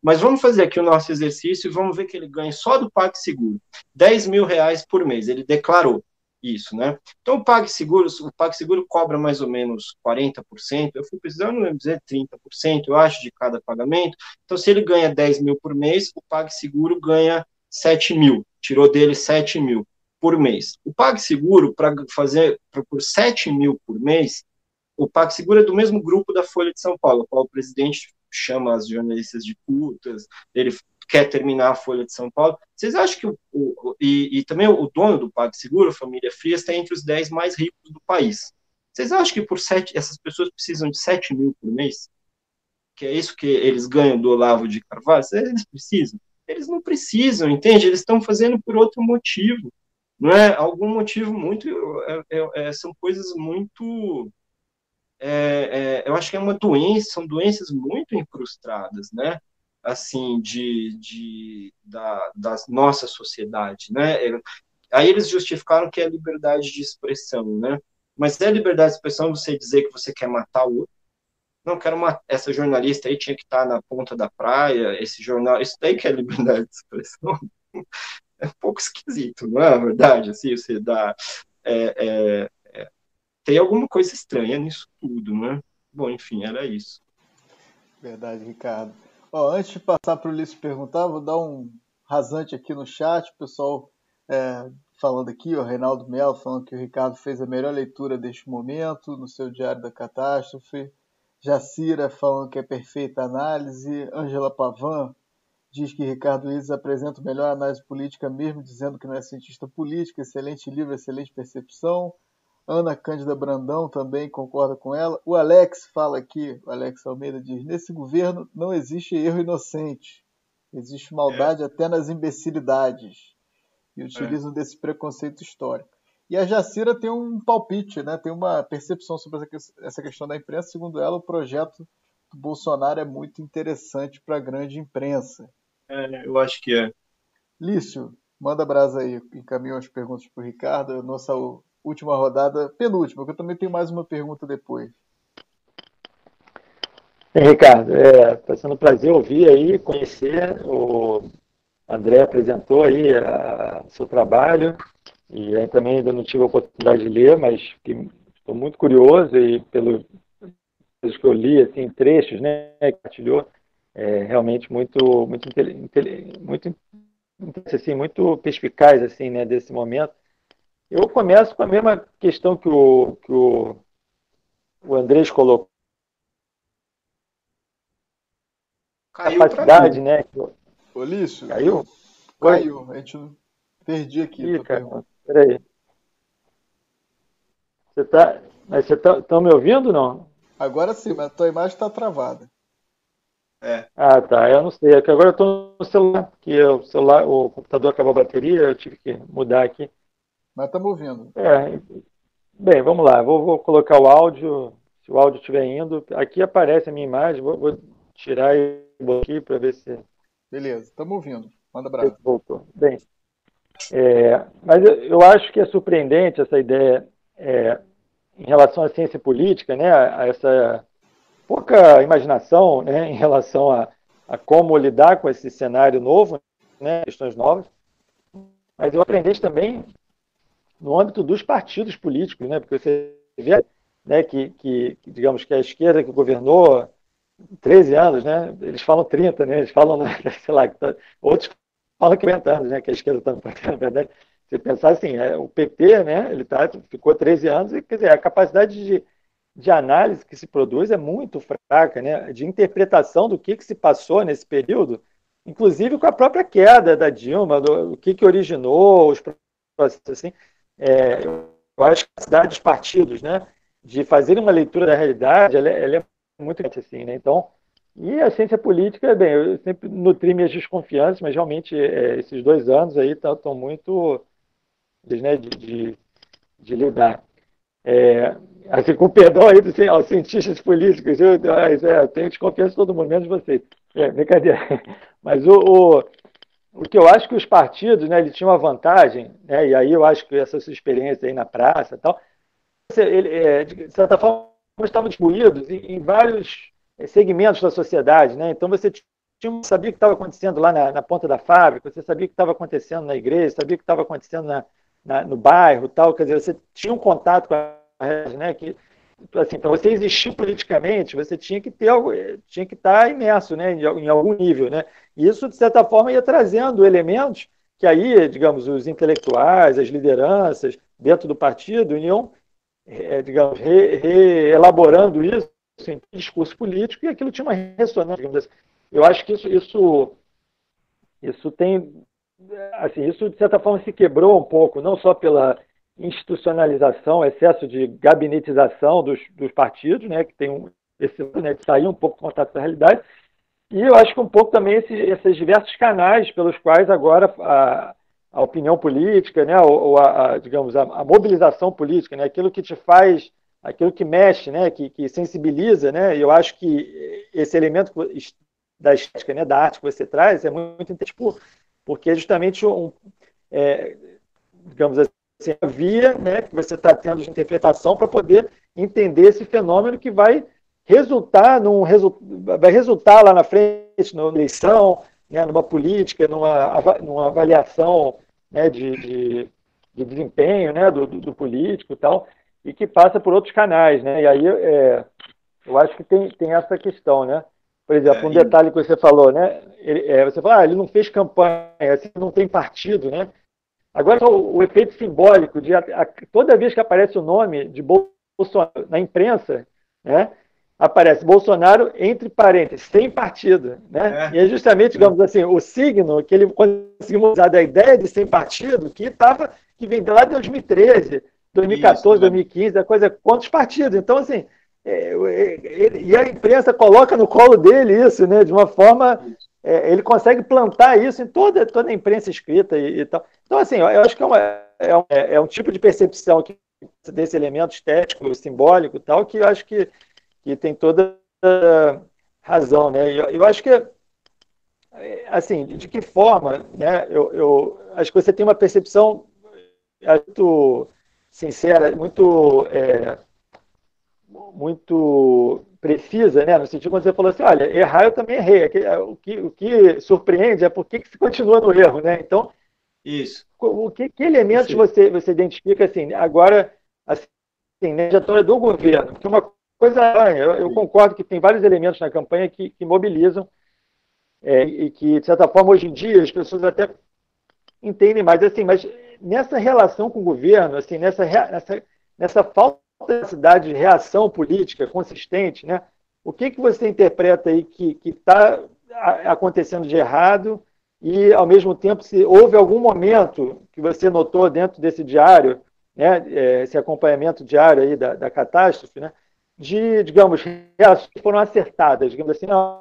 Mas vamos fazer aqui o nosso exercício e vamos ver que ele ganha só do PagSeguro 10 mil reais por mês. Ele declarou isso, né? Então o PagSeguro, o PagSeguro cobra mais ou menos 40%, eu fui precisando dizer 30%, eu acho, de cada pagamento. Então, se ele ganha 10 mil por mês, o PagSeguro ganha 7 mil, tirou dele 7 mil por mês. O PagSeguro, para fazer pra, por 7 mil por mês, o PagSeguro é do mesmo grupo da Folha de São Paulo, qual o presidente chama as jornalistas de putas, ele quer terminar a Folha de São Paulo. Vocês acham que o, o e, e, também o dono do PagSeguro, a família Frias, está entre os 10 mais ricos do país. Vocês acham que por sete, essas pessoas precisam de 7 mil por mês? Que é isso que eles ganham do Olavo de Carvalho? Eles precisam? Eles não precisam, entende? Eles estão fazendo por outro motivo. Não é algum motivo muito. É, é, é são coisas muito é, é, eu acho que é uma doença, são doenças muito incrustadas, né? Assim, de, de da, da nossa sociedade, né? Aí eles justificaram que é liberdade de expressão, né? Mas é liberdade de expressão você dizer que você quer matar o outro? Não, quero uma, essa jornalista aí tinha que estar na ponta da praia, esse jornal, isso daí que é liberdade de expressão. (laughs) É um pouco esquisito, não é verdade? Assim, você dá é, é, tem alguma coisa estranha nisso tudo, né? Bom, enfim, era isso. Verdade, Ricardo. Ó, antes de passar para o Ulisses perguntar, vou dar um rasante aqui no chat, o pessoal é, falando aqui, o Reinaldo Melo falando que o Ricardo fez a melhor leitura deste momento no seu Diário da Catástrofe. Jacira falando que é perfeita análise. Ângela Pavan diz que Ricardo Ives apresenta melhor análise política, mesmo dizendo que não é cientista político. Excelente livro, excelente percepção. Ana Cândida Brandão também concorda com ela. O Alex fala aqui, o Alex Almeida diz: nesse governo não existe erro inocente, existe maldade é. até nas imbecilidades. E utilizam é. desse preconceito histórico. E a Jacira tem um palpite, né? tem uma percepção sobre essa questão da imprensa. Segundo ela, o projeto do Bolsonaro é muito interessante para a grande imprensa. É, eu acho que é. Lício, manda brasa aí, encaminhou as perguntas para o Ricardo. Nossa última rodada, penúltima, porque eu também tenho mais uma pergunta depois. Ricardo, está é, sendo um prazer ouvir aí, conhecer. O André apresentou aí o seu trabalho e aí também ainda não tive a oportunidade de ler, mas estou muito curioso e pelo que eu li, assim, trechos, né, que partilhou, é realmente muito, muito, muito, assim, muito perspicaz, assim, né, desse momento. Eu começo com a mesma questão que o, que o, o Andrés colocou. Caiu capacidade, né? Ô, Lício. Caiu? Caiu. A gente perdi aqui. Ih, cara, peraí. Você tá. Mas você tá, tá me ouvindo não? Agora sim, mas a tua imagem está travada. É. Ah, tá. Eu não sei. É que agora eu estou no celular, porque o celular, o computador acabou a bateria, eu tive que mudar aqui. Mas estamos ouvindo. É, bem, vamos lá. Vou, vou, colocar o áudio. Se o áudio estiver indo, aqui aparece a minha imagem. Vou, vou tirar aqui para ver se. Beleza, estamos ouvindo. Manda abraço. Voltou. Bem, é, mas eu, eu, acho que é surpreendente essa ideia é, em relação à ciência política, né, a, essa pouca imaginação né, em relação a, a como lidar com esse cenário novo, né, questões novas. Mas eu aprendi também no âmbito dos partidos políticos, né? Porque você vê né, que, que, digamos que a esquerda que governou 13 anos, né? Eles falam 30, né? Eles falam, (laughs) sei lá, tá, outros falam que 40 anos, né? Que a esquerda está na verdade. Se pensar assim, é, o PT, né? Ele tá, ficou 13 anos e, quer dizer, a capacidade de, de análise que se produz é muito fraca, né? De interpretação do que, que se passou nesse período, inclusive com a própria queda da Dilma, do, do que, que originou os processos, assim. É, eu acho que a cidade dos partidos, né? De fazer uma leitura da realidade, ela, é, ela é muito assim, né? Então, e a ciência política, bem, eu sempre nutri minhas desconfianças, mas realmente é, esses dois anos aí estão muito né, de, de, de lidar. É, assim, com perdão aí dos aos cientistas políticos, eu, é, eu tenho desconfiança de todo mundo, menos vocês. É, brincadeira. (laughs) Mas o, o, o, que eu acho que os partidos, né, ele tinham uma vantagem, né, e aí eu acho que essa sua experiência aí na praça e tal, ele, é, de certa forma, estavam distribuídos em, em, vários é, segmentos da sociedade, né? Então você tinha, sabia o que estava acontecendo lá na, na, ponta da fábrica, você sabia o que estava acontecendo na igreja, sabia o que estava acontecendo na, na, no bairro, tal. Quer dizer, você tinha um contato com a né? Que assim, para você existir politicamente, você tinha que ter algo, tinha que estar tá imerso, né? Em, algum nível, né? E isso de certa forma ia trazendo elementos que aí, digamos, os intelectuais, as lideranças dentro do partido iam é, digamos, reelaborando re isso em discurso político e aquilo tinha uma ressonância, assim. Eu acho que isso, isso, isso tem, assim, isso de certa forma se quebrou um pouco, não só pela institucionalização, excesso de gabinetização dos, dos partidos, né, que tem um, esse né, de sair um pouco do contato da realidade, e eu acho que um pouco também esse, esses diversos canais pelos quais agora a, a opinião política, né, ou, a, a digamos, a, a, mobilização política, né, aquilo que te faz, aquilo que mexe, né, que, que sensibiliza, né, eu acho que esse elemento da estética, né, da arte que você traz é muito interessante, porque é justamente um, é, digamos assim, a via né, que você está tendo de interpretação para poder entender esse fenômeno que vai resultar num vai resultar lá na frente, na eleição, né, numa política, numa, numa avaliação né, de, de, de, desempenho né, do, do, do, político e tal, e que passa por outros canais. Né? E aí é, eu acho que tem, tem essa questão. Né? Por exemplo, um é, detalhe que você falou, né? Ele, é, você fala, ah, ele não fez campanha, assim, não tem partido, né? Agora, o, o efeito simbólico de a, a, toda vez que aparece o nome de Bolsonaro na imprensa, né? aparece Bolsonaro entre parênteses, sem partido. Né? É. E é justamente, digamos assim, o signo que ele conseguiu usar da ideia de sem partido, que, tava, que vem lá de 2013, 2014, Isso, né? 2015, a coisa quantos partidos. Então, assim, é, ele, e a imprensa coloca no colo dele isso, né? De uma forma. É, ele consegue plantar isso em toda, toda a imprensa escrita e, e tal. Então, assim, eu, acho que é, uma, é, um, é um tipo de percepção que, desse elemento estético, simbólico e tal, que eu acho que que tem toda razão, né? Eu, eu acho que, assim, de que forma, né? Eu, eu acho que você tem uma percepção muito sincera, muito, é, muito precisa, né? No sentido quando você falou assim, olha, errar eu também errei. O que, o que surpreende é por que, que se continua no erro, né? Então, isso. O que, que elementos você, você identifica assim? Agora, assim, né, já do governo, porque uma coisa eu, eu, concordo que tem vários elementos na campanha que, que mobilizam é, e que, de certa forma, hoje em dia as pessoas até entendem mais. Assim, mas nessa relação com o governo, assim, nessa, nessa, nessa falta de reação política consistente, né, o que, que você interpreta aí que está acontecendo de errado? E, ao mesmo tempo, se houve algum momento que você notou dentro desse diário, né, é, esse acompanhamento diário aí da, da catástrofe, né, de, digamos, reações que foram acertadas, digamos assim, não,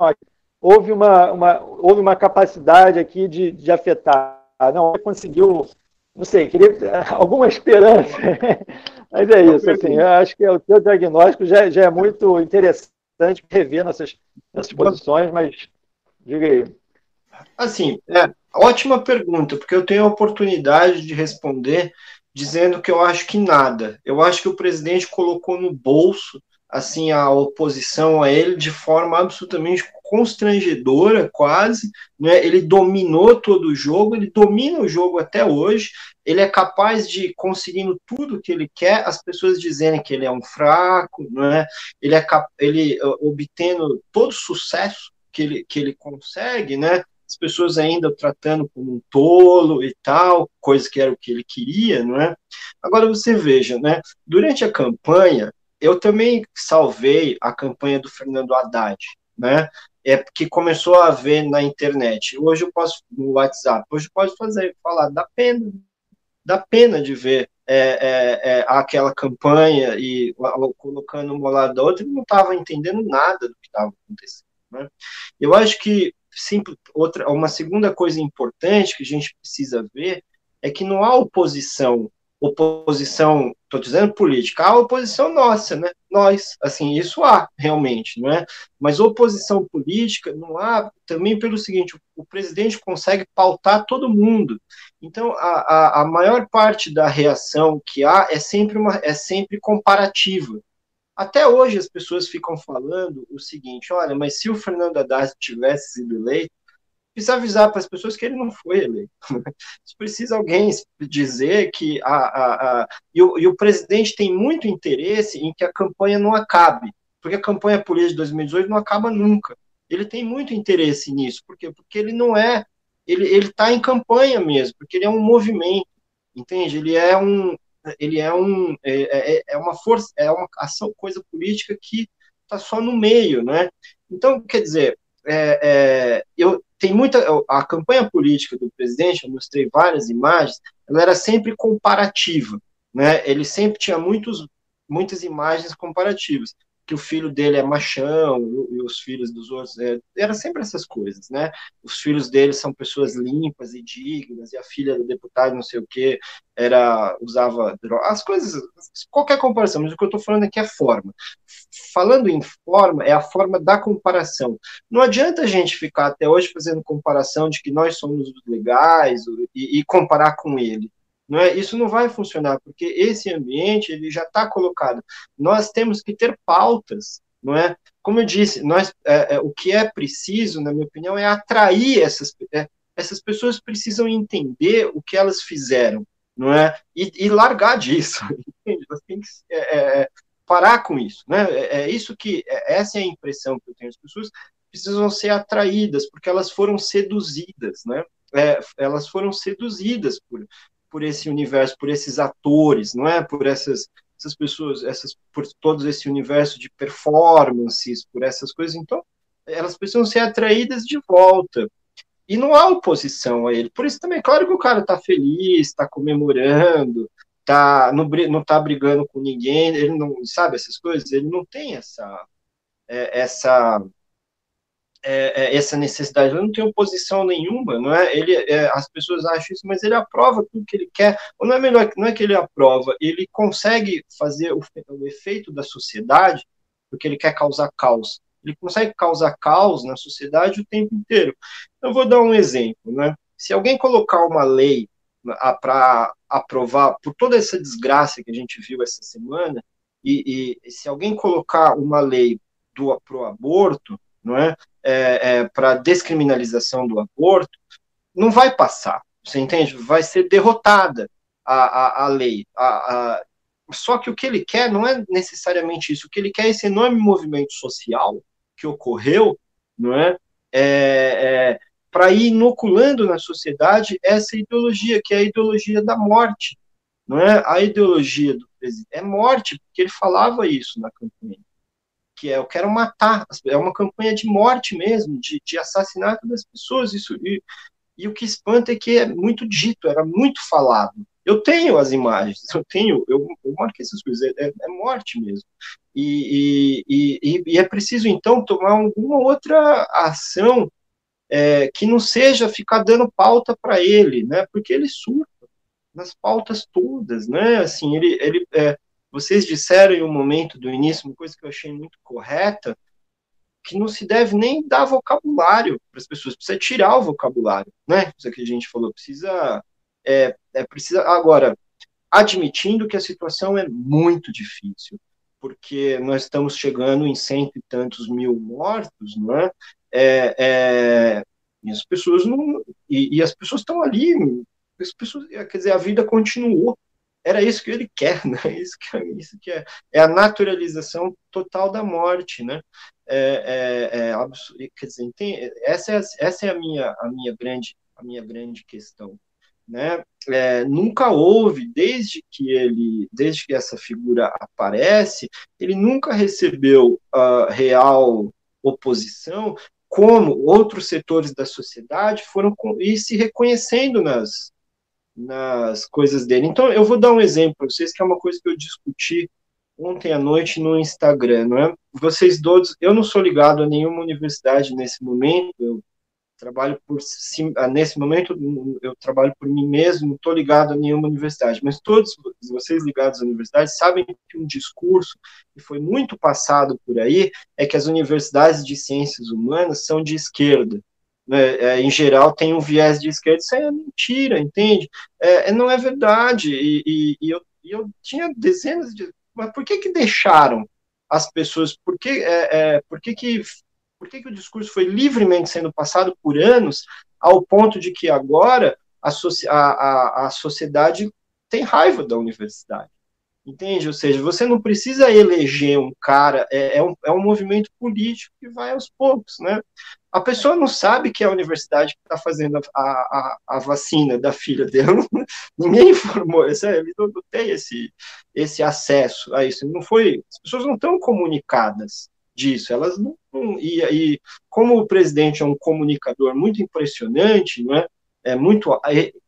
houve uma, uma, houve uma capacidade aqui de, de afetar, não, conseguiu, não sei, queria (laughs) alguma esperança, mas é isso, assim, eu acho que o teu diagnóstico já, já é muito interessante rever nossas, nossas posições, mas diga aí. Assim, é, ótima pergunta, porque eu tenho a oportunidade de responder dizendo que eu acho que nada. Eu acho que o presidente colocou no bolso assim a oposição a ele de forma absolutamente constrangedora, quase. Né? Ele dominou todo o jogo, ele domina o jogo até hoje. Ele é capaz de, conseguindo tudo que ele quer, as pessoas dizerem que ele é um fraco, não é? Ele é ele obtendo todo o sucesso que ele, que ele consegue, né? As pessoas ainda tratando como um tolo e tal, coisa que era o que ele queria, não é? Agora você veja, né? Durante a campanha, eu também salvei a campanha do Fernando Haddad, né? É que começou a ver na internet. Hoje eu posso no WhatsApp, hoje eu posso fazer falar da pena dá pena de ver é, é, é, aquela campanha e colocando uma lado da outra, não estava entendendo nada do que estava acontecendo. Né? Eu acho que outra, uma segunda coisa importante que a gente precisa ver é que não há oposição oposição, estou dizendo política, a oposição nossa, né? Nós, assim, isso há realmente, não é? Mas oposição política não há também pelo seguinte: o, presidente consegue pautar todo mundo. Então, a, a, a, maior parte da reação que há é sempre uma é sempre comparativa. Até hoje as pessoas ficam falando o seguinte: olha, mas se o Fernando Haddad tivesse sido eleito, precisa avisar para as pessoas que ele não foi eleito. precisa alguém dizer que a, a, a e, o, e, o, presidente tem muito interesse em que a campanha não acabe, porque a campanha política de 2018 não acaba nunca. Ele tem muito interesse nisso, por quê? Porque ele não é, ele ele está em campanha mesmo, porque ele é um movimento, entende? Ele é um, ele é um, é, é, é uma força, é uma ação, coisa política que está só no meio, né? Então, quer dizer, é, é, eu tem muita a campanha política do presidente, eu mostrei várias imagens, ela era sempre comparativa, né? Ele sempre tinha muitos muitas imagens comparativas que o filho dele é machão e, os filhos dos outros é, era sempre essas coisas, né? Os filhos dele são pessoas limpas e dignas e a filha do deputado não sei o que era usava droga, as coisas qualquer comparação, mas o que eu estou falando aqui é forma. Falando em forma é a forma da comparação. Não adianta a gente ficar até hoje fazendo comparação de que nós somos os legais e, e comparar com ele. Não é? Isso não vai funcionar, porque esse ambiente ele já está colocado. Nós temos que ter pautas, não é? Como eu disse, nós, é, é, o que é preciso, na minha opinião, é atrair essas, é, essas pessoas precisam entender o que elas fizeram, não é? E, e largar disso? (laughs) Elas têm que é, é, parar com isso, né? É, isso que, essa é a impressão que eu tenho. As pessoas precisam ser atraídas, porque elas foram seduzidas, né? elas foram seduzidas por, por esse universo, por esses atores, não é? Por essas essas pessoas, essas por todo esse universo de performances, por essas coisas. Então, elas precisam ser atraídas de volta. E não há oposição a ele. Por isso também, claro que o cara está feliz, está comemorando, tá, não, não tá brigando com ninguém, ele não sabe essas coisas, ele não tem essa é, essa é, é, essa necessidade, ele não tem oposição nenhuma, não é? Ele, é, as pessoas acham isso, mas ele aprova tudo que ele quer, ou não é melhor, não é que ele aprova, ele consegue fazer o, o efeito da sociedade, porque ele quer causar caos. Ele consegue causar caos na sociedade o tempo inteiro. Eu vou dar um exemplo, né? Se alguém colocar uma lei para aprovar por toda essa desgraça que a gente viu essa semana, e, e se alguém colocar uma lei do pro aborto, não é? é, é para descriminalização do aborto, não vai passar, você entende? Vai ser derrotada a, a, a lei. A, a, só que o que ele quer não é necessariamente isso, o que ele quer é esse enorme movimento social que ocorreu, não é? é, é para ir inoculando na sociedade essa ideologia, que é a ideologia da morte, não é? A ideologia do presidente é morte, porque ele falava isso na campanha que é eu quero matar, é uma campanha de morte mesmo, de, de assassinato das pessoas, isso, e, e o que espanta é que é muito dito, era muito falado. Eu tenho as imagens, eu tenho, eu, eu marquei essas coisas, é, é morte mesmo. E, e, e, e, é preciso, então, tomar alguma outra ação é, que não seja ficar dando pauta para ele, né? Porque ele surta nas pautas todas, né? Assim, ele, ele é, vocês disseram em um momento do início uma coisa que eu achei muito correta, que não se deve nem dar vocabulário para as pessoas, precisa tirar o vocabulário, né? Isso que a gente falou, precisa, é, é precisa agora admitindo que a situação é muito difícil, porque nós estamos chegando em cento e tantos mil mortos, não é? é, é e as pessoas não e, e as pessoas estão ali as pessoas, quer dizer, a vida continuou. Era isso que ele quer, né? (laughs) Isso que, é, isso que é, é a naturalização total da morte, né? É, é, é quer dizer, tem, essa é, essa é a minha, a minha grande, a minha grande questão né? É, nunca houve, desde que ele, desde que essa figura aparece, ele nunca recebeu uh, real oposição, como outros setores da sociedade foram e se reconhecendo nas, nas coisas dele. Então, eu vou dar um exemplo para vocês, que é uma coisa que eu discuti ontem à noite no Instagram, não é? Vocês todos, eu não sou ligado a nenhuma universidade nesse momento, eu trabalho por ah, nesse momento eu trabalho por mim mesmo, não estou ligado a nenhuma universidade, mas todos vocês ligados à universidade sabem que um discurso que foi muito passado por aí é que as universidades de ciências humanas são de esquerda. Né? É, em geral tem um viés de esquerda, isso é mentira, entende? É, é não é verdade. E, e, e eu, eu tinha dezenas de. Mas por que que deixaram as pessoas? Por que, é, é por que, que por que, que o discurso foi livremente sendo passado por anos, ao ponto de que agora a, a, a sociedade tem raiva da universidade? Entende? Ou seja, você não precisa eleger um cara, é, é, um, é um movimento político que vai aos poucos, né? A pessoa não sabe que é a universidade que está fazendo a, a, a, vacina da filha dela, (laughs) ninguém informou, ele não tem esse, esse acesso a isso, não foi, as pessoas não estão comunicadas disso. Elas não, não e, e, como o presidente é um comunicador muito impressionante, não é, é muito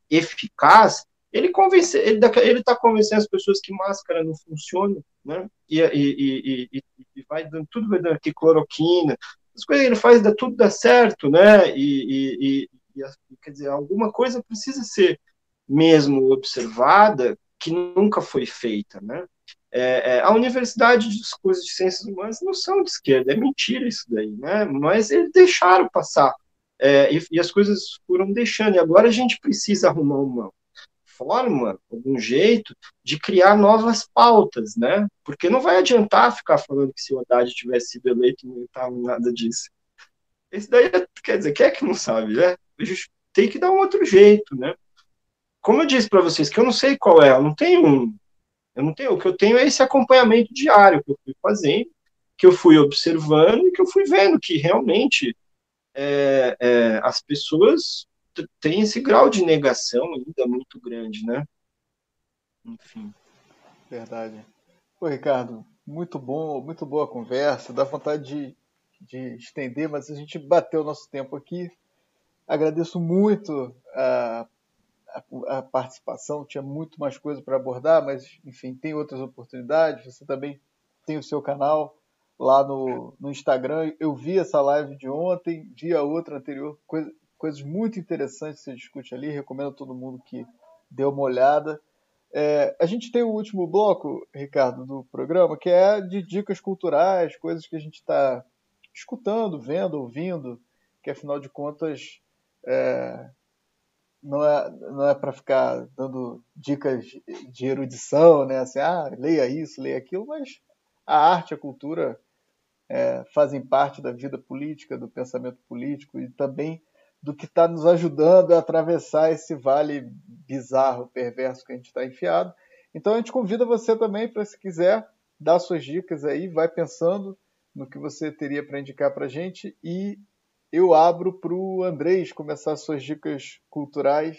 eficaz, ele convence, ele está convencendo as pessoas que máscara não funciona, né? E, e, e, e vai dando tudo vai dando aqui cloroquina, as coisas que ele faz dá tudo dá certo, né? E, quer dizer, alguma coisa precisa ser mesmo observada que nunca foi feita, né? É, é, a Universidade de Coisas de Ciências Humanas não são de esquerda, é mentira isso daí, né? Mas eles deixaram passar é, e, e, as coisas foram deixando. E agora a gente precisa arrumar uma forma, algum jeito, de criar novas pautas, né? Porque não vai adiantar ficar falando que se o Haddad tivesse sido eleito não estava nada disso. Esse daí, quer dizer, quem é que não sabe, né? A gente tem que dar um outro jeito, né? Como eu disse para vocês, que eu não sei qual é, eu não tenho um eu não tenho, o que eu tenho é esse acompanhamento diário que eu fui fazendo, que eu fui observando e que eu fui vendo que realmente é, é, as pessoas têm esse grau de negação ainda muito grande, né? Enfim. Verdade. Ô, Ricardo, muito bom, muito boa conversa. Dá vontade de, de estender, mas a gente bateu o nosso tempo aqui. Agradeço muito a a, a participação, tinha muito mais coisa para abordar, mas enfim, tem outras oportunidades. Você também tem o seu canal lá no, no Instagram. Eu vi essa live de ontem, vi a outra anterior, coisa, coisas muito interessantes que você discute ali. Recomendo a todo mundo que dê uma olhada. É, a gente tem o último bloco, Ricardo, do programa, que é de dicas culturais, coisas que a gente está escutando, vendo, ouvindo, que afinal de contas é, não é, não é para ficar dando dicas de erudição, né? Assim, ah, leia isso, leia aquilo, mas a arte, a cultura é, fazem parte da vida política, do pensamento político e também do que está nos ajudando a atravessar esse vale bizarro, perverso que a gente está enfiado. Então a gente convida você também para, se quiser, dar suas dicas aí, vai pensando no que você teria para indicar para a gente e eu abro para o Andrés começar suas dicas culturais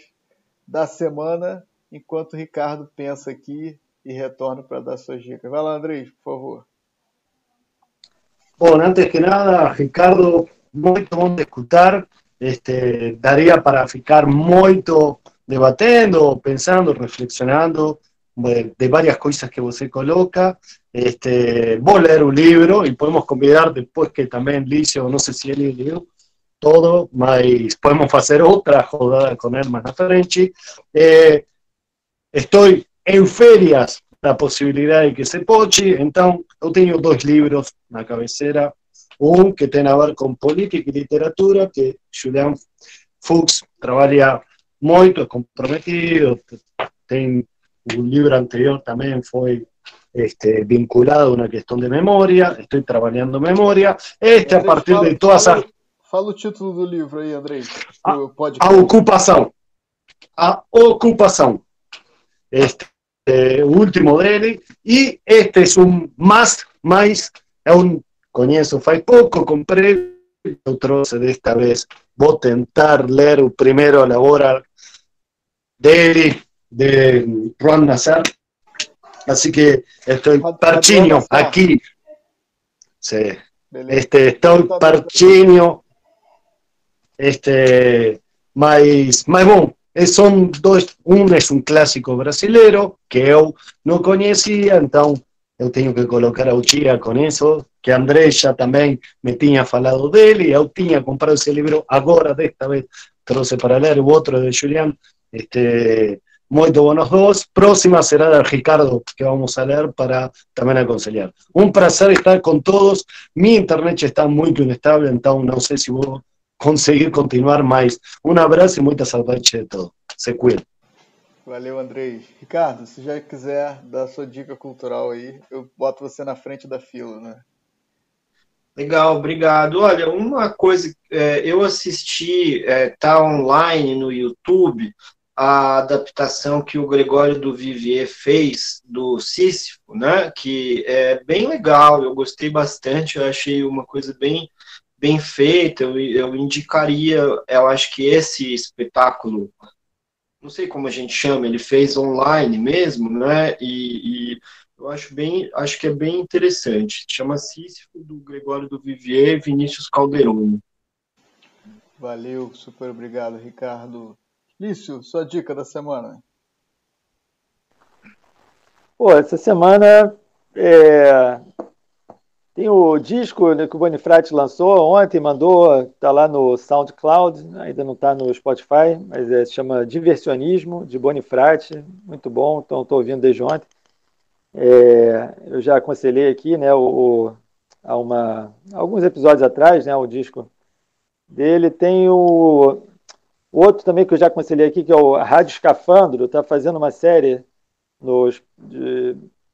da semana, enquanto o Ricardo pensa aqui e retorna para dar suas dicas. Vai lá, Andrés, por favor. Bom, antes que nada, Ricardo, muito bom de escutar. Este, daria para ficar muito debatendo, pensando, reflexionando de, varias cosas que você coloca. Este, vou ler un libro y podemos convidar después que también Licio, no sé si él leu, todo, mas podemos hacer otra jodada con Hermana Frenchy. Eh, estoy en ferias la posibilidad de que se poche, entonces yo tengo dos libros la cabecera, un que tiene a ver con política y literatura, que Julian Fuchs trabaja muy comprometido, tem un libro anterior también fue este, vinculado a una cuestión de memoria, estoy trabajando memoria, este a partir de todas esas... Fala o título do livro aí, Andrei. A, a Ocupação. a ocupação. Este é o último dele, e este é um mais, mas é um, conheço faz pouco, comprei, eu trouxe desta vez, vou tentar ler o primeiro labora dele, de Juan Nazar, así que estoy parchinho aquí. Sí. Este, estoy parchinho. Este, mais, mais bom, são dois, um é um clássico brasileiro que eu não conhecia, então eu tenho que colocar a Uchia com isso, que André já também me tinha falado dele, eu tinha comprado esse livro agora, desta vez trouxe para ler o outro de Julián, este, muito buenos dos. Próxima será de Ricardo, que vamos a para también aconselhar. Un placer estar con todos. Mi internet está inestable, entonces no sé si voy a conseguir continuar mais. Um abraço e muita saudade de todo. Se cuida. Valeu, Andrei. Ricardo, se já quiser dar sua dica cultural aí, eu boto você na frente da fila, né? Legal, obrigado. Olha, uma coisa, é, eu assisti, é, tá online no YouTube, a adaptação que o Gregório do Vivier fez do Sísifo, né? Que é bem legal, eu gostei bastante, eu achei uma coisa bem bem feita, eu, eu indicaria, eu acho que esse espetáculo, não sei como a gente chama, ele fez online mesmo, né? E, e eu acho bem, acho que é bem interessante. Chama Sísifo do Gregório do Vivier e Vinícius Calderoni. Valeu, super obrigado, Ricardo. Lício, sua dica da semana. Pô, essa semana é... tem o disco né, que o Bonifrati lançou ontem, mandou, tá lá no SoundCloud, ainda não está no Spotify, mas é, se chama Diversionismo, de Bonifrati, muito bom, então estou ouvindo desde ontem. É, eu já aconselhei aqui, né, o, há uma, alguns episódios atrás, né, o disco dele. Tem o Outro também que eu já aconselhei aqui, que é o Rádio Escafandro, está fazendo uma série nos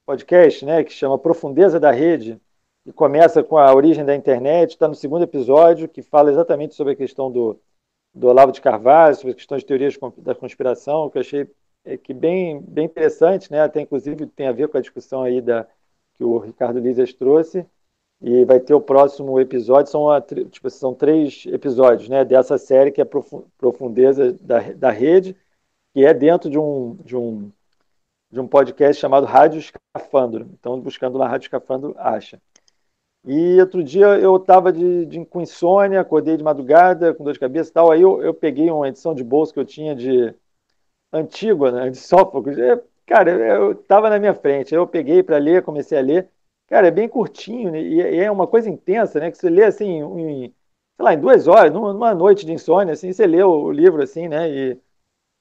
podcast, né, que chama Profundeza da Rede, e começa com a origem da internet, está no segundo episódio, que fala exatamente sobre a questão do, do Olavo de Carvalho, sobre as questões de teorias da conspiração, que eu achei que bem, bem interessante, né, até inclusive tem a ver com a discussão aí da, que o Ricardo Lízias trouxe, e vai ter o próximo episódio, são, tipo, são três episódios né, dessa série que é Profundeza da, da Rede, que é dentro de um, de um, de um podcast chamado Rádio Escafandro. Então, buscando lá Rádio Escafandro, acha. E outro dia eu estava de, de, com insônia, acordei de madrugada, com dor de cabeça e tal. Aí eu, eu peguei uma edição de bolso que eu tinha de Antígona, de Sófocles. Cara, eu estava na minha frente. Eu peguei para ler, comecei a ler. Cara, é bem curtinho né? e é uma coisa intensa, né? Que você lê assim, em, sei lá, em duas horas, numa noite de insônia, assim, você lê o livro assim, né? E,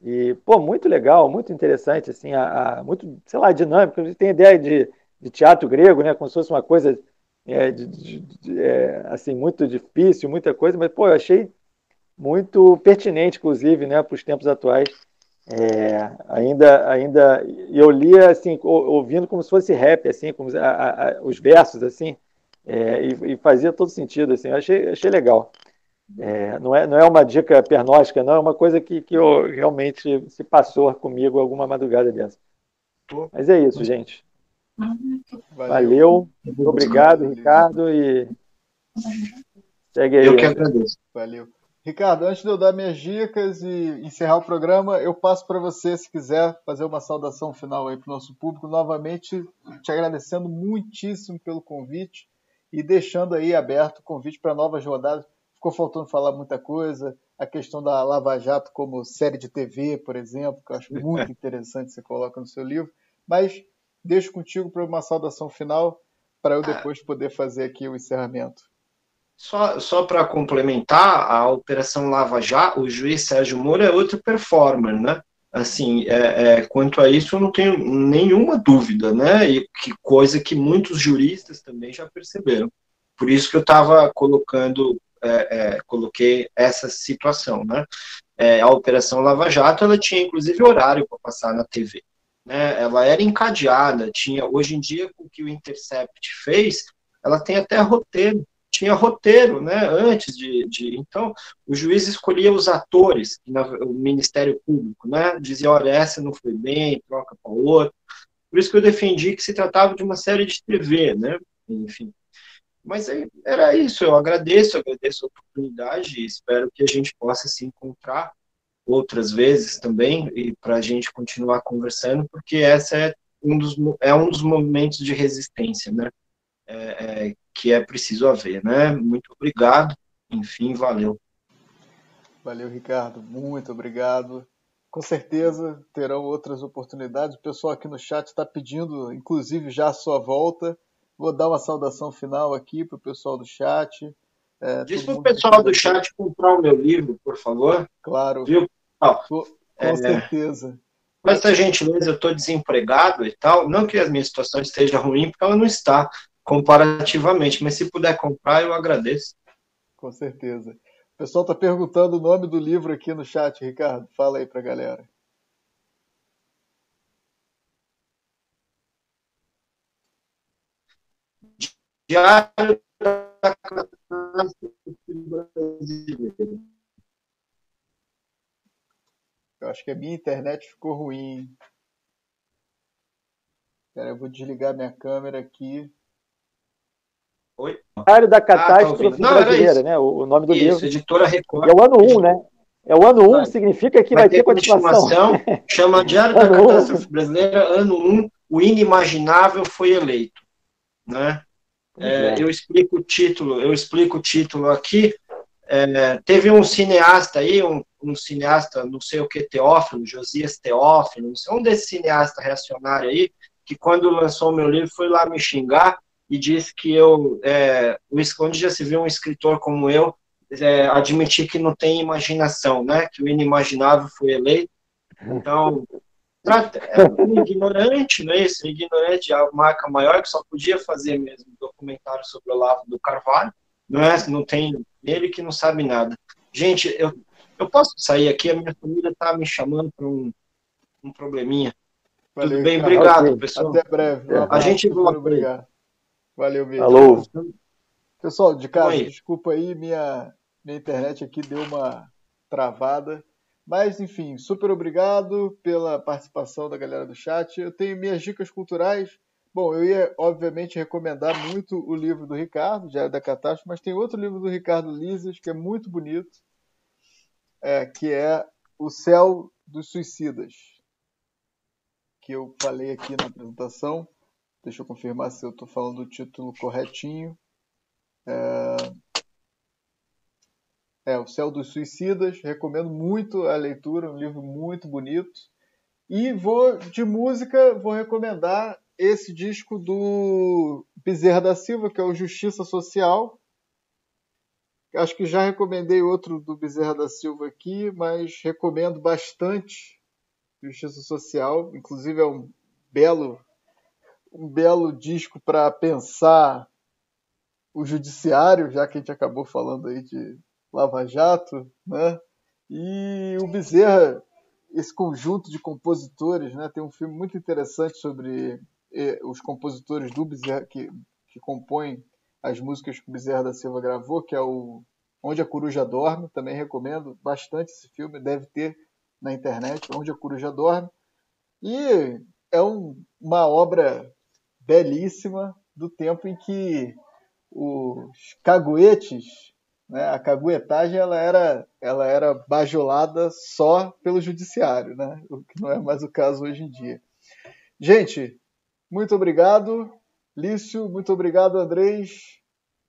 e pô, muito legal, muito interessante, assim, a, a muito, sei lá, dinâmico. A gente tem ideia de, de teatro grego, né? Como se fosse uma coisa é, de, de, de, é, assim, muito difícil, muita coisa, mas pô, eu achei muito pertinente, inclusive, né, para os tempos atuais. É, ainda, ainda, eu lia assim, ouvindo como se fosse rap, assim, como a, a, os versos, assim, é, e, e, fazia todo sentido, assim, eu achei, achei legal. É, não, é, não é uma dica pernóstica, não, é uma coisa que, que eu, realmente se passou comigo alguma madrugada dessa. Mas é isso, gente. Valeu, Valeu. obrigado, Ricardo, e segue aí. Eu que agradeço. Valeu. Ricardo, antes de eu dar minhas dicas e encerrar o programa, eu passo para você, se quiser, fazer uma saudação final aí para o nosso público, novamente te agradecendo muitíssimo pelo convite e deixando aí aberto o convite para novas rodadas. Ficou faltando falar muita coisa, a questão da Lava Jato como série de TV, por exemplo, que eu acho muito (laughs) interessante você coloca no seu livro, mas deixo contigo para uma saudação final para eu depois poder fazer aqui o encerramento. Só, só para complementar, a Operação Lava Jato, o juiz Sérgio Moro é outro performer, né? Assim, é, é, quanto a isso, eu não tenho nenhuma dúvida, né? E que coisa que muitos juristas também já perceberam. Por isso que eu estava colocando, é, é, coloquei essa situação, né? É, a Operação Lava Jato, ela tinha inclusive horário para passar na TV. Né? Ela era encadeada, tinha. Hoje em dia, o que o Intercept fez, ela tem até roteiro tinha roteiro, né? Antes de, de, então o juiz escolhia os atores, o Ministério Público, né? Dizia, olha, essa não foi bem, troca para outra. Por isso que eu defendi que se tratava de uma série de TV, né? Enfim. Mas era isso. Eu agradeço, agradeço a oportunidade e espero que a gente possa se encontrar outras vezes também e para a gente continuar conversando, porque essa é um dos é um dos momentos de resistência, né? É, é, que é preciso haver, né? Muito obrigado. Enfim, valeu. Valeu, Ricardo. Muito obrigado. Com certeza terão outras oportunidades. O pessoal aqui no chat está pedindo, inclusive, já a sua volta. Vou dar uma saudação final aqui para o pessoal do chat. É, Diz para o pessoal do chat comprar o meu livro, por favor. Claro. Viu? com é, certeza. Com essa gentileza, eu estou desempregado e tal. Não que a minha situação esteja ruim, porque ela não está comparativamente, mas se puder comprar, eu agradeço. Com certeza. O pessoal está perguntando o nome do livro aqui no chat, Ricardo. Fala aí para a galera. Diário da Catástrofe Brasileira. Eu acho que a minha internet ficou ruim. Pera, eu vou desligar minha câmera aqui. Oi? Diário da Catástrofe ah, tá Brasileira, né? O, o, nome do Isso, livro. editora Record. É o ano 1, um, né? É o ano 1, um, significa que vai, vai ter, ter continuação. continuação. (laughs) chama Diário da Catástrofe. Brasileira, ano 1, um, o inimaginável foi eleito. Né? É, é. Eu explico o título, eu explico o título aqui. É, teve um cineasta aí, um, um, cineasta, não sei o que, Teófilo, Josias Teófilo, um desses cineastas reacionários aí, que quando lançou o meu livro foi lá me xingar e disse que eu, é, onde já se viu um escritor como eu, é, admitir que não tem imaginação, né? Que o inimaginável foi eleito. Então, é um ignorante, não é isso? Ignorante, a marca maior que só podia fazer mesmo um documentário sobre o Lavo do Carvalho, não é? Não tem ele que não sabe nada. Gente, eu, eu posso sair aqui, a minha família está me chamando para um, um probleminha. Valeu, Tudo bem? Cara. Obrigado, pessoal. Até breve. a gente volta. Obrigado. Valeu, beijo. Alô. Pessoal, de casa, Oi. desculpa aí, minha, minha internet aqui deu uma travada. Mas, enfim, super obrigado pela participação da galera do chat. Eu tenho minhas dicas culturais. Bom, eu ia, obviamente, recomendar muito o livro do Ricardo, já é da Catástrofe, mas tem outro livro do Ricardo Lises que é muito bonito, é, que é O Céu dos Suicidas, que eu falei aqui na apresentação. Deixa eu confirmar se eu estou falando o título corretinho. É... é, O Céu dos Suicidas. Recomendo muito a leitura, um livro muito bonito. E vou de música, vou recomendar esse disco do Bezerra da Silva, que é o Justiça Social. Acho que já recomendei outro do Bezerra da Silva aqui, mas recomendo bastante Justiça Social. Inclusive é um belo um belo disco para pensar o judiciário, já que a gente acabou falando aí de Lava Jato, né? E o Bezerra, esse conjunto de compositores, né? Tem um filme muito interessante sobre eh, os compositores do Bezerra que, que compõem as músicas que o Bezerra da Silva gravou, que é o Onde a Coruja Dorme. Também recomendo bastante esse filme, deve ter na internet, Onde a Coruja Dorme. E é um, uma obra belíssima do tempo em que os caguetes, né, a caguetagem ela era, ela era bajulada só pelo judiciário, né, o que não é mais o caso hoje em dia. Gente, muito obrigado. Lício, muito obrigado, Andrés.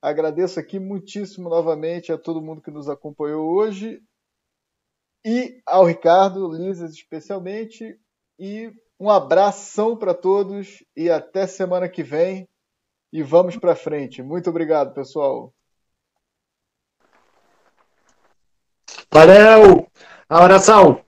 Agradeço aqui muitíssimo novamente a todo mundo que nos acompanhou hoje e ao Ricardo Lisas especialmente e um abração para todos e até semana que vem. E vamos para frente. Muito obrigado, pessoal. Valeu! Abração!